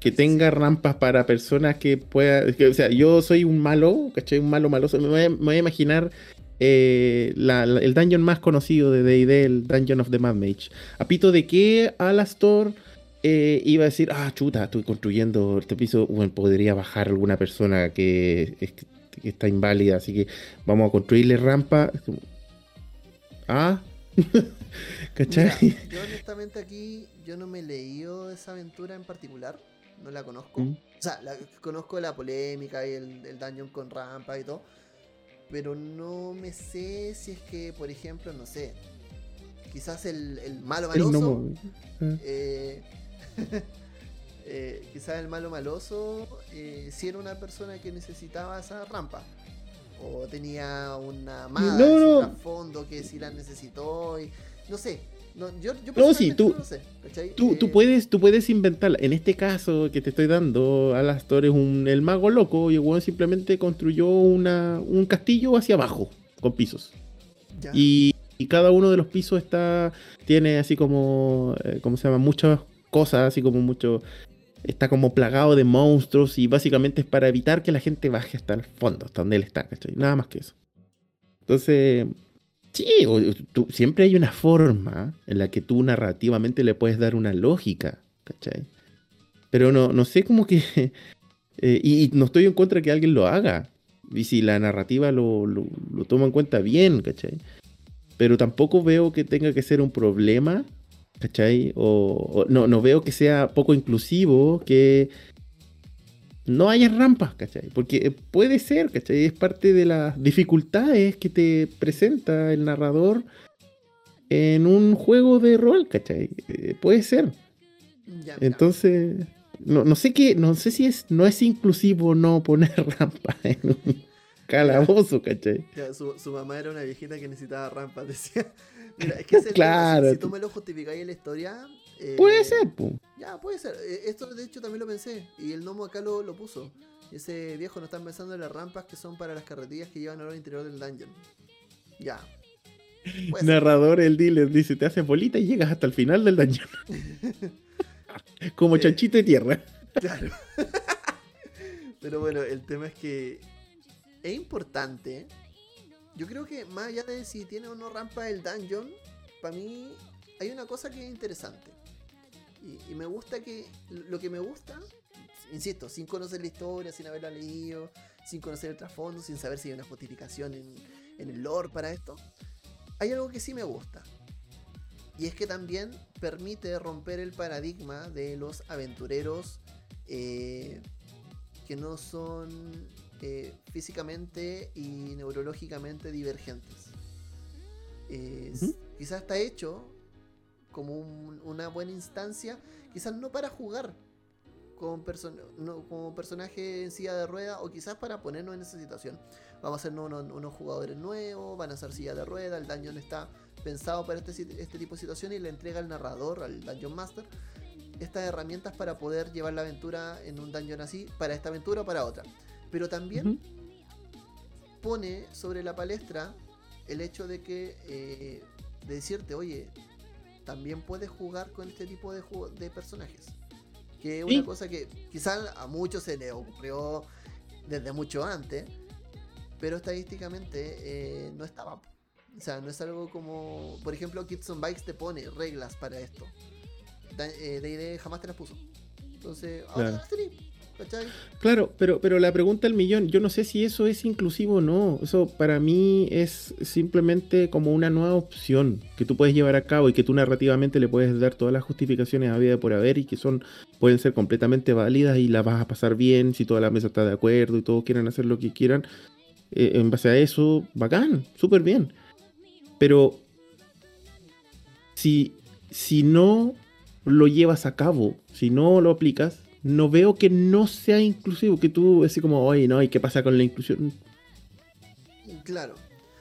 que tenga rampas para personas que puedan. O sea, yo soy un malo, ¿cachai? Un malo maloso. Me voy a, me voy a imaginar eh, la- la- el dungeon más conocido de DD, el Dungeon of the Mad Mage. A pito de que Alastor eh, iba a decir, ah, chuta, estoy construyendo este piso, bueno, podría bajar alguna persona que, es- que está inválida, así que vamos a construirle rampa. Ah, ¿cachai? Mira, yo honestamente aquí, yo no me he leído esa aventura en particular, no la conozco. Mm. O sea, la- conozco la polémica y el, el dungeon con rampa y todo, pero no me sé si es que, por ejemplo, no sé, quizás el, el malo maloso, eh, eh, quizás el malo maloso eh, si era una persona que necesitaba esa rampa. O tenía una maga No, no. trasfondo que si la necesitó. Y, no sé. No, yo, yo No, sí, tú- no lo sé. Tú, tú Eh, puedes, tú puedes inventarla. En este caso que te estoy dando, Alastor es un, el mago loco y el weón simplemente construyó una, un castillo hacia abajo, con pisos. ya. Y, y cada uno de los pisos está tiene así como, eh, ¿cómo se llama? Muchas cosas, así como mucho... Está como plagado de monstruos y básicamente es para evitar que la gente baje hasta el fondo, hasta donde él está, ¿cachai? Nada más que eso. Entonces, sí, siempre hay una forma en la que tú narrativamente le puedes dar una lógica, ¿cachai? Pero no, no sé cómo que... eh, y, y no estoy en contra de que alguien lo haga. Y si la narrativa lo, lo, lo toma en cuenta bien, ¿cachai? Pero tampoco veo que tenga que ser un problema, ¿cachai? O, o no, no veo que sea poco inclusivo, que no haya rampas, ¿cachai? Porque puede ser, ¿cachai? Es parte de las dificultades que te presenta el narrador en un juego de rol, ¿cachai? Eh, puede ser. Ya. Entonces, no, no sé qué, no sé si es, no es inclusivo no poner rampa en un calabozo, ¿cachai? Ya, su, su mamá era una viejita que necesitaba rampas, decía. Mira, es que ese es el Claro. Si, si tú me lo justificáis en la historia. eh, Puede ser, po. Ya, puede ser. Eh, Esto de hecho también lo pensé. Y el gnomo acá lo, lo puso. Ese viejo no está pensando en las rampas que son para las carretillas que llevan al interior del dungeon. Ya. Narrador, el dealer, dice, te haces bolita y llegas hasta el final del dungeon. Como chanchito de tierra. Claro. Pero bueno, el tema es que es importante. Yo creo que más allá de si tiene o no rampa el dungeon, para mí hay una cosa que es interesante. Y, me gusta que. Lo que me gusta, insisto, sin conocer la historia, sin haberla leído, sin conocer el trasfondo, sin saber si hay una justificación en, en el lore para esto, hay algo que sí me gusta. Y es que también permite romper el paradigma de los aventureros eh, que no son eh, físicamente y neurológicamente divergentes. Eh. Quizás está hecho como un- una buena instancia, quizás no para jugar con no, como personaje en silla de rueda o quizás para ponernos en esa situación. Vamos a ser unos, unos jugadores nuevos, van a ser silla de rueda, el dungeon está pensado para este, este tipo de situación y le entrega al narrador, al dungeon master, estas herramientas para poder llevar la aventura en un dungeon así, para esta aventura o para otra. Pero también pone sobre la palestra el hecho de que eh, de decirte, oye, también puedes jugar con este tipo de, de personajes. Que es Sí. una cosa que quizás a muchos se le ocurrió desde mucho antes, pero estadísticamente eh, no estaba. O sea, no es algo como, por ejemplo, Kids on Bikes te pone reglas para esto. Da- eh, D&D jamás te las puso. Entonces, ahora Claro. las tenés, ¿cachai? Claro, pero, pero la pregunta del millón, yo no sé si eso es inclusivo o no. Eso para mí es simplemente como una nueva opción que tú puedes llevar a cabo y que tú narrativamente le puedes dar todas las justificaciones a vida por haber y que son pueden ser completamente válidas y las vas a pasar bien si toda la mesa está de acuerdo y todos quieren hacer lo que quieran. eh, en base a eso, bacán, súper bien. Pero si, si no lo llevas a cabo, si no lo aplicas, no veo que no sea inclusivo, que tú así como, oye, no, ¿y qué pasa con la inclusión? Claro.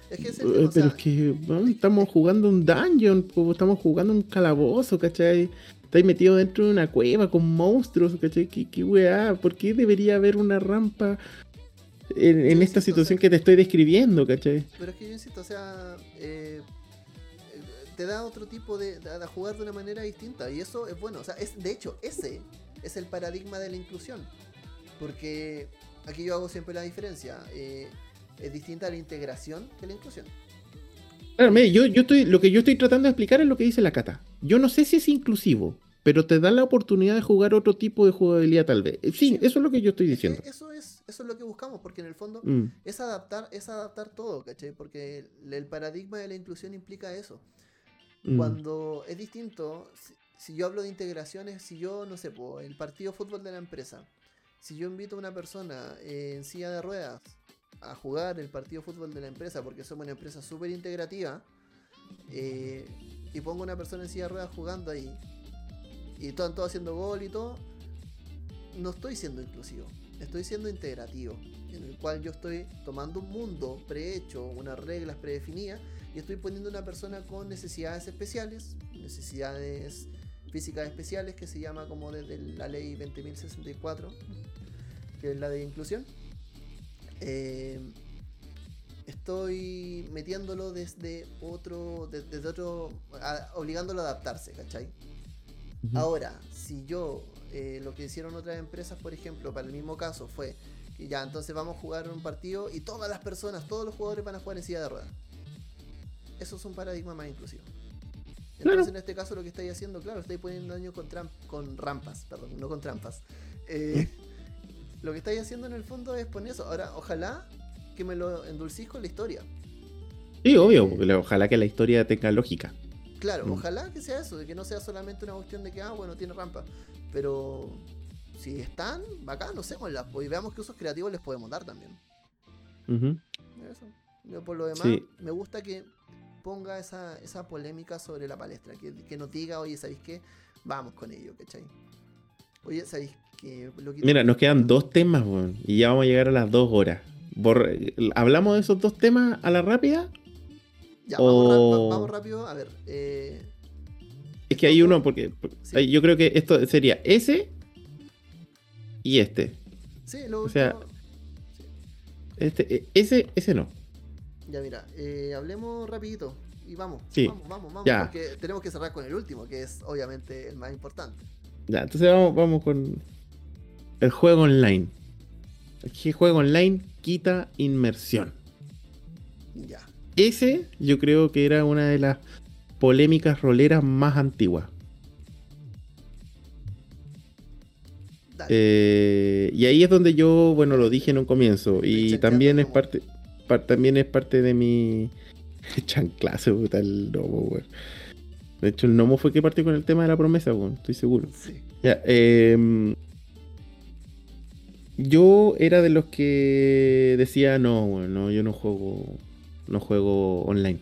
Es que Eh, es el tema, o pero sea, es que bueno, estamos jugando un dungeon, estamos jugando un calabozo, ¿cachai? Estáis metido dentro de una cueva con monstruos, ¿cachai? ¿Qué, qué weá? ¿Por qué debería haber una rampa en, en Sí, esta sí, o situación sea- que te estoy describiendo, ¿cachai? Pero es que yo insisto, o sea, eh, eh, te da otro tipo de, de- de jugar de una manera distinta y eso es bueno. O sea, es, de hecho, ese es el paradigma de la inclusión. Porque aquí yo hago siempre la diferencia. eh, es distinta la integración que la inclusión. Claro, mire, yo, yo estoy, lo que yo estoy tratando de explicar es lo que dice la Cata. Yo no sé si es inclusivo, pero te da la oportunidad de jugar otro tipo de jugabilidad tal vez. Sí, Sí. eso es lo que yo estoy Es que diciendo. eso es, eso es lo que buscamos, porque en el fondo Mm, es adaptar, es adaptar todo, ¿cachai? Porque el, el paradigma de la inclusión implica eso. Mm. Cuando es distinto, si, si yo hablo de integraciones, si yo, no sé, po, el partido fútbol de la empresa, si yo invito a una persona eh, en silla de ruedas a jugar el partido fútbol de la empresa, porque somos una empresa súper integrativa, eh, y pongo a una persona en silla de ruedas jugando ahí, y todo, todo haciendo gol y todo, no estoy siendo inclusivo, estoy siendo integrativo, en el cual yo estoy tomando un mundo prehecho, unas reglas predefinidas, y estoy poniendo una persona con necesidades especiales, necesidades físicas especiales, que se llama como desde la ley 20.064, que es la de inclusión. Eh, estoy metiéndolo desde otro, de- desde otro, a- obligándolo a adaptarse, ¿cachai? Ahora, si yo, eh, lo que hicieron otras empresas, por ejemplo, para el mismo caso, fue que ya, entonces vamos a jugar un partido y todas las personas, todos los jugadores van a jugar en silla de ruedas. Eso es un paradigma más inclusivo. Entonces, Claro. en este caso, lo que estáis haciendo, claro, estáis poniendo daño con, rampas, perdón, no con trampas. Eh, lo que estáis haciendo en el fondo es poner eso. Ahora, ojalá que me lo endulcís con la historia. Sí, obvio, porque la- ojalá que la historia tenga lógica. Claro, Mm. ojalá que sea eso, de que no sea solamente una cuestión de que, ah, bueno, tiene rampa. Pero si están, bacán, usémoslas, pues, y veamos qué usos creativos les podemos dar también. Ujú. Eso. Yo, por lo demás, Sí. me gusta que ponga esa, esa polémica sobre la palestra, que, que nos diga, oye, ¿sabéis qué? Vamos con ello, ¿cachai? Oye, ¿sabéis qué? Loquito? Mira, nos quedan dos temas, y ya vamos a llegar a las dos horas. Borra- ¿Hablamos de esos dos temas a la rápida? Ya, o- va- vamos rápido, a ver. Eh, Es que hay uno, porque porque- Sí. ay, yo creo que esto sería ese y este. sí, lo O sea- este eh, ese, ese no. Ya, mira, eh, hablemos rapidito y vamos. Sí. Vamos, vamos, vamos. Ya. Porque tenemos que cerrar con el último, que es obviamente el más importante. Ya, entonces vamos, vamos con el juego online. El juego online quita inmersión. Ya. Ese yo creo que era una de las polémicas roleras más antiguas. Eh, y ahí es donde yo, bueno, lo dije en un comienzo. Y también es parte, par- también es parte de mi chanclazo, puta, el gnomo, weón. De hecho, el gnomo fue que partió con el tema de la promesa, weón, estoy seguro. Sí. Ya, em, yo era de los que decía, no, weón, no, yo no juego, no juego online.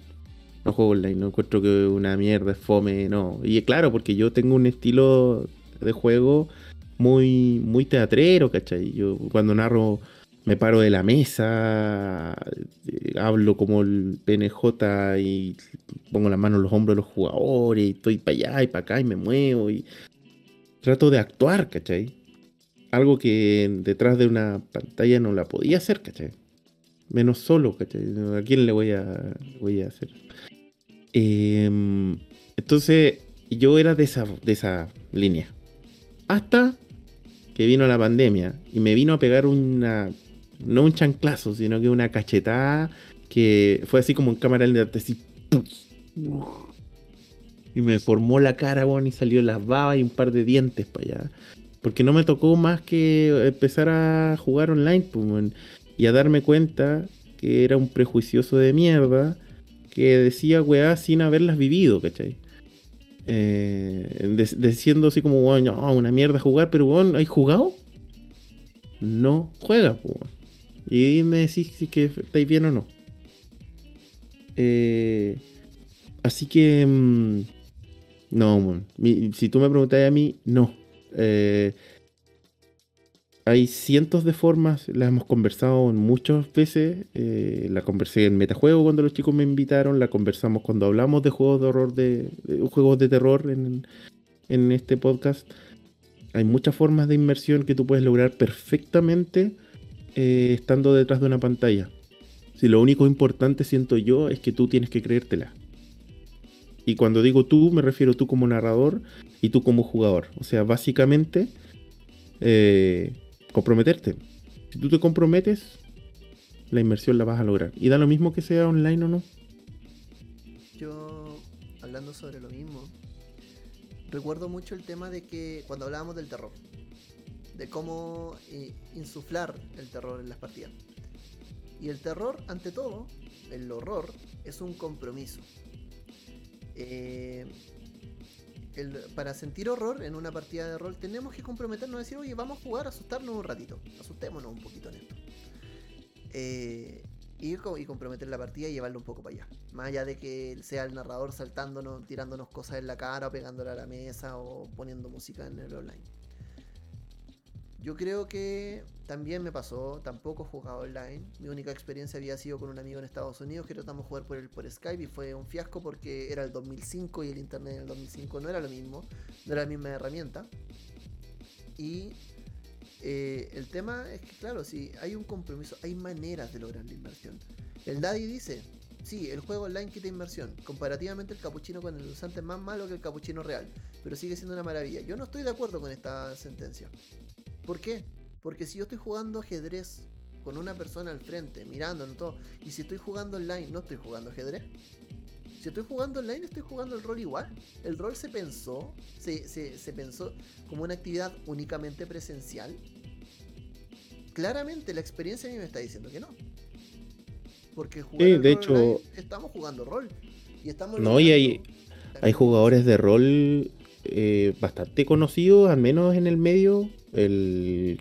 No juego online, no encuentro que una mierda es fome, no. Y claro, porque yo tengo un estilo de juego muy, muy teatrero, ¿cachai? Yo cuando narro me paro de la mesa, eh, hablo como el PNJ y pongo las manos en los hombros de los jugadores y estoy para allá y para acá y me muevo y trato de actuar, ¿cachai? Algo que detrás de una pantalla no la podía hacer, ¿cachai? Menos solo, ¿cachai? ¿A quién le voy a, voy a hacer? Em, entonces, yo era de esa, de esa línea. Hasta que vino la pandemia y me vino a pegar una. No un chanclazo, sino que una cachetada que fue así como en cámara lenta, así. Y me formó la cara, bueno, y salió las babas y un par de dientes para allá. Porque no me tocó más que empezar a jugar online pues, y a darme cuenta que era un prejuicioso de mierda que decía weá sin haberlas vivido, ¿cachai? Eh, diciendo así como, bueno, una mierda jugar, pero bueno, ¿hay jugado? No juega, pues. Y me decís si que estáis bien o no. Eh, así que... Mm, no, si tú me preguntas a mí, no. Eh, hay cientos de formas, las hemos conversado muchas veces. Eh, la conversé en Metajuego cuando los chicos me invitaron, la conversamos cuando hablamos de juegos de horror, de, juegos de terror en, este podcast. Hay muchas formas de inmersión que tú puedes lograr perfectamente eh, estando detrás de una pantalla. Si lo único importante siento yo es que tú tienes que creértela. Y cuando digo tú, me refiero tú como narrador y tú como jugador. O sea, básicamente, eh, comprometerte. Si tú te comprometes, la inmersión la vas a lograr. Y da lo mismo que sea online o no. Yo, hablando sobre lo mismo, recuerdo mucho el tema de que cuando hablábamos del terror, de cómo eh, insuflar el terror en las partidas. Y el terror, ante todo, el horror, es un compromiso. Eh, para sentir horror en una partida de rol tenemos que comprometernos a decir, oye, vamos a jugar, asustarnos un ratito, asustémonos un poquito en esto. Eh, y, y, comprometer la partida y llevarlo un poco para allá. Más allá de que sea el narrador saltándonos, tirándonos cosas en la cara o pegándole a la mesa o poniendo música en el online. Yo creo que también me pasó, tampoco he jugado online. Mi única experiencia había sido con un amigo en Estados Unidos que tratamos de jugar por, el, por Skype y fue un fiasco porque era el 2005 y el internet en el 2005 no era lo mismo, no era la misma herramienta. Y eh, el tema es que, claro, si hay un compromiso, hay maneras de lograr la inversión. El Daddy dice, sí, el juego online quita inversión. Comparativamente el capuchino con el usante es más malo que el capuchino real, pero sigue siendo una maravilla. Yo no estoy de acuerdo con esta sentencia. ¿Por qué? Porque si yo estoy jugando ajedrez con una persona al frente, mirando en todo, y si estoy jugando online, no estoy jugando ajedrez. Si estoy jugando online, estoy jugando el rol igual. El rol se pensó, se, se, pensó como una actividad únicamente presencial. Claramente la experiencia a mí me está diciendo que no. Porque jugando de hecho, estamos jugando rol. Y estamos no, y hay, hay jugadores de rol eh, bastante conocidos, al menos en el medio, el,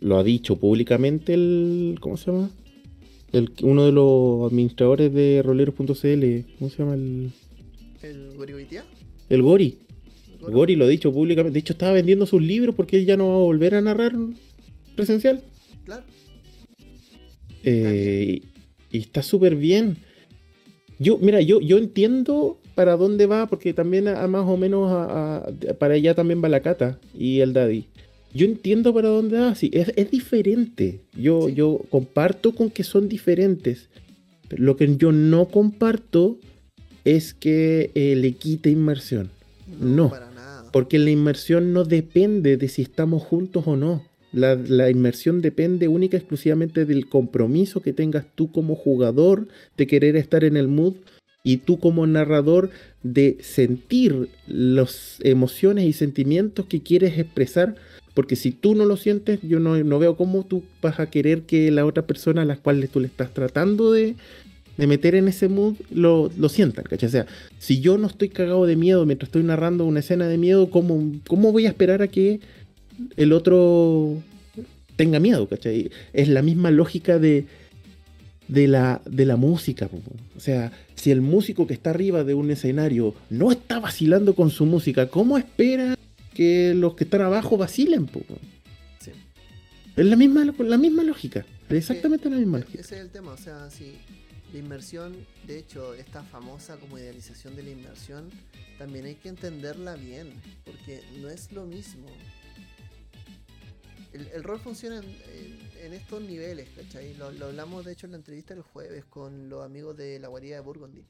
lo ha dicho públicamente el. ¿Cómo se llama? El, uno de los administradores de roleros.cl. ¿Cómo se llama el. ¿El Gori El Gori. Gori lo ha dicho públicamente. De hecho, estaba vendiendo sus libros porque él ya no va a volver a narrar presencial. Claro. Eh, y, está súper bien. Yo, mira, yo, yo entiendo para dónde va, porque también a, más o menos para allá también va la Cata y el Daddy yo entiendo para dónde va, sí, es, diferente. Yo, yo comparto con que son diferentes. lo que yo no comparto es que eh, le quite inmersión. No, porque la inmersión no depende de si estamos juntos o no. La, la, inmersión depende única y exclusivamente del compromiso que tengas tú como jugador de querer estar en el mood y tú como narrador de sentir las emociones y sentimientos que quieres expresar porque si tú no lo sientes, yo no, veo cómo tú vas a querer que la otra persona a la cual tú le estás tratando de, meter en ese mood lo, lo sientan, ¿cachai? O sea, si yo no estoy cagado de miedo mientras estoy narrando una escena de miedo, ¿cómo, cómo voy a esperar a que el otro tenga miedo. Es la misma lógica de, de la, de la música. O sea, si el músico que está arriba de un escenario no está vacilando con su música, ¿cómo espera que los que están abajo vacilen? po? Sí. Es la misma, la misma lógica. Exactamente la misma lógica. Ese es el tema, o sea, si la inmersión, de hecho, esta famosa como idealización de la inmersión, también hay que entenderla bien, porque no es lo mismo. El, el rol funciona en, en- en estos niveles, ¿cachai? Lo, lo hablamos de hecho en la entrevista el jueves con los amigos de la guarida de Burgundy.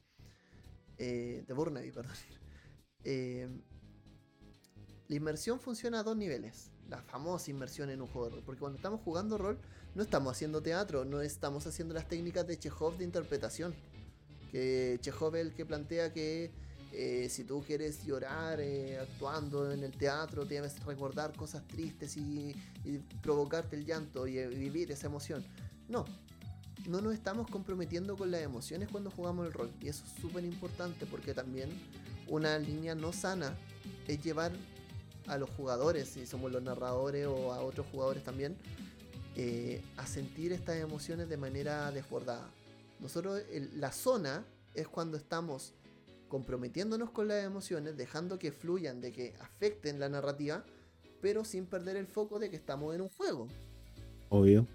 Eh, de Burnaby, perdón. Eh, la inmersión funciona a dos niveles. La famosa inmersión en un juego de rol. Porque cuando estamos jugando rol, no estamos haciendo teatro, no estamos haciendo las técnicas de Chekhov de interpretación. Que Chekhov es el que plantea que eh, si tú quieres llorar eh, actuando en el teatro, debes recordar cosas tristes y, y provocarte el llanto y eh, vivir esa emoción. No, no nos estamos comprometiendo con las emociones cuando jugamos el rol. Y eso es súper importante porque también una línea no sana es llevar a los jugadores, si somos los narradores o a otros jugadores también, eh, a sentir estas emociones de manera desbordada. Nosotros, el- la zona es cuando estamos comprometiéndonos con las emociones, dejando que fluyan, de que afecten la narrativa, pero sin perder el foco de que estamos en un juego, Obvio.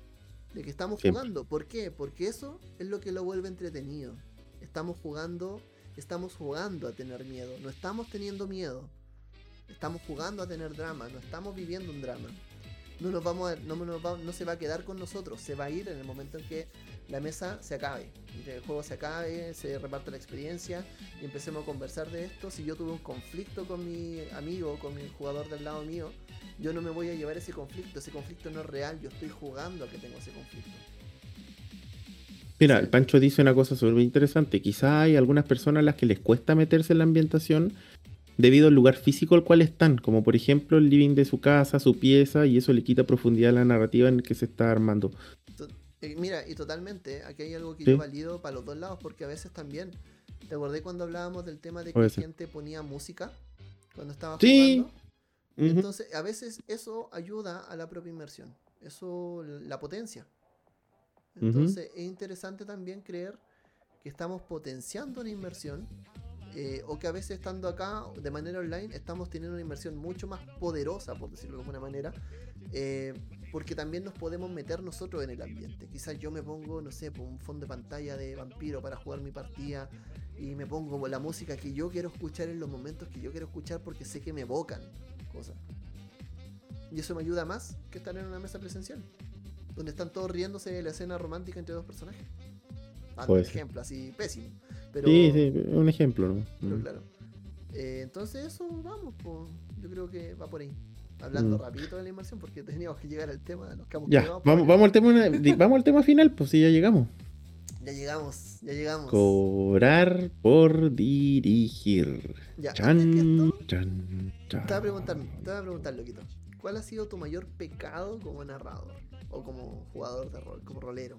de que estamos Siempre. jugando. ¿Por qué? Porque eso es lo que lo vuelve entretenido. Estamos jugando, estamos jugando a tener miedo, no estamos teniendo miedo. Estamos jugando a tener drama, no estamos viviendo un drama. No, nos vamos a- no, nos va- no se va a quedar con nosotros, se va a ir en el momento en que la mesa se acabe, el juego se acabe, se reparte la experiencia y empecemos a conversar de esto. Si yo tuve un conflicto con mi amigo, con mi jugador del lado mío, yo no me voy a llevar ese conflicto, ese conflicto no es real, yo estoy jugando a que tengo ese conflicto. Mira, el Pancho dice una cosa súper interesante. Quizá hay algunas personas a las que les cuesta meterse en la ambientación debido al lugar físico al cual están, como por ejemplo el living de su casa, su pieza, y eso le quita profundidad a la narrativa en el que se está armando. Eh, mira, y totalmente, aquí hay algo que Sí. yo valido para los dos lados, porque a veces también, ¿te acordé cuando hablábamos del tema de que la gente ponía música cuando estaba Sí. jugando? Entonces, a veces eso ayuda a la propia inmersión, eso la potencia. Entonces, es interesante también creer que estamos potenciando una inmersión, eh, o que a veces estando acá de manera online estamos teniendo una inmersión mucho más poderosa, por decirlo de alguna manera, eh, porque también nos podemos meter nosotros en el ambiente. Quizás yo me pongo, no sé, un fondo de pantalla de vampiro para jugar mi partida y me pongo la música que yo quiero escuchar en los momentos que yo quiero escuchar porque sé que me evocan cosas. Y eso me ayuda más que estar en una mesa presencial, donde están todos riéndose de la escena romántica entre dos personajes. Ah, ser. ejemplo así pésimo. Pero, Sí, sí, un ejemplo, ¿no? pero claro. Eh, entonces eso, vamos, po. yo creo que va por ahí. Hablando Mm. rapidito de la inmersión porque teníamos que llegar al tema, nos quedamos Ya, vamos, vamos, al tema, vamos al tema final, pues si ya llegamos. Ya llegamos, ya llegamos. Cobrar por dirigir. Ya, chan, chan. te voy a preguntar, te voy a preguntar, loquito. ¿Cuál ha sido tu mayor pecado como narrador? O como jugador de rol, como rolero.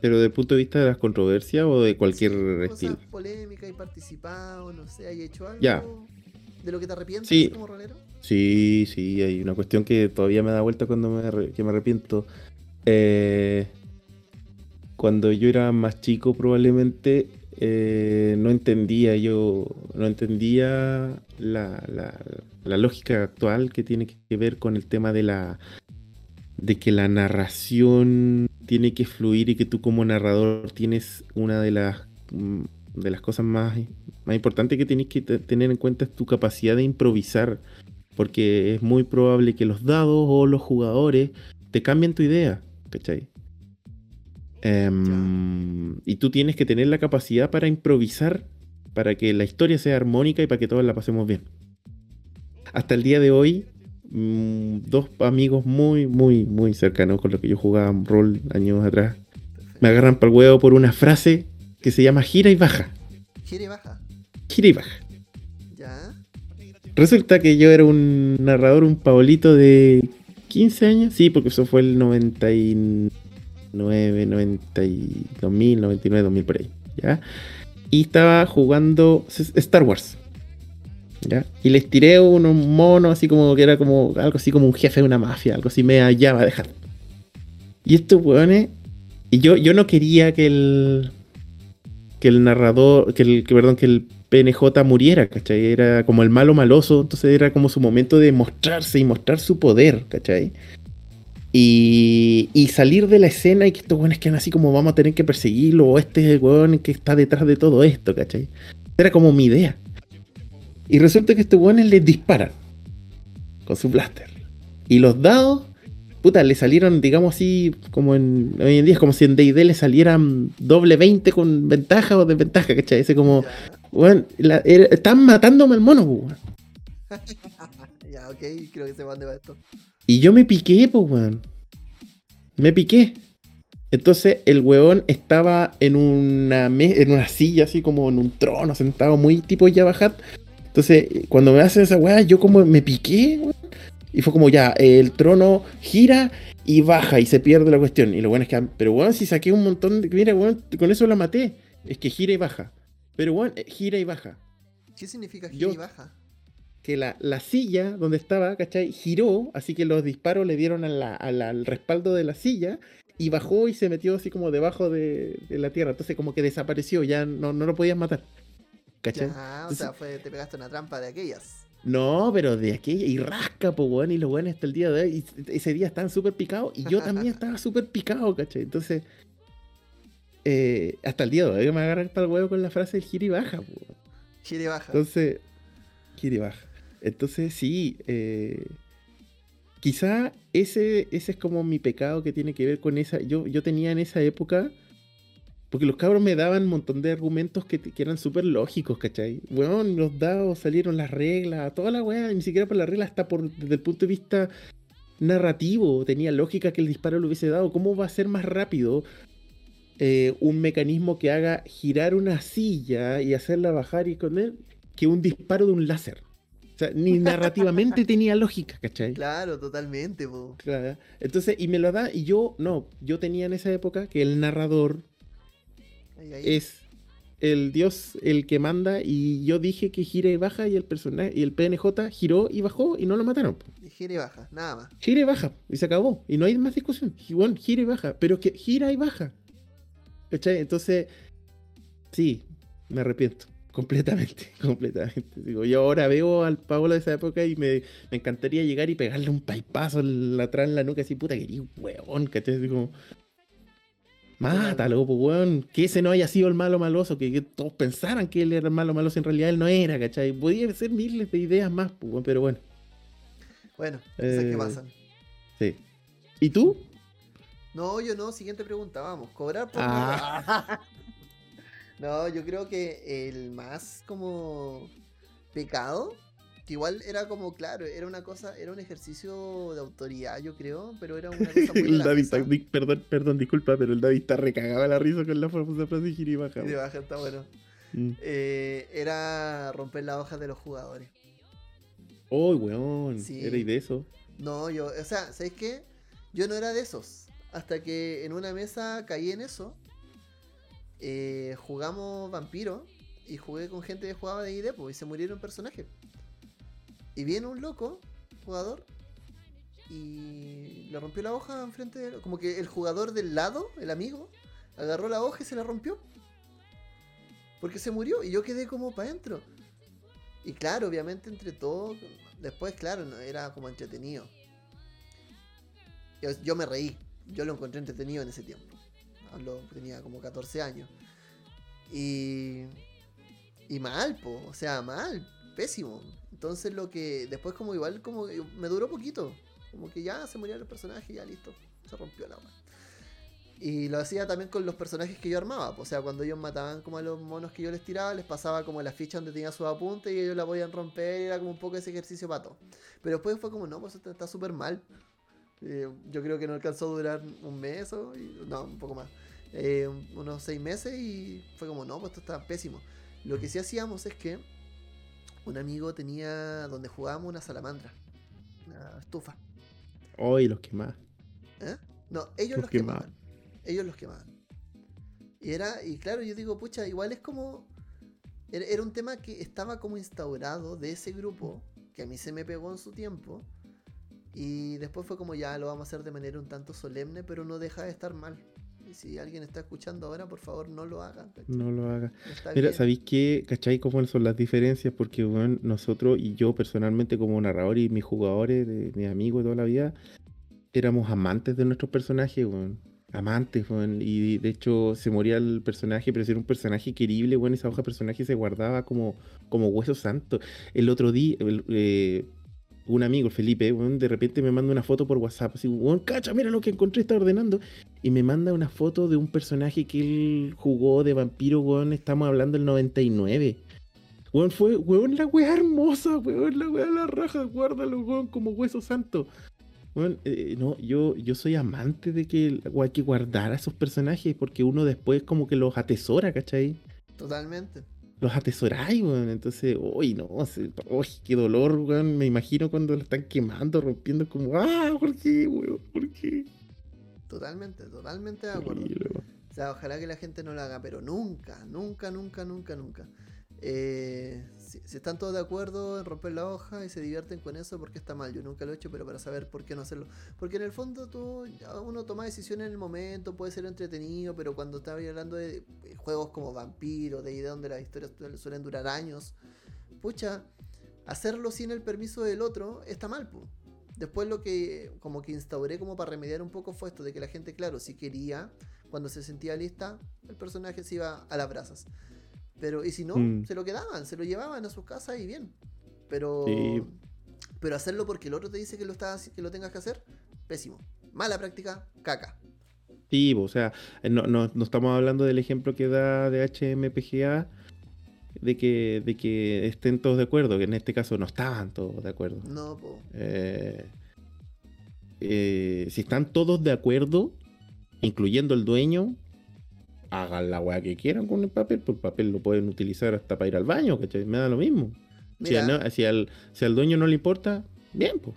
Pero desde el punto de vista de las controversias o de cualquier Sí, estilo. Cosas polémicas, y participado, no sé, hay hecho algo Ya. de lo que te arrepientes Sí. como rolero. Sí, sí, hay una cuestión que todavía me da vuelta cuando me, que me arrepiento. Eh, cuando yo era más chico probablemente eh, no entendía yo, no entendía la, la- la lógica actual que tiene que ver con el tema de la de que la narración tiene que fluir y que tú como narrador tienes una de las mm, de las cosas más, más importantes que tienes que te- tener en cuenta es tu capacidad de improvisar porque es muy probable que los dados o los jugadores te cambien tu idea, ¿cachai? Em, y tú tienes que tener la capacidad para improvisar para que la historia sea armónica y para que todos la pasemos bien. Hasta el día de hoy, mm, dos amigos muy, muy, muy cercanos con los que yo jugaba rol años atrás, me agarran para el huevo por una frase que se llama gira y baja. Gira y baja. Gira y baja. Ya. Resulta que yo era un narrador, un Paolito de 15 años. Sí, porque eso fue el 99, 90 y 2000, 99, 2000 por ahí. ¿Ya? Y estaba jugando Star Wars. Y les tiré unos monos así como que era como algo así como un jefe de una mafia, algo así me allá va a dejar. Y estos weones Y yo, yo no quería que el. Que el narrador. Que el, que, perdón, que el PNJ muriera, ¿cachai? Era como el malo maloso, entonces era como su momento de mostrarse y mostrar su poder, ¿cachai? Y, y salir de la escena y que estos weones quedan así como vamos a tener que perseguirlo, o este weón que está detrás de todo esto, ¿cachai? Era como mi idea. Y resulta que estos weones les disparan con su blaster. Y los dados, puta, le salieron, digamos así, como en. Hoy en día es como si en DD le salieran doble 20 con ventaja o desventaja, ¿cachai? Ese como. Weón, la- era- están matándome al mono, weón. ya, ok, creo que se van de esto. Y yo me piqué, pues, weón. Me piqué. Entonces el weón estaba en una, en una silla, así como en un trono, sentado muy tipo Jabba Entonces, cuando me hacen esa weá, yo como me piqué, weón. Y fue como ya, el trono gira y baja y se pierde la cuestión. Y lo bueno es que, pero weón, si saqué un montón de. Mira, weón, con eso la maté. Es que gira y baja. Pero weón, eh, gira y baja. ¿Qué significa gira Yo- y baja? que la, la silla donde estaba, ¿cachai? Giró, así que los disparos le dieron a la- a la- al respaldo de la silla y bajó y se metió así como debajo de, de la tierra. Entonces como que desapareció, ya no, no lo podías matar. ¿Cachai? Ya, o Entonces- sea, fue, te pegaste una trampa de aquellas. No, pero de aquella, y rasca, pues, weón, y los weones hasta el día de hoy, y ese día estaban súper picados, y yo también estaba súper picado, ¿cachai? Entonces, eh, hasta el día de hoy me agarran para el huevo con la frase del gira y baja, pues. Gira y baja. Entonces, gira y baja. Entonces, sí, eh, quizá ese, ese es como mi pecado que tiene que ver con esa. Yo, yo tenía en esa época, porque los cabros me daban un montón de argumentos que, que eran súper lógicos, ¿cachai? Bueno, los dados salieron las reglas, toda la weá, ni siquiera por la regla, hasta por, desde el punto de vista narrativo, tenía lógica que el disparo lo hubiese dado. ¿Cómo va a ser más rápido eh, un mecanismo que haga girar una silla y hacerla bajar y con él que un disparo de un láser? O sea, ni narrativamente tenía lógica, ¿cachai? Claro, totalmente, po. Claro. Entonces, y me lo da, y yo, no, yo tenía en esa época que el narrador. Es el dios el que manda, y yo dije que gira y baja, y el personaje, y el PNJ giró y bajó, y no lo mataron. Y gira y baja, nada más. Gira y baja, y se acabó, y no hay más discusión. Bueno, gira y baja, pero que gira y baja. ¿Cachai? Entonces, sí, me arrepiento. Completamente, completamente. Digo, yo ahora veo al Pablo de esa época y me, me encantaría llegar y pegarle un paipazo atrás en la nuca, así, puta, que eres weón, ¿cachai? Como, mátalo, pues weón, que ese no haya sido el malo maloso, que, que todos pensaran que él era el malo maloso, en realidad él no era, ¿cachai? Podía ser miles de ideas más, pues, weón, pero bueno, Bueno, esas que Eh, pasan. sí. ¿Y tú? No, yo no. Siguiente pregunta, vamos. ¿Cobrar por Ah. No, yo creo que el más como pecado, que igual era como, claro, era una cosa, era un ejercicio de autoridad, yo creo, pero era una cosa muy El David graciosa. está- di- perdón, perdón, disculpa, pero el David está recagado la risa con la famosa frase de baja está bueno. Mm. Eh, era romper las hojas de los jugadores. ¡Oh, weón! Sí. Era y de eso. No, yo, o sea, ¿sabes qué? Yo no era de esos. Hasta que en una mesa caí en eso. Eh, jugamos vampiro. Y jugué con gente que jugaba de ID, pues, y se murieron personajes. Y viene un loco, jugador, y le rompió la hoja enfrente de Como que el jugador del lado, el amigo, agarró la hoja y se la rompió. Porque se murió y yo quedé como para adentro. Y claro, obviamente entre todos, después, claro, era como entretenido. Yo, yo me reí, yo lo encontré entretenido en ese tiempo. Hablo, tenía como 14 años. Y, y mal, po, o sea, mal, pésimo. Entonces lo que después como igual como me duró poquito. Como que ya se murió el personaje, ya listo, se rompió la hoja. Y lo hacía también con los personajes que yo armaba. O sea, cuando ellos mataban como a los monos que yo les tiraba, les pasaba como la ficha donde tenía sus apuntes y ellos la podían romper. Era como un poco ese ejercicio pato. Pero después fue como, no, pues esto está súper mal. Eh, yo creo que no alcanzó a durar un mes o. no, un poco más. Eh, un- unos seis meses y fue como, no, pues esto está pésimo. Lo que sí hacíamos es que un amigo tenía donde jugábamos una salamandra, una estufa. ¡Ay, los que más! ¿eh? No, ellos Los los quemaban. quemaban. Ellos los quemaban. Y era, y claro, yo digo, pucha, igual es como. Era, era un tema que estaba como instaurado de ese grupo, que a mí se me pegó en su tiempo. Y después fue como ya lo vamos a hacer de manera un tanto solemne, pero no deja de estar mal. Y si alguien está escuchando ahora, por favor no lo. ¿cachai? No lo haga. Está Mira, bien. ¿sabéis qué? ¿Cachai cómo son las diferencias? Porque weón, nosotros y yo personalmente como narrador y mis jugadores, de, mis amigos de toda la vida, éramos amantes de nuestros personajes, weón. Amantes, weón. Y de hecho se moría el personaje, pero si era un personaje querible, weón, esa hoja de personaje se guardaba como, como hueso santo. El otro día, el, eh, un amigo, el Felipe, de repente me manda una foto por WhatsApp, así, weón, cacha, mira lo que encontré, está ordenando. Y me manda una foto de un personaje que él jugó de vampiro, weón, estamos hablando del 99. Weón, fue, weón, la weá hermosa, weón, la weá la raja, guárdalo, weón, como hueso santo. Weón, eh, no, yo, yo soy amante de que hay que guardar a esos personajes porque uno después como que los atesora, ¿cachai? Totalmente. Los atesoráis, weón. Entonces, uy, no, uy, qué dolor, weón. Me imagino cuando lo están quemando, rompiendo, como, ah, ¿por qué, weón? ¿Por qué? Totalmente, totalmente de acuerdo. O sea, ojalá que la gente no lo haga, pero nunca, nunca, nunca, nunca, nunca. Eh, si, están todos de acuerdo en romper la hoja y se divierten con eso, porque está mal? Yo nunca lo he hecho, pero para saber por qué no hacerlo. Porque en el fondo tú, uno toma decisiones en el momento, puede ser entretenido, pero cuando estás hablando de juegos como Vampiro, de idea donde las historias su- suelen durar años, pucha, hacerlo sin el permiso del otro está mal, pu. Después lo que como que instauré como para remediar un poco fue esto de que la gente, claro, si quería, cuando se sentía lista, el personaje se iba a las brasas. Pero, y si no, Mm. se lo quedaban, se lo llevaban a sus casas y bien. Pero, Sí. pero hacerlo porque el otro te dice que lo, estás, que lo tengas que hacer, pésimo. Mala práctica, caca. Sí, o sea, no, no, no estamos hablando del ejemplo que da de HMPGA de que, de que estén todos de acuerdo, que en este caso no estaban todos de acuerdo. No, po. Eh, eh, si están todos de acuerdo, incluyendo el dueño, hagan la weá que quieran con el papel, pues el papel lo pueden utilizar hasta para ir al baño, ¿cachai? Me da lo mismo. Si, a no- si al, si al dueño no le importa, bien, pues.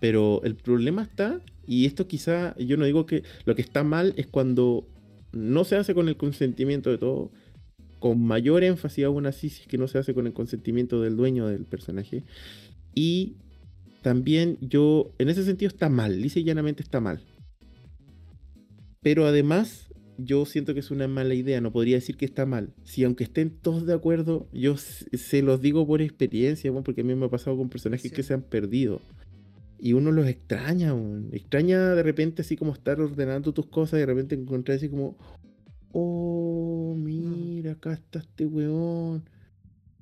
Pero el problema está, y esto quizá, yo no digo que lo que está mal es cuando no se hace con el consentimiento de todo, con mayor énfasis aún así, si es que no se hace con el consentimiento del dueño del personaje. Y también yo, en ese sentido está mal, y llanamente está mal. Pero además, yo siento que es una mala idea, no podría decir que está mal. Si aunque estén todos de acuerdo, yo se los digo por experiencia, porque a mí me ha pasado con personajes Sí. que se han perdido. Y uno los extraña, extraña de repente así como estar ordenando tus cosas y de repente encontrar así como, oh, mira, acá está este weón.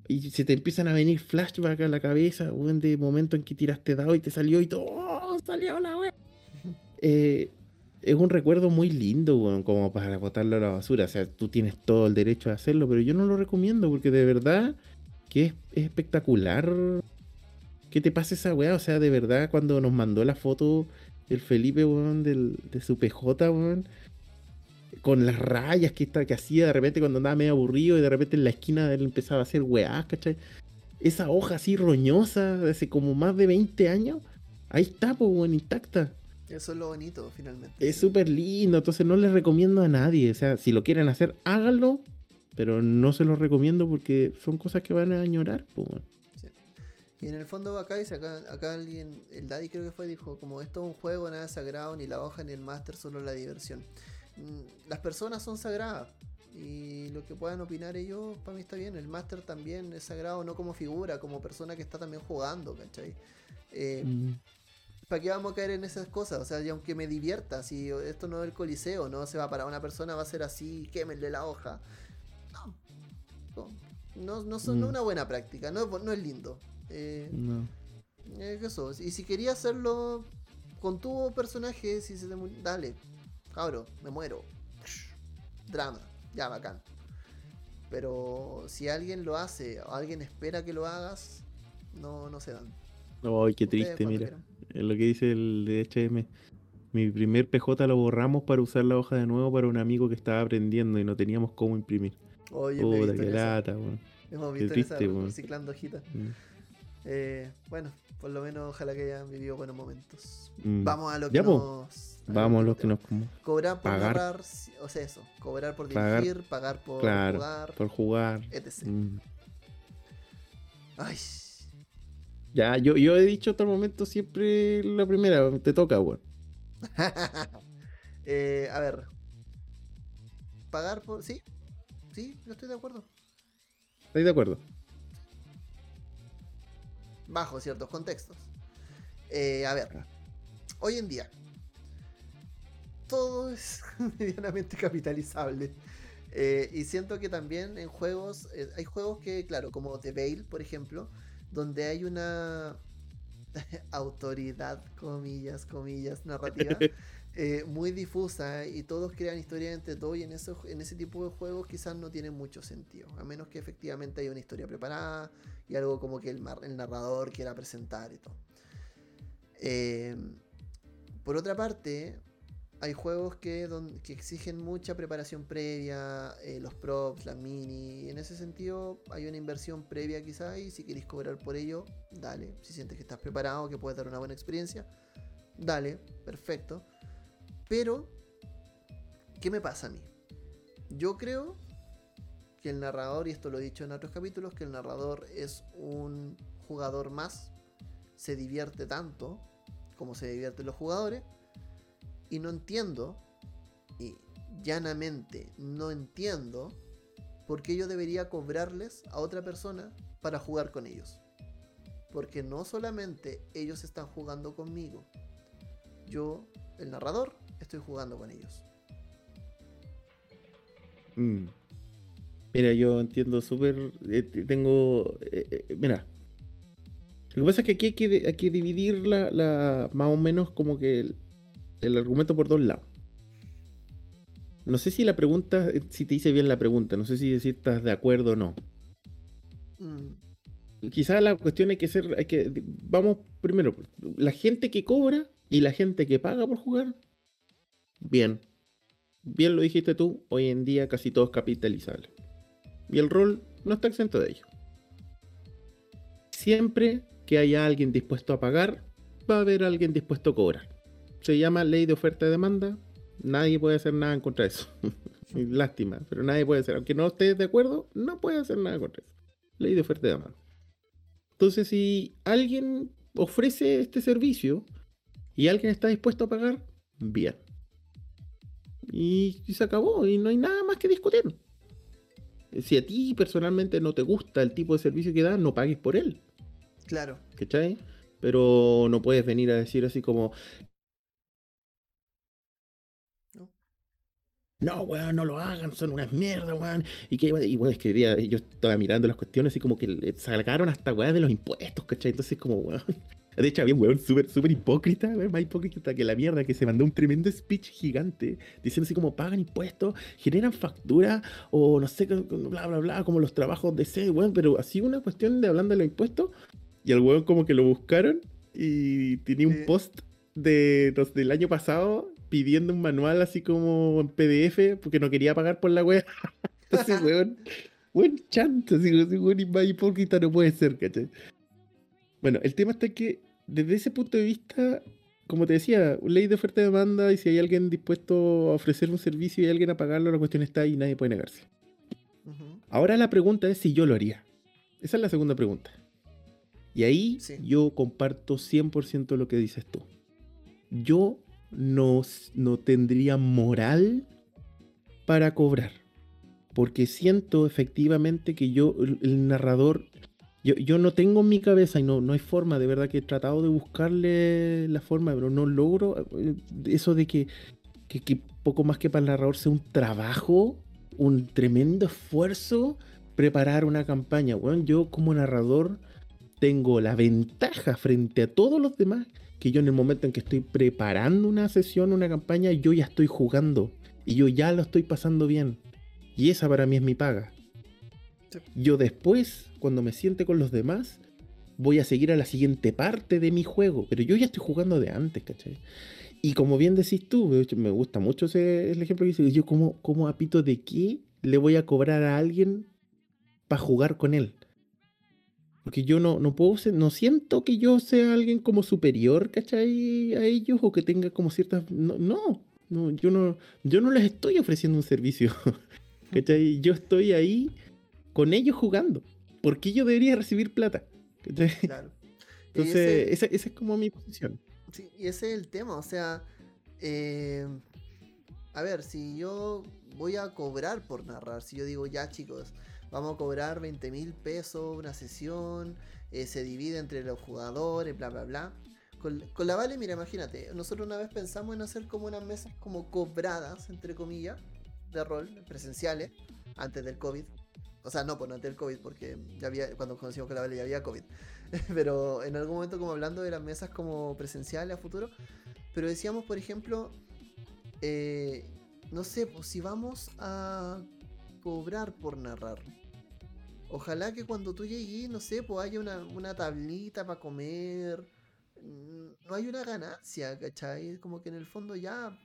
Y se te empiezan a venir flashbacks a la cabeza, weón, de momento en que tiraste dado y te salió y todo, oh, salió la weón. Eh, es un recuerdo muy lindo, weón, como para botarlo a la basura. O sea, tú tienes todo el derecho a hacerlo, pero yo no lo recomiendo porque de verdad que es, es espectacular que te pase esa weá. O sea, de verdad, cuando nos mandó la foto el Felipe, weón, del, de su PJ, weón, con las rayas que, está, que hacía de repente cuando andaba medio aburrido y de repente en la esquina él empezaba a hacer weá, ¿cachai? Esa hoja así roñosa de hace como más de 20 años, ahí está, pues, weón, intacta. Eso es lo bonito, finalmente. Es súper lindo, entonces no les recomiendo a nadie. O sea, si lo quieren hacer, háganlo, pero no se los recomiendo porque son cosas que van a añorar. Y en el fondo acá dice, acá, acá alguien, el Daddy creo que fue, dijo, como esto es un juego, nada sagrado, ni la hoja ni el máster, solo la diversión. Mm, Las personas son sagradas. Y lo que puedan opinar ellos, para mí está bien. El máster también es sagrado, no como figura, como persona que está también jugando, ¿cachai? Eh, Mm. ¿Para qué vamos a caer en esas cosas? O sea, y aunque me divierta, si esto no es el coliseo, no se va para una persona, va a ser así, quémenle la hoja. No. No, no, son- Mm. una buena práctica, no, es bo- no es lindo. Eh, No. es eso. Y si quería hacerlo con tu personaje, si se te dale, cabro, me muero. Drama, ya bacán. Pero si alguien lo hace o alguien espera que lo hagas, no, no se dan. Ay, qué triste, mira. quieran. Es lo que dice el de HM. Mi primer PJ lo borramos para usar la hoja de nuevo para un amigo que estaba aprendiendo y no teníamos cómo imprimir. Oye, visto qué esa. lata, weón. Hemos visto esa triste, weón. reciclando hojitas. Mm. Eh, bueno, por lo menos ojalá que hayan vivido buenos momentos. Mm. Vamos a lo que Ya, nos. a Vamos a lo que nos. Cobrar por pagar. narrar, o sea, eso. Cobrar por Pagar. dirigir, pagar por Claro, jugar, por jugar. etc. Mm. Ay, Ya, yo, yo he dicho hasta el momento siempre la primera, te toca, weón. Eh, a ver. pagar por. Sí, sí, yo estoy de acuerdo. ¿Estáis de acuerdo? Bajo ciertos contextos. Eh, a ver, Ah. hoy en día, todo es medianamente capitalizable. Eh, y siento que también en juegos, hay juegos que, claro, como The Veil, por ejemplo, donde hay una autoridad, comillas, comillas, narrativa, eh, muy difusa y todos crean historias entre todos y en, eso, en ese tipo de juegos quizás no tiene mucho sentido, a menos que efectivamente haya una historia preparada y algo como que el, narrador quiera presentar y todo. Eh, por otra parte, hay juegos que, exigen mucha preparación previa, eh, los props, las mini. En ese sentido, hay una inversión previa quizás y si queréis cobrar por ello, dale. Si sientes que estás preparado, que puedes dar una buena experiencia, dale, perfecto. Pero, ¿qué me pasa a mí? Yo creo que el narrador, y esto lo he dicho en otros capítulos, que el narrador es un jugador más, se divierte tanto como se divierten los jugadores, y no entiendo, y llanamente no entiendo, por qué yo debería cobrarles a otra persona para jugar con ellos. Porque no solamente ellos están jugando conmigo, yo, el narrador, estoy jugando con ellos. Mm. Mira, yo entiendo súper. eh, tengo. eh, eh, mira. Lo que pasa es que aquí hay que, hay que dividir la, la- más o menos como que el, argumento por dos lados. No sé si la pregunta, eh, si te hice bien la pregunta, no sé si, si estás de acuerdo o no. Mm, Quizás la cuestión hay que ser, hay que, vamos primero, la gente que cobra y la gente que paga por jugar, bien, bien lo dijiste tú, hoy en día casi todo es capitalizable. Y el rol no está exento de ello. Siempre que haya alguien dispuesto a pagar, va a haber alguien dispuesto a cobrar. Se llama ley de oferta y demanda, nadie puede hacer nada en contra de eso. Lástima, pero nadie puede hacer, aunque no estés de acuerdo, no puede hacer nada contra eso. Ley de oferta y demanda. Entonces, si alguien ofrece este servicio y alguien está dispuesto a pagar, bien. Y, y se acabó, y no hay nada más que discutir. Si a ti personalmente no te gusta el tipo de servicio que da, no pagues por él, claro. ¿cachai? Pero no puedes venir a decir así como... No, weón, no lo hagan, son unas mierdas, weón. Y que, y bueno, es que día, yo estaba mirando las cuestiones y como que sacaron hasta weón de los impuestos, ¿cachai? Entonces como, weón. De hecho, había un weón súper, súper hipócrita, weón, más hipócrita que la mierda, que se mandó un tremendo speech gigante, diciendo así como pagan impuestos, generan factura, o no sé, bla, bla, bla, como los trabajos de sed, weón, pero así una cuestión de hablando de los impuestos, y al weón como que lo buscaron y tenía un post de, del año pasado pidiendo un manual así como en PDF porque no quería pagar por la wea. Entonces, weón, buen chanta, así, weón, hipócrita no puede ser, ¿cachai? Bueno, el tema está que desde ese punto de vista, como te decía, ley de oferta y demanda, y si hay alguien dispuesto a ofrecer un servicio y hay alguien a pagarlo, la cuestión está ahí y nadie puede negarse. Ujú. Ahora la pregunta es si yo lo haría. Esa es la segunda pregunta. Y ahí Sí. yo comparto 100% lo que dices tú. Yo no, no tendría moral para cobrar. Porque siento efectivamente que yo, el, el narrador, yo, yo no tengo en mi cabeza y no, no hay forma, de verdad que he tratado de buscarle la forma, pero no logro eh, eso de que, que, que poco más que para el narrador sea un trabajo, un tremendo esfuerzo preparar una campaña. Bueno, yo como narrador tengo la ventaja frente a todos los demás que yo en el momento en que estoy preparando una sesión, una campaña, yo ya estoy jugando y yo ya lo estoy pasando bien. Y esa para mí es mi paga. Yo después, cuando me siente con los demás, voy a seguir a la siguiente parte de mi juego, pero yo ya estoy jugando de antes, ¿cachai? Y como bien decís tú, me gusta mucho ese el ejemplo que dices, yo como, como a pito de qué le voy a cobrar a alguien para jugar con él. Porque yo no, no puedo ser, no siento que yo sea alguien como superior, ¿cachai? A ellos o que tenga como ciertas. No, no, no, yo no, yo no les estoy ofreciendo un servicio. ¿Cachai? Yo estoy ahí con ellos jugando. ¿Por qué yo debería recibir plata? ¿Cachai? Claro. Entonces, ese- esa, esa es como mi posición. Sí, y ese es el tema, o sea, eh, a ver, si yo voy a cobrar por narrar, si yo digo, ya chicos, vamos a cobrar 20 mil pesos una sesión, eh, se divide entre los jugadores, bla, bla, bla. Con, la Vale, mira, imagínate, nosotros una vez pensamos en hacer como unas mesas como cobradas, entre comillas, de rol, presenciales, antes del COVID. O sea, no, pues antes del COVID, porque ya había, cuando conocimos con la Vale ya había COVID. Pero en algún momento como hablando de las mesas como presenciales a futuro. Pero decíamos, por ejemplo, eh, no sé, pues si vamos a cobrar por narrar. Ojalá que cuando tú llegues, no sé, pues haya una, una tablita para comer. Mm, no hay una ganancia, ¿cachai? Como que en el fondo ya,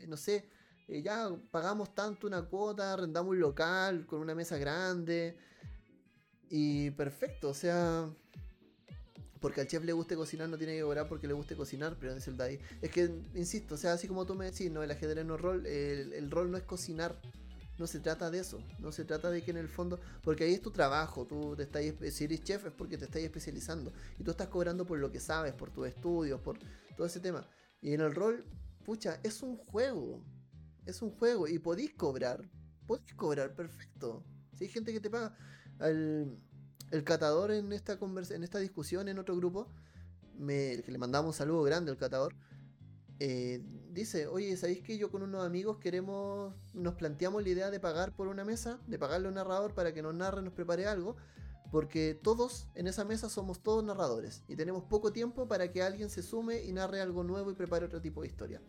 eh, no sé, eh, ya pagamos tanto una cuota, arrendamos un local con una mesa grande. Y perfecto, o sea, porque al chef le guste cocinar no tiene que cobrar porque le guste cocinar, pero es el ahí. Es que, insisto, o sea, así como tú me decís, no, el ajedrez no es rol, el, rol no es cocinar. No se trata de eso, no se trata de que en el fondo, porque ahí es tu trabajo, tú te estás, si eres chef es porque te estás especializando y tú estás cobrando por lo que sabes, por tus estudios, por todo ese tema. Y en el rol, pucha, es un juego, es un juego y podéis cobrar, podéis cobrar, perfecto. Si hay gente que te paga, al, el catador en esta, en esta discusión en otro grupo, me, que le mandamos un saludo grande al catador, eh, dice, oye, ¿sabéis que yo con unos amigos queremos, nos planteamos la idea de pagar por una mesa, de pagarle a un narrador para que nos narre, nos prepare algo? Porque todos en esa mesa somos todos narradores y tenemos poco tiempo para que alguien se sume y narre algo nuevo y prepare otro tipo de historia.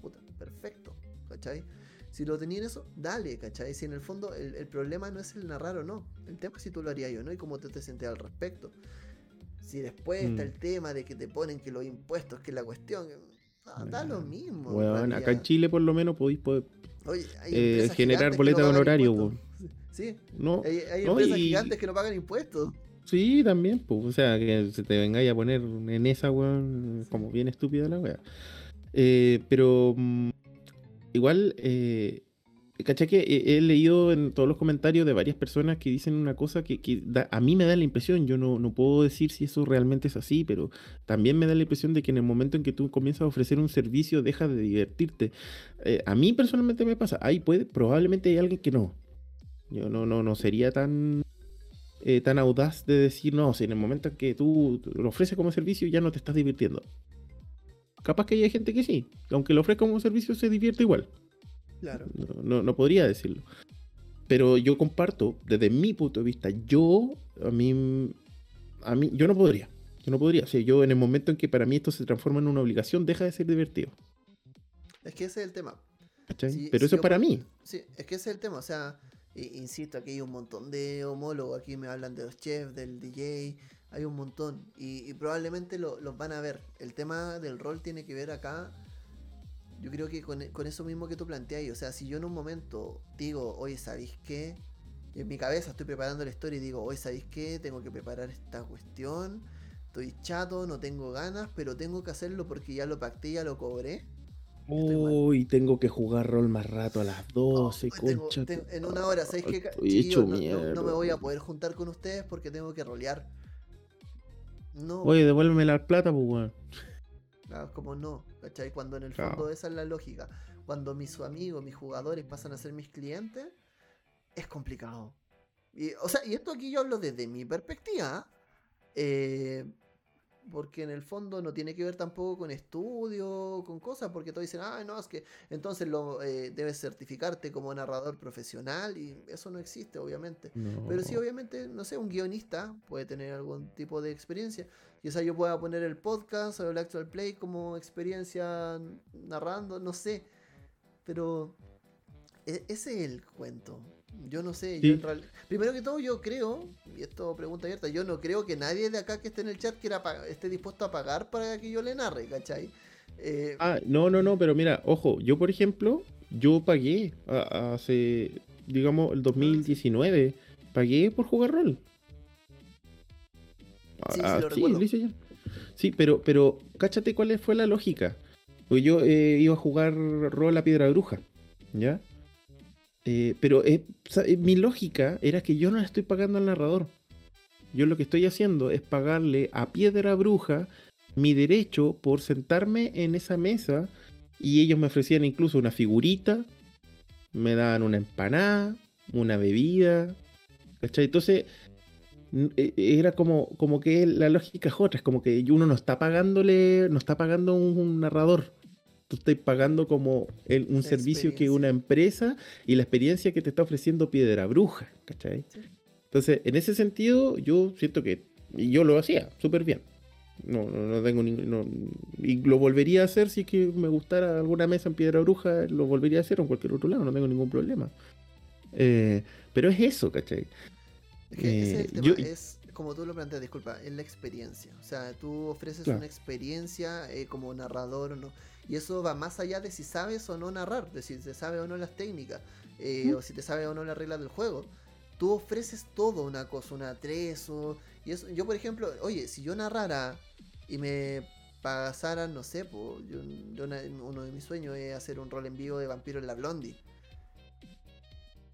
Puta, perfecto, ¿cachai? Si lo tenían eso, dale, ¿cachai? Si en el fondo el, problema no es el narrar o no. El tema es si tú lo harías o no y cómo te, te sentías al respecto. Si después está mm. el tema de que te ponen que los impuestos, que la cuestión. Da lo mismo. Bueno, acá en Chile por lo menos podéis poder eh, generar boleta de honorario. Sí, no, hay, empresas gigantes que no pagan impuestos. Sí, también, pues, o sea, que se te vengáis a poner en esa, weón, como bien estúpida la weá. Eh, pero mm, igual, eh, caché que he, leído en todos los comentarios de varias personas que dicen una cosa que, a mí me da la impresión, yo no, no, puedo decir si eso realmente es así, pero también me da la impresión de que en el momento en que tú comienzas a ofrecer un servicio, dejas de divertirte. Eh, a mí personalmente me pasa, ahí puede, probablemente hay alguien que no. Yo no, no, no sería tan... Eh, tan audaz de decir, no, si en el momento en que tú lo ofreces como servicio ya no te estás divirtiendo. Capaz que hay gente que sí, aunque lo ofrezca como servicio se divierte igual. Claro. No, no, podría decirlo. Pero yo comparto, desde mi punto de vista, yo, a mí, a mí, yo no podría. Yo no podría. O sea, yo en el momento en que para mí esto se transforma en una obligación, deja de ser divertido. Es que ese es el tema. Pero eso es para mí. Sí, es que ese es el tema. O sea, insisto, aquí hay un montón de homólogos. Aquí me hablan de los chefs, del DJ, hay un montón. Y, probablemente los van a ver. El tema del rol tiene que ver acá. Yo creo que con, eso mismo que tú planteas. O sea, si yo en un momento digo, oye, ¿sabéis qué? en mi cabeza estoy preparando la historia y digo, oye, ¿sabéis qué? Tengo que preparar esta cuestión. Estoy chato, no tengo ganas, pero tengo que hacerlo porque ya lo pacté, ya lo cobré. Uy, tengo que jugar rol más rato a las 12, concha. en una hora, ¿sabéis qué? no, no, me voy a poder juntar con ustedes porque tengo que rolear. No. Oye, devuélveme la plata, pues, weón. Claro, como no, ¿cachai? Cuando en el fondo esa es la lógica. Cuando mis amigos, mis jugadores pasan a ser mis clientes, es complicado. Y, o sea, y esto aquí yo hablo desde mi perspectiva. Eh, porque en el fondo no tiene que ver tampoco con estudio, con cosas, porque todos dicen, ah, no, es que entonces lo eh, debes certificarte como narrador profesional y eso no existe, obviamente. Pero sí, obviamente, no sé, un guionista puede tener algún tipo de experiencia. Quizá yo pueda poner el podcast o el actual play como experiencia narrando, no sé. Pero e-, ese es el cuento. Yo no sé, primero que todo yo creo, y esto pregunta abierta, yo no creo que nadie de acá que esté en el chat quiera esté dispuesto a pagar para que yo le narre, ¿cachai? Eh, ah, no, no, no, pero mira, ojo, yo por ejemplo, yo pagué hace, digamos, el 2019, pagué por jugar rol. Sí, sí, ah, lo sí, sí, pero, pero, cáchate cuál fue la lógica. Yo eh, iba a jugar rol a piedra bruja, ¿ya? Eh, pero eh, mi lógica era que yo no le estoy pagando al narrador. Yo lo que estoy haciendo es pagarle a Piedra Bruja mi derecho por sentarme en esa mesa y ellos me ofrecían incluso una figurita, me daban una empanada, una bebida, ¿cachai? Entonces, era como, como que la lógica es otra, es como que uno no está pagándole, no está pagando un, narrador. Tú estás pagando como un servicio que una empresa y la experiencia que te está ofreciendo Piedra Bruja, ¿cachai? Entonces, en ese sentido, yo siento que yo lo hacía súper bien. No, no, tengo ningún. y lo volvería a hacer si es que me gustara alguna mesa en Piedra Bruja, lo volvería a hacer en cualquier otro lado, no tengo ningún problema. Eh, pero es eso, ¿cachai? Ese es el eh, es como tú lo planteas, disculpa, es la experiencia. O sea, tú ofreces una experiencia eh, como narrador o no. Y eso va más allá de si sabes o no narrar, de si te sabe o no las técnicas, o si te sabe o no las reglas del juego. Tú ofreces todo una cosa, una tres o... Y eso, yo, por ejemplo, oye, si yo narrara y me pasaran, no sé, pues, yo, uno de mis sueños es hacer un rol en vivo de vampiro en la Blondie.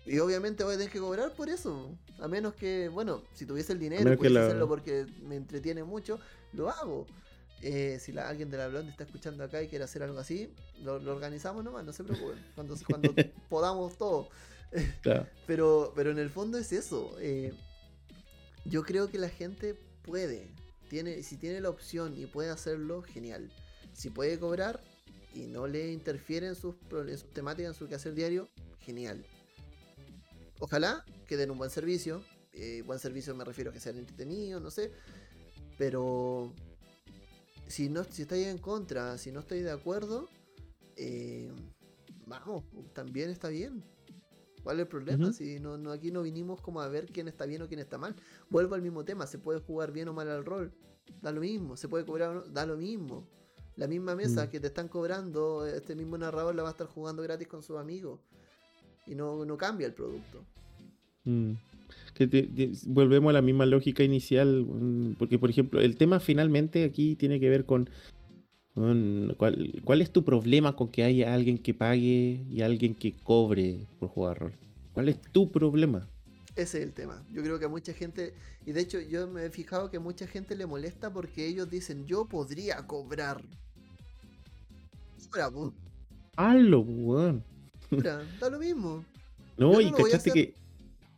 Y obviamente voy a tener que cobrar por eso. A menos que, bueno, si tuviese el dinero, pudiese hacerlo porque me entretiene mucho, lo hago. Eh, si la, alguien de la Blondie está escuchando acá y quiere hacer algo así, lo, organizamos nomás, no se preocupen. Cuando, cuando podamos todo. pero, pero en el fondo es eso. Eh, yo creo que la gente puede. Tiene, si tiene la opción y puede hacerlo, genial. Si puede cobrar y no le interfiere en sus, temáticas, en su quehacer diario, genial. Ojalá que den un buen servicio. Eh, buen servicio me refiero a que sean entretenidos, no sé. Pero si no si estáis en contra, si no estoy de acuerdo, eh, vamos, también está bien. ¿Cuál es el problema? Si no, no, aquí no vinimos como a ver quién está bien o quién está mal. Vuelvo al mismo tema, se puede jugar bien o mal al rol. Da lo mismo, se puede cobrar da lo mismo. La misma mesa mm. que te están cobrando, este mismo narrador la va a estar jugando gratis con sus amigos. Y no, no cambia el producto. Mm. Que volvemos a la misma lógica inicial, mm, porque por ejemplo, el tema finalmente aquí tiene que ver con ¿Cuál, es tu problema con que haya alguien que pague y alguien que cobre por jugar rol? ¿Cuál es tu problema? Ese es el tema. Yo creo que a mucha gente, y de hecho yo me he fijado que a mucha gente le molesta porque ellos dicen, yo podría cobrar. Hazlo, weón. Da lo mismo. No, y cachaste que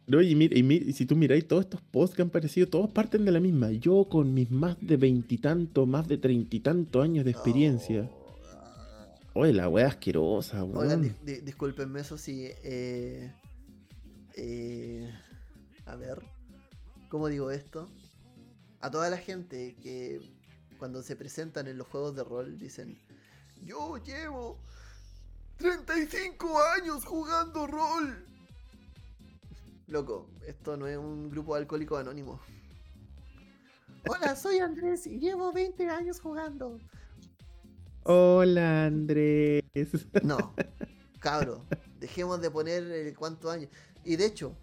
no, y, mira, y, si tú miráis todos estos posts que han aparecido, todos parten de la misma. Yo con mis más de veintitantos, más de treinta y tantos años de experiencia. Oh. Oye, la wea asquerosa, weón. discúlpenme eso sí. Eh, eh, a ver, ¿cómo digo esto? A toda la gente que cuando se presentan en los juegos de rol dicen, yo llevo 35 años jugando rol Loco, esto no es un grupo alcohólico anónimo. Hola, soy Andrés y llevo 20 años jugando. Hola, Andrés. No, cabro, dejemos de poner el cuántos años. Y de hecho,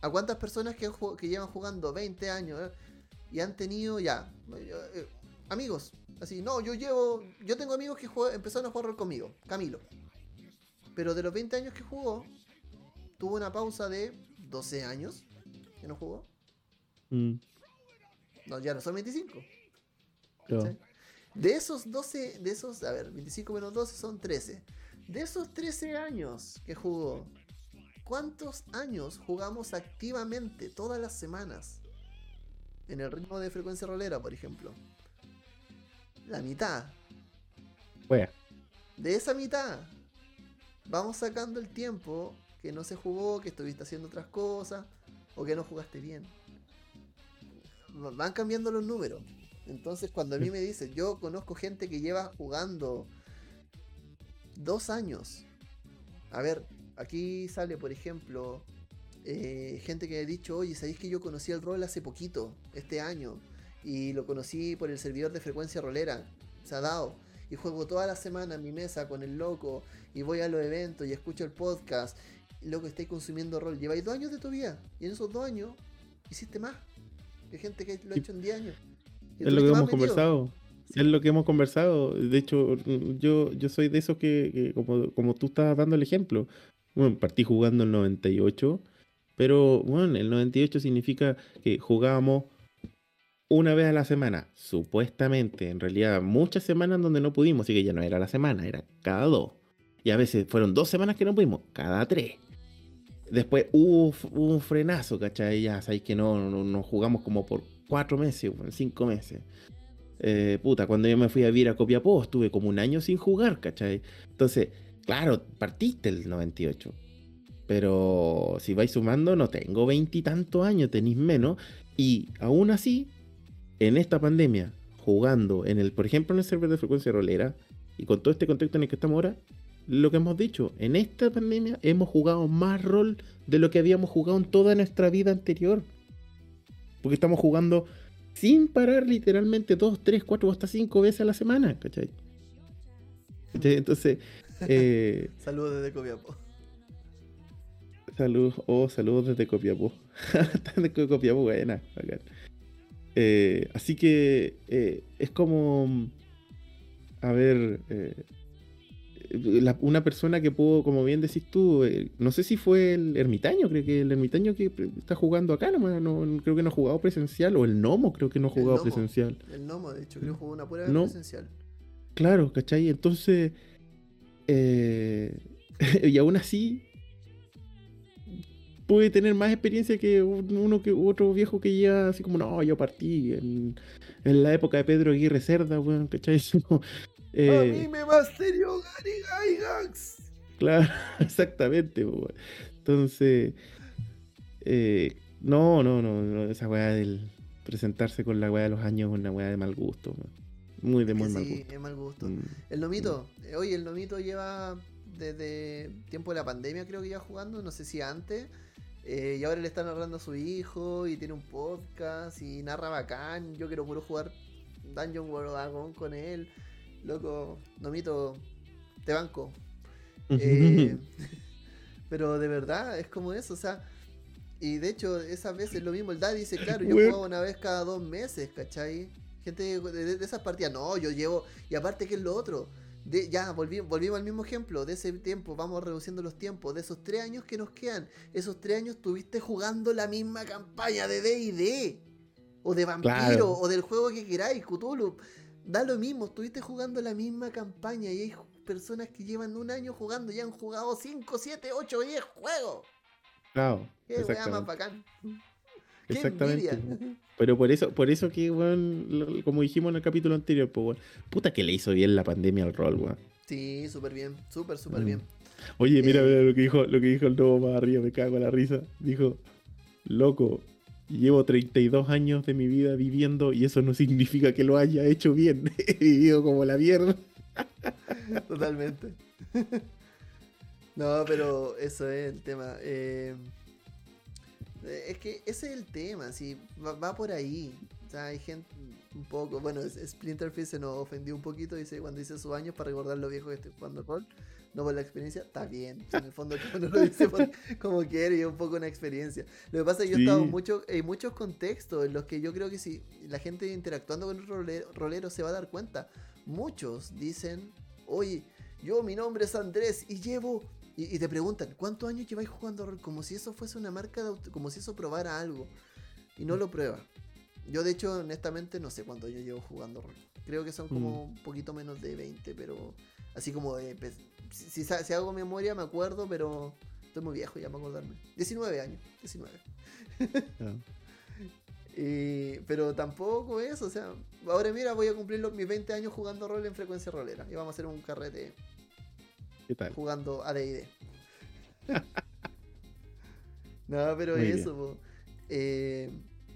¿a cuántas personas que, que llevan jugando 20 años eh, y han tenido ya eh, amigos? Así, no, yo llevo, yo tengo amigos que empezaron a jugar conmigo, Camilo. Pero de los 20 años que jugó, tuvo una pausa de 12 años que no jugó. Mm. No, ya no son 25. De esos 12, de esos, a ver, 25 menos 12 son 13. De esos 13 años que jugó, ¿cuántos años jugamos activamente todas las semanas? En el ritmo de frecuencia rolera, por ejemplo. La mitad. De esa mitad, vamos sacando el tiempo que no se jugó, que estuviste haciendo otras cosas o que no jugaste bien. Van cambiando los números. Entonces cuando a mí me dicen, yo conozco gente que lleva jugando dos años. A ver, aquí sale, por ejemplo, eh, gente que ha dicho, oye, ¿sabéis que yo conocí el rol hace poquito, este año? Y lo conocí por el servidor de frecuencia rolera. Se ha dado. Y juego toda la semana en mi mesa con el loco. Y voy a los eventos y escucho el podcast lo que estáis consumiendo rol. Lleváis dos años de tu vida y en esos dos años hiciste más que gente que lo ha hecho en 10 años. Es lo que hemos conversado. Es lo que hemos conversado. De hecho, yo, yo soy de esos que, como, como, tú estás dando el ejemplo, bueno, partí jugando el 98, pero bueno, el 98 significa que jugábamos una vez a la semana, supuestamente, en realidad muchas semanas donde no pudimos, así que ya no era la semana, era cada dos. Y a veces fueron dos semanas que no pudimos, cada tres. Después hubo, un frenazo, ¿cachai? Ya sabéis que no, no, jugamos como por cuatro meses, cinco meses. Eh, puta, cuando yo me fui a vivir a Copiapó, estuve como un año sin jugar, ¿cachai? Entonces, claro, partiste el 98. Pero si vais sumando, no tengo veintitantos años, tenéis menos. Y aún así, en esta pandemia, jugando en el, por ejemplo, en el server de frecuencia rolera, y con todo este contexto en el que estamos ahora, lo que hemos dicho, en esta pandemia hemos jugado más rol de lo que habíamos jugado en toda nuestra vida anterior. Porque estamos jugando sin parar literalmente dos, tres, cuatro hasta cinco veces a la semana, ¿cachai? Entonces... Eh, saludos desde Copiapó. Saludos, oh, saludos desde Copiapó. desde Copiapó, buena, eh, así que eh, es como... A ver... Una persona que pudo, como bien decís tú, eh, no sé si fue el ermitaño, creo que el ermitaño que está jugando acá, no, no creo que no ha jugado presencial, o el gnomo creo que no ha jugado presencial. El gnomo, de hecho, creo que jugó una prueba no. presencial. Claro, ¿cachai? Entonces, eh, y aún así, puede tener más experiencia que uno que otro viejo que ya así como, no, yo partí en, en la época de Pedro Aguirre Cerda, weón, ¿cachai? Eh, a mí me va serio Gary Gygax. Claro, exactamente. Entonces, eh, no, no, no, esa weá del presentarse con la weá de los años es una weá de mal gusto. Muy de muy mal gusto. Sí, es mal gusto. Mm. El Nomito, eh, oye, el Nomito lleva desde tiempo de la pandemia creo que ya jugando, no sé si antes. y ahora le está narrando a su hijo y tiene un podcast y narra bacán. Yo quiero puro jugar Dungeon World Dragon con él loco, Nomito, te banco. Eh, pero de verdad, es como eso, o sea. Y de hecho, esas veces lo mismo, el Daddy dice, claro, yo juego una vez cada dos meses, ¿cachai? Gente de, esas partidas, no, yo llevo, y aparte que es lo otro, de, ya volvimos, volvimos al mismo ejemplo, de ese tiempo, vamos reduciendo los tiempos, de esos tres años que nos quedan, esos tres años estuviste jugando la misma campaña de D&D, o de Vampiro, o del juego que queráis, Cthulhu, da lo mismo, estuviste jugando la misma campaña y hay personas que llevan un año jugando y han jugado 5, 7, 8, 10 juegos. Claro. Qué weá más bacán. Exactamente. Pero por eso, por eso que, weón, como dijimos en el capítulo anterior, pues, puta que le hizo bien la pandemia al rol, weón. Sí, súper bien, súper, súper mm. bien. Oye, mira, eh, mira lo que dijo, lo que dijo el nuevo más arriba, me cago en la risa. Dijo, loco, Llevo 32 años de mi vida viviendo y eso no significa que lo haya hecho bien. He vivido como la mierda. Totalmente. No, pero eso es el tema. Eh, es que ese es el tema, sí, va, por ahí. O sea, hay gente un poco. Bueno, Splinterfield se nos ofendió un poquito. Dice cuando dice sus años para recordar lo viejo que estoy jugando rol no por la experiencia, está bien. En el fondo uno lo dice como quiere y es un poco una experiencia. Lo que pasa es que yo he estado mucho, en muchos contextos en los que yo creo que si la gente interactuando con el rolero, se va a dar cuenta. Muchos dicen, oye, yo mi nombre es Andrés y llevo... Y, te preguntan, ¿cuántos años lleváis jugando rol? Como si eso fuese una marca, de como si eso probara algo. Y no lo prueba. Yo de hecho, honestamente, no sé cuánto yo llevo jugando rol. Creo que son como mm. un poquito menos de 20, pero así como de, si, si, hago memoria me acuerdo, pero estoy muy viejo ya para acordarme. 19 años, 19. pero tampoco eso, o sea, ahora mira, voy a cumplir los, mis 20 años jugando rol en frecuencia rolera y vamos a hacer un carrete ¿Qué tal? jugando ADD. no, pero eso, eh,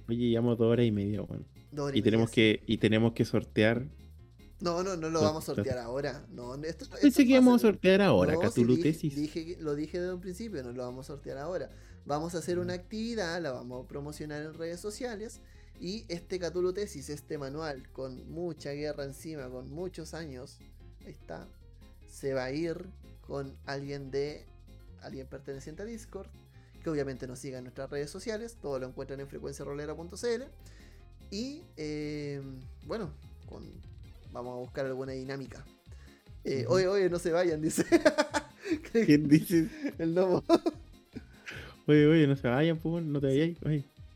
Oye, llevamos dos horas y media, bueno. y, tenemos que, y tenemos que sortear no, no, no lo vamos a sortear ahora. No, esto, Pensé que íbamos a sortear ahora, no, dije, lo dije desde un principio, no lo vamos a sortear ahora. Vamos a hacer una actividad, la vamos a promocionar en redes sociales. Y este Cthulhu Tesis, este manual, con mucha guerra encima, con muchos años, ahí está, se va a ir con alguien de. alguien perteneciente a Discord. Que obviamente nos siga en nuestras redes sociales. Todo lo encuentran en frecuenciarolera.cl. Y eh, bueno, con Vamos a buscar alguna dinámica. Eh, oye, oye, no se vayan, dice. ¿Quién dice? El lobo. Oye, oye, no se vayan, pues, no te vayáis.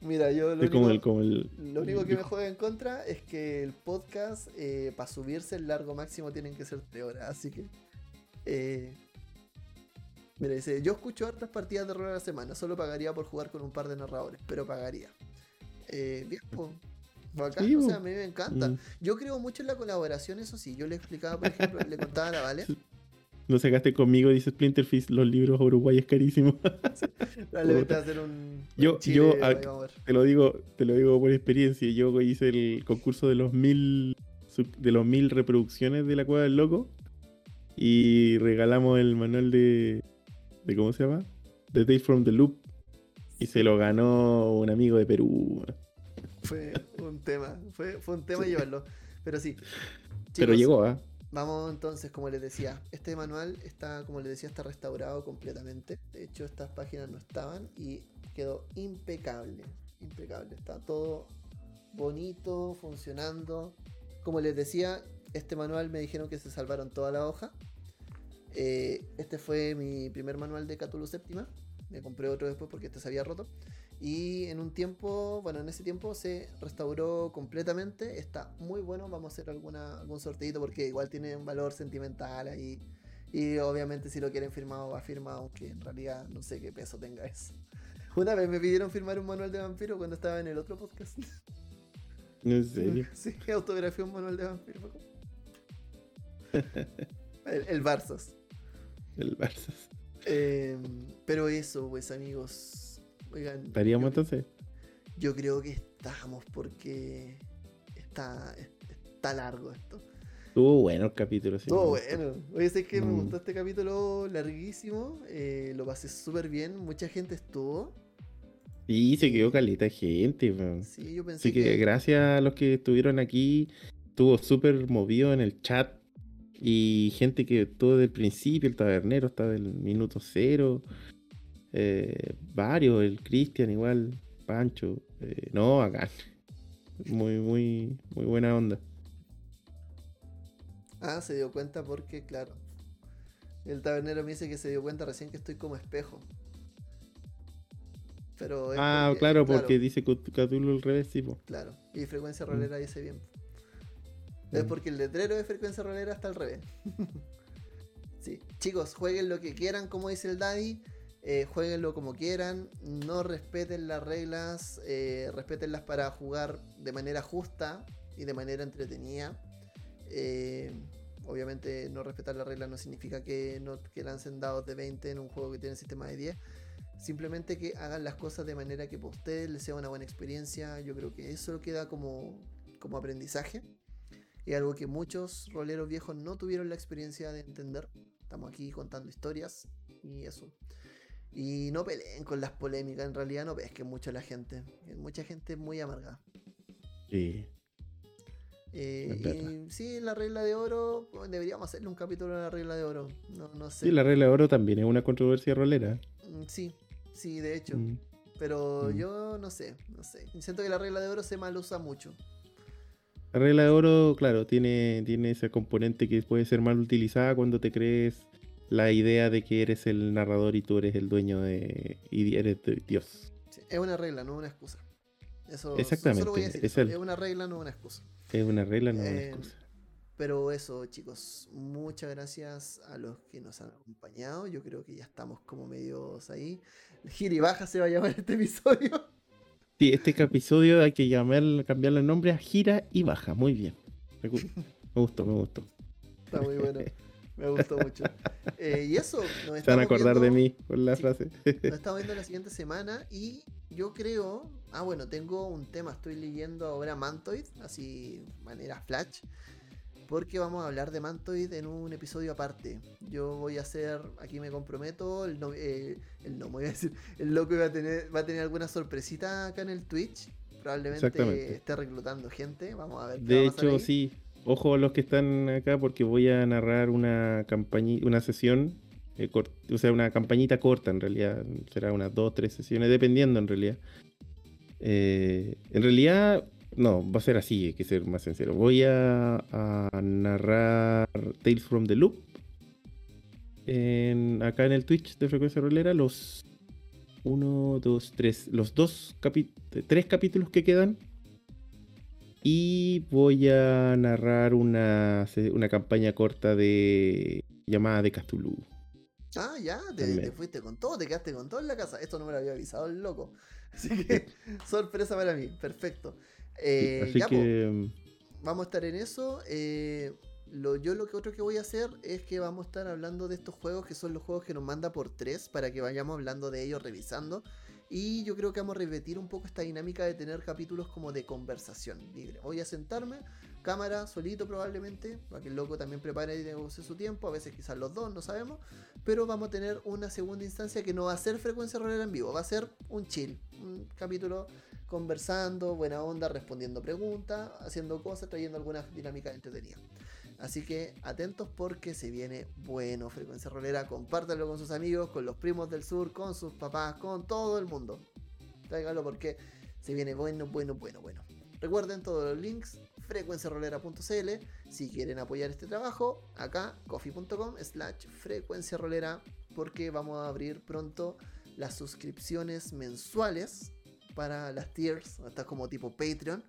Mira, yo lo Es como el, único, como el. lo único que me juega en contra es que el podcast, eh, para subirse el largo máximo, tienen que ser 3 horas. Así que. eh, mira, dice: Yo escucho hartas partidas de rol a la semana. Solo pagaría por jugar con un par de narradores, pero pagaría. Eh, bien, pues. Bacán, Sí, o sea, a mí me encanta. Mm. Yo creo mucho en la colaboración, eso sí. Yo le explicaba, por ejemplo, le contaba a la Vale. No sacaste conmigo, dice Splinter Fist, los libros a Uruguay es carísimo. Probablemente va a hacer un. Yo- Chile, yo, a te lo digo, te lo digo por experiencia. Yo hice el concurso de los mil de los mil reproducciones de la Cueva del Loco. Y regalamos el manual de. de ¿cómo se llama? The Day from the Loop. Y se lo ganó un amigo de Perú. Fue un tema, fue, fue un tema llevarlo. Pero sí. Pero Chicos, llegó, ¿ah? Vamos entonces, como les decía, este manual está, como les decía, está restaurado completamente. De hecho, estas páginas no estaban y quedó impecable. Impecable. Está todo bonito, funcionando. Como les decía, este manual me dijeron que se salvaron toda la hoja. Eh, este fue mi primer manual de Cthulhu Séptima. Me compré otro después porque este se había roto. Y en un tiempo, bueno, en ese tiempo se restauró completamente. Está muy bueno. Vamos a hacer alguna, algún sorteito porque igual tiene un valor sentimental ahí. Y obviamente si lo quieren firmado va firmado, aunque en realidad no sé qué peso tenga eso. Una vez me pidieron firmar un manual de vampiro cuando estaba en el otro podcast. En serio. Sí, autografía un manual de vampiro. El, el Barzas. El Barça. Eh, pero eso, pues amigos. Oigan. ¿Estaríamos yo- entonces? Yo creo que estamos porque está, está largo esto. Estuvo bueno el capítulo, sí. Gustó. bueno. Oye, sé que me Mm. gustó este capítulo larguísimo. eh, lo pasé súper bien. Mucha gente estuvo. Y se quedó caleta gente, weón. Sí, yo pensé Así que, gracias a los que estuvieron aquí, estuvo súper movido en el chat. Y gente que estuvo desde el principio, el tabernero está del minuto cero. Eh, varios, el Cristian igual, Pancho. eh, no, acá. Muy, muy, muy buena onda. Ah, se dio cuenta porque, claro. El tabernero me dice que se dio cuenta recién que estoy como espejo. Pero es Ah, porque- claro, porque dice Cthulhu al revés, sí, po. Claro, y frecuencia rolera dice bien. Es Mm. porque el letrero de frecuencia rolera está al revés. sí, chicos, jueguen lo que quieran, como dice el Daddy. Eh, jueguenlo como quieran. No respeten las reglas. Eh, respétenlas para jugar de manera justa y de manera entretenida. Eh, obviamente, no respetar las reglas no significa que, no, que lancen dados de 20 en un juego que tiene sistema de 10. Simplemente que hagan las cosas de manera que para ustedes les sea una buena experiencia. Yo creo que eso queda como, como aprendizaje. Es algo que muchos roleros viejos no tuvieron la experiencia de entender. Estamos aquí contando historias y eso. Y no peleen con las polémicas, en realidad no pesquen mucho a la gente. Mucha gente es muy amargada. Sí. Eh, y sí, la regla de oro, deberíamos hacerle un capítulo de la regla de oro. No, no sé. Sí, la regla de oro también es una controversia rolera. Mm, Sí, sí, de hecho. Mm. Pero Mm. yo no sé, no sé. Siento que la regla de oro se mal usa mucho. La regla de oro, claro, tiene, tiene ese componente que puede ser mal utilizada cuando te crees la idea de que eres el narrador y tú eres el dueño de. y eres de- Dios. Sí, es una regla, no una excusa. Eso Exactamente, Solo voy a decir es eso. el- Es una regla, no una excusa. Es una regla, no una Eh, excusa. Pero eso, chicos, muchas gracias a los que nos han acompañado. Yo creo que ya estamos como medios ahí. Giri baja se va a llamar este episodio. Sí, este episodio hay que llamar, cambiarle el nombre a Gira y Baja. Muy bien. Me gustó, me gustó. Está muy bueno. Me gustó mucho. Eh, y eso, nos Se van a acordar de viendo- mí por la Sí. frase. Nos estamos viendo la siguiente semana y yo creo. Ah, bueno, tengo un tema. Estoy leyendo ahora Mantoid, así manera flash. Porque vamos a hablar de Mantoid en un episodio aparte. Yo voy a hacer, aquí me comprometo, el no, eh, el no, voy a decir, el loco va a tener, va a tener alguna sorpresita acá en el Twitch. Probablemente esté reclutando gente. Vamos a ver. qué De hecho, sí. Ojo a los que están acá porque voy a narrar una campaña, una sesión, eh, o sea, una campañita corta en realidad. Será unas dos, tres sesiones, dependiendo en realidad. Eh, en realidad, no, va a ser así, hay que ser más sincero. Voy a, narrar Tales from the Loop acá en el Twitch de Frecuencia Rolera los uno, dos, tres, los dos tres capítulos que quedan. Y voy a narrar una, una campaña corta de llamada de Cthulhu. Ah, ya, te, fuiste con todo, te quedaste con todo en la casa. Esto no me lo había avisado el loco. Así que, sorpresa para mí, perfecto. Eh, Así ya, po, que vamos a estar en eso. eh, lo, yo lo que otro que voy a hacer es que vamos a estar hablando de estos juegos que son los juegos que nos manda por tres para que vayamos hablando de ellos, revisando. Y yo creo que vamos a repetir un poco esta dinámica de tener capítulos como de conversación libre. Voy a sentarme, cámara, solito probablemente, para que el loco también prepare y negocie su tiempo. A veces quizás los dos, no sabemos. Pero vamos a tener una segunda instancia que no va a ser frecuencia rolera en vivo, va a ser un chill, un capítulo conversando, buena onda, respondiendo preguntas, haciendo cosas, trayendo algunas dinámicas entretenidas. Así que atentos porque se viene bueno Frecuencia Rolera. Compártanlo con sus amigos, con los primos del sur, con sus papás, con todo el mundo. Tráiganlo porque se viene bueno, bueno, bueno, bueno. Recuerden todos los links, frecuenciarolera.cl. Si quieren apoyar este trabajo, acá, coffee.com slash frecuencia rolera, porque vamos a abrir pronto las suscripciones mensuales para las tiers, hasta como tipo Patreon.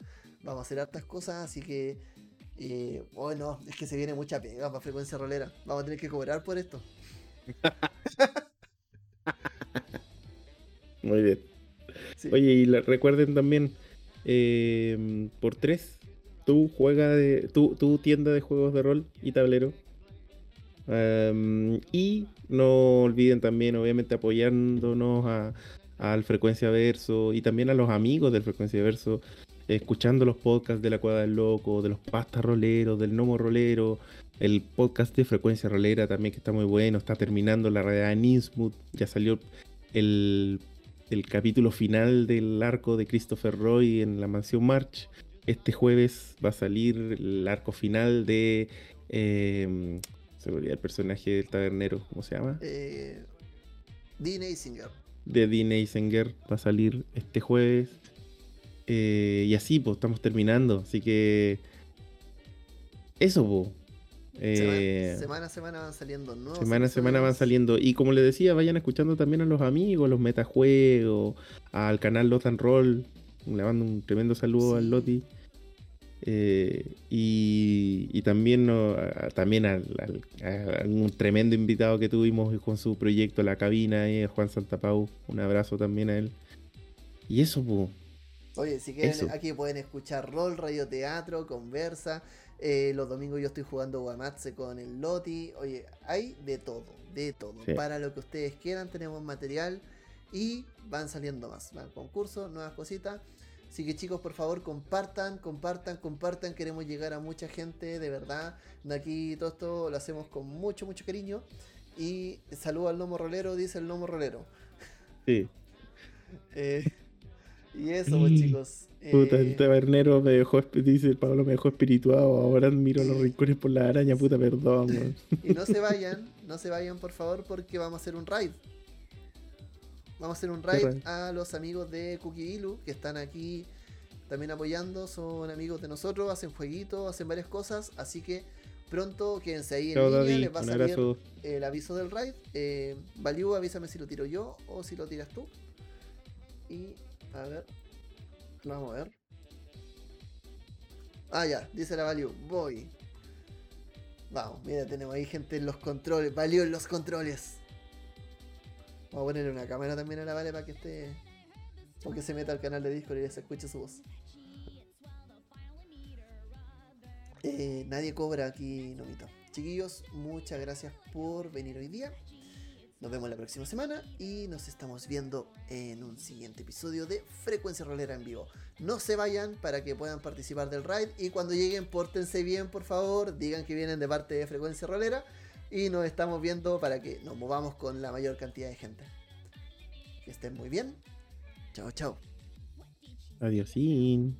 Vamos a hacer hartas cosas, así que eh, bueno, es que se viene mucha pega para frecuencia rolera. Vamos a tener que cobrar por esto. muy bien. Sí. Oye, y la- recuerden también, eh, por tres, tu juega de. Tu, tu tienda de juegos de rol y tablero. Am, y no olviden también, obviamente, apoyándonos a, al Frecuencia Verso y también a los amigos del Frecuencia Verso, escuchando los podcasts de la Cueva del Loco, de los Pastas Roleros, del Nomo Rolero, el podcast de Frecuencia Rolera también que está muy bueno, está terminando la realidad en Innsmouth, ya salió el, el capítulo final del arco de Christopher Roy en la mansión March. Este jueves va a salir el arco final de... eh, se me olvida el personaje del tabernero, ¿cómo se llama? Eh, Dean Singer. de Dean Eisinger va a salir este jueves. Eh, y así, pues, estamos terminando. Así que. Eso, pues. Eh, semana a semana van saliendo nuevos. semana a semana van saliendo. Y como les decía, vayan escuchando también a los amigos, los metajuegos, al canal Lot and Roll. Le mando un tremendo saludo Sí. al Loti. Eh, y, y también, no, a- también al, al- a un tremendo invitado que tuvimos con su proyecto La Cabina, eh, Juan Santapau. Un abrazo también a él. Y eso, pues. Oye, si quieren, Eso. aquí pueden escuchar rol, radioteatro, conversa. Eh, los domingos yo estoy jugando Guamatse con el Loti. Oye, hay de todo, de todo. Sí. Para lo que ustedes quieran, tenemos material y van saliendo más. Van concursos, nuevas cositas. Así que chicos, por favor, compartan, compartan, compartan. Queremos llegar a mucha gente, de verdad. De aquí todo esto lo hacemos con mucho, mucho cariño. Y saludo al Lomo Rolero, dice el Lomo Rolero. Sí. Eh, y eso, pues chicos. Puta, Eh, el tabernero me dejó, dice el Pablo, me dejó espirituado. Ahora miro los rincones por la araña, puta, perdón. weón. Y no se vayan, no se vayan por favor porque vamos a hacer un raid. Vamos a hacer un raid a los amigos de Cookie Ilu que están aquí también apoyando, son amigos de nosotros, hacen jueguitos, hacen varias cosas, así que pronto quédense ahí en Chao, línea, Daddy. les va a salir abrazo. el aviso del raid. Eh, Valiu, avísame si lo tiro yo o si lo tiras tú. Y a ver, vamos a ver. Ah, ya, dice la Valiu, voy. Vamos, mira, tenemos ahí gente en los controles, Valiu en los controles. Vamos a ponerle una cámara también a la Vale para que esté. O que se meta al canal de Discord y se escuche su voz. Eh, nadie cobra aquí, Nomito. Chiquillos, muchas gracias por venir hoy día. Nos vemos la próxima semana y nos estamos viendo en un siguiente episodio de Frecuencia Rolera en vivo. No se vayan para que puedan participar del raid y cuando lleguen pórtense bien por favor, digan que vienen de parte de Frecuencia Rolera y nos estamos viendo para que nos movamos con la mayor cantidad de gente. Que estén muy bien. Chao, chao. Adiosín.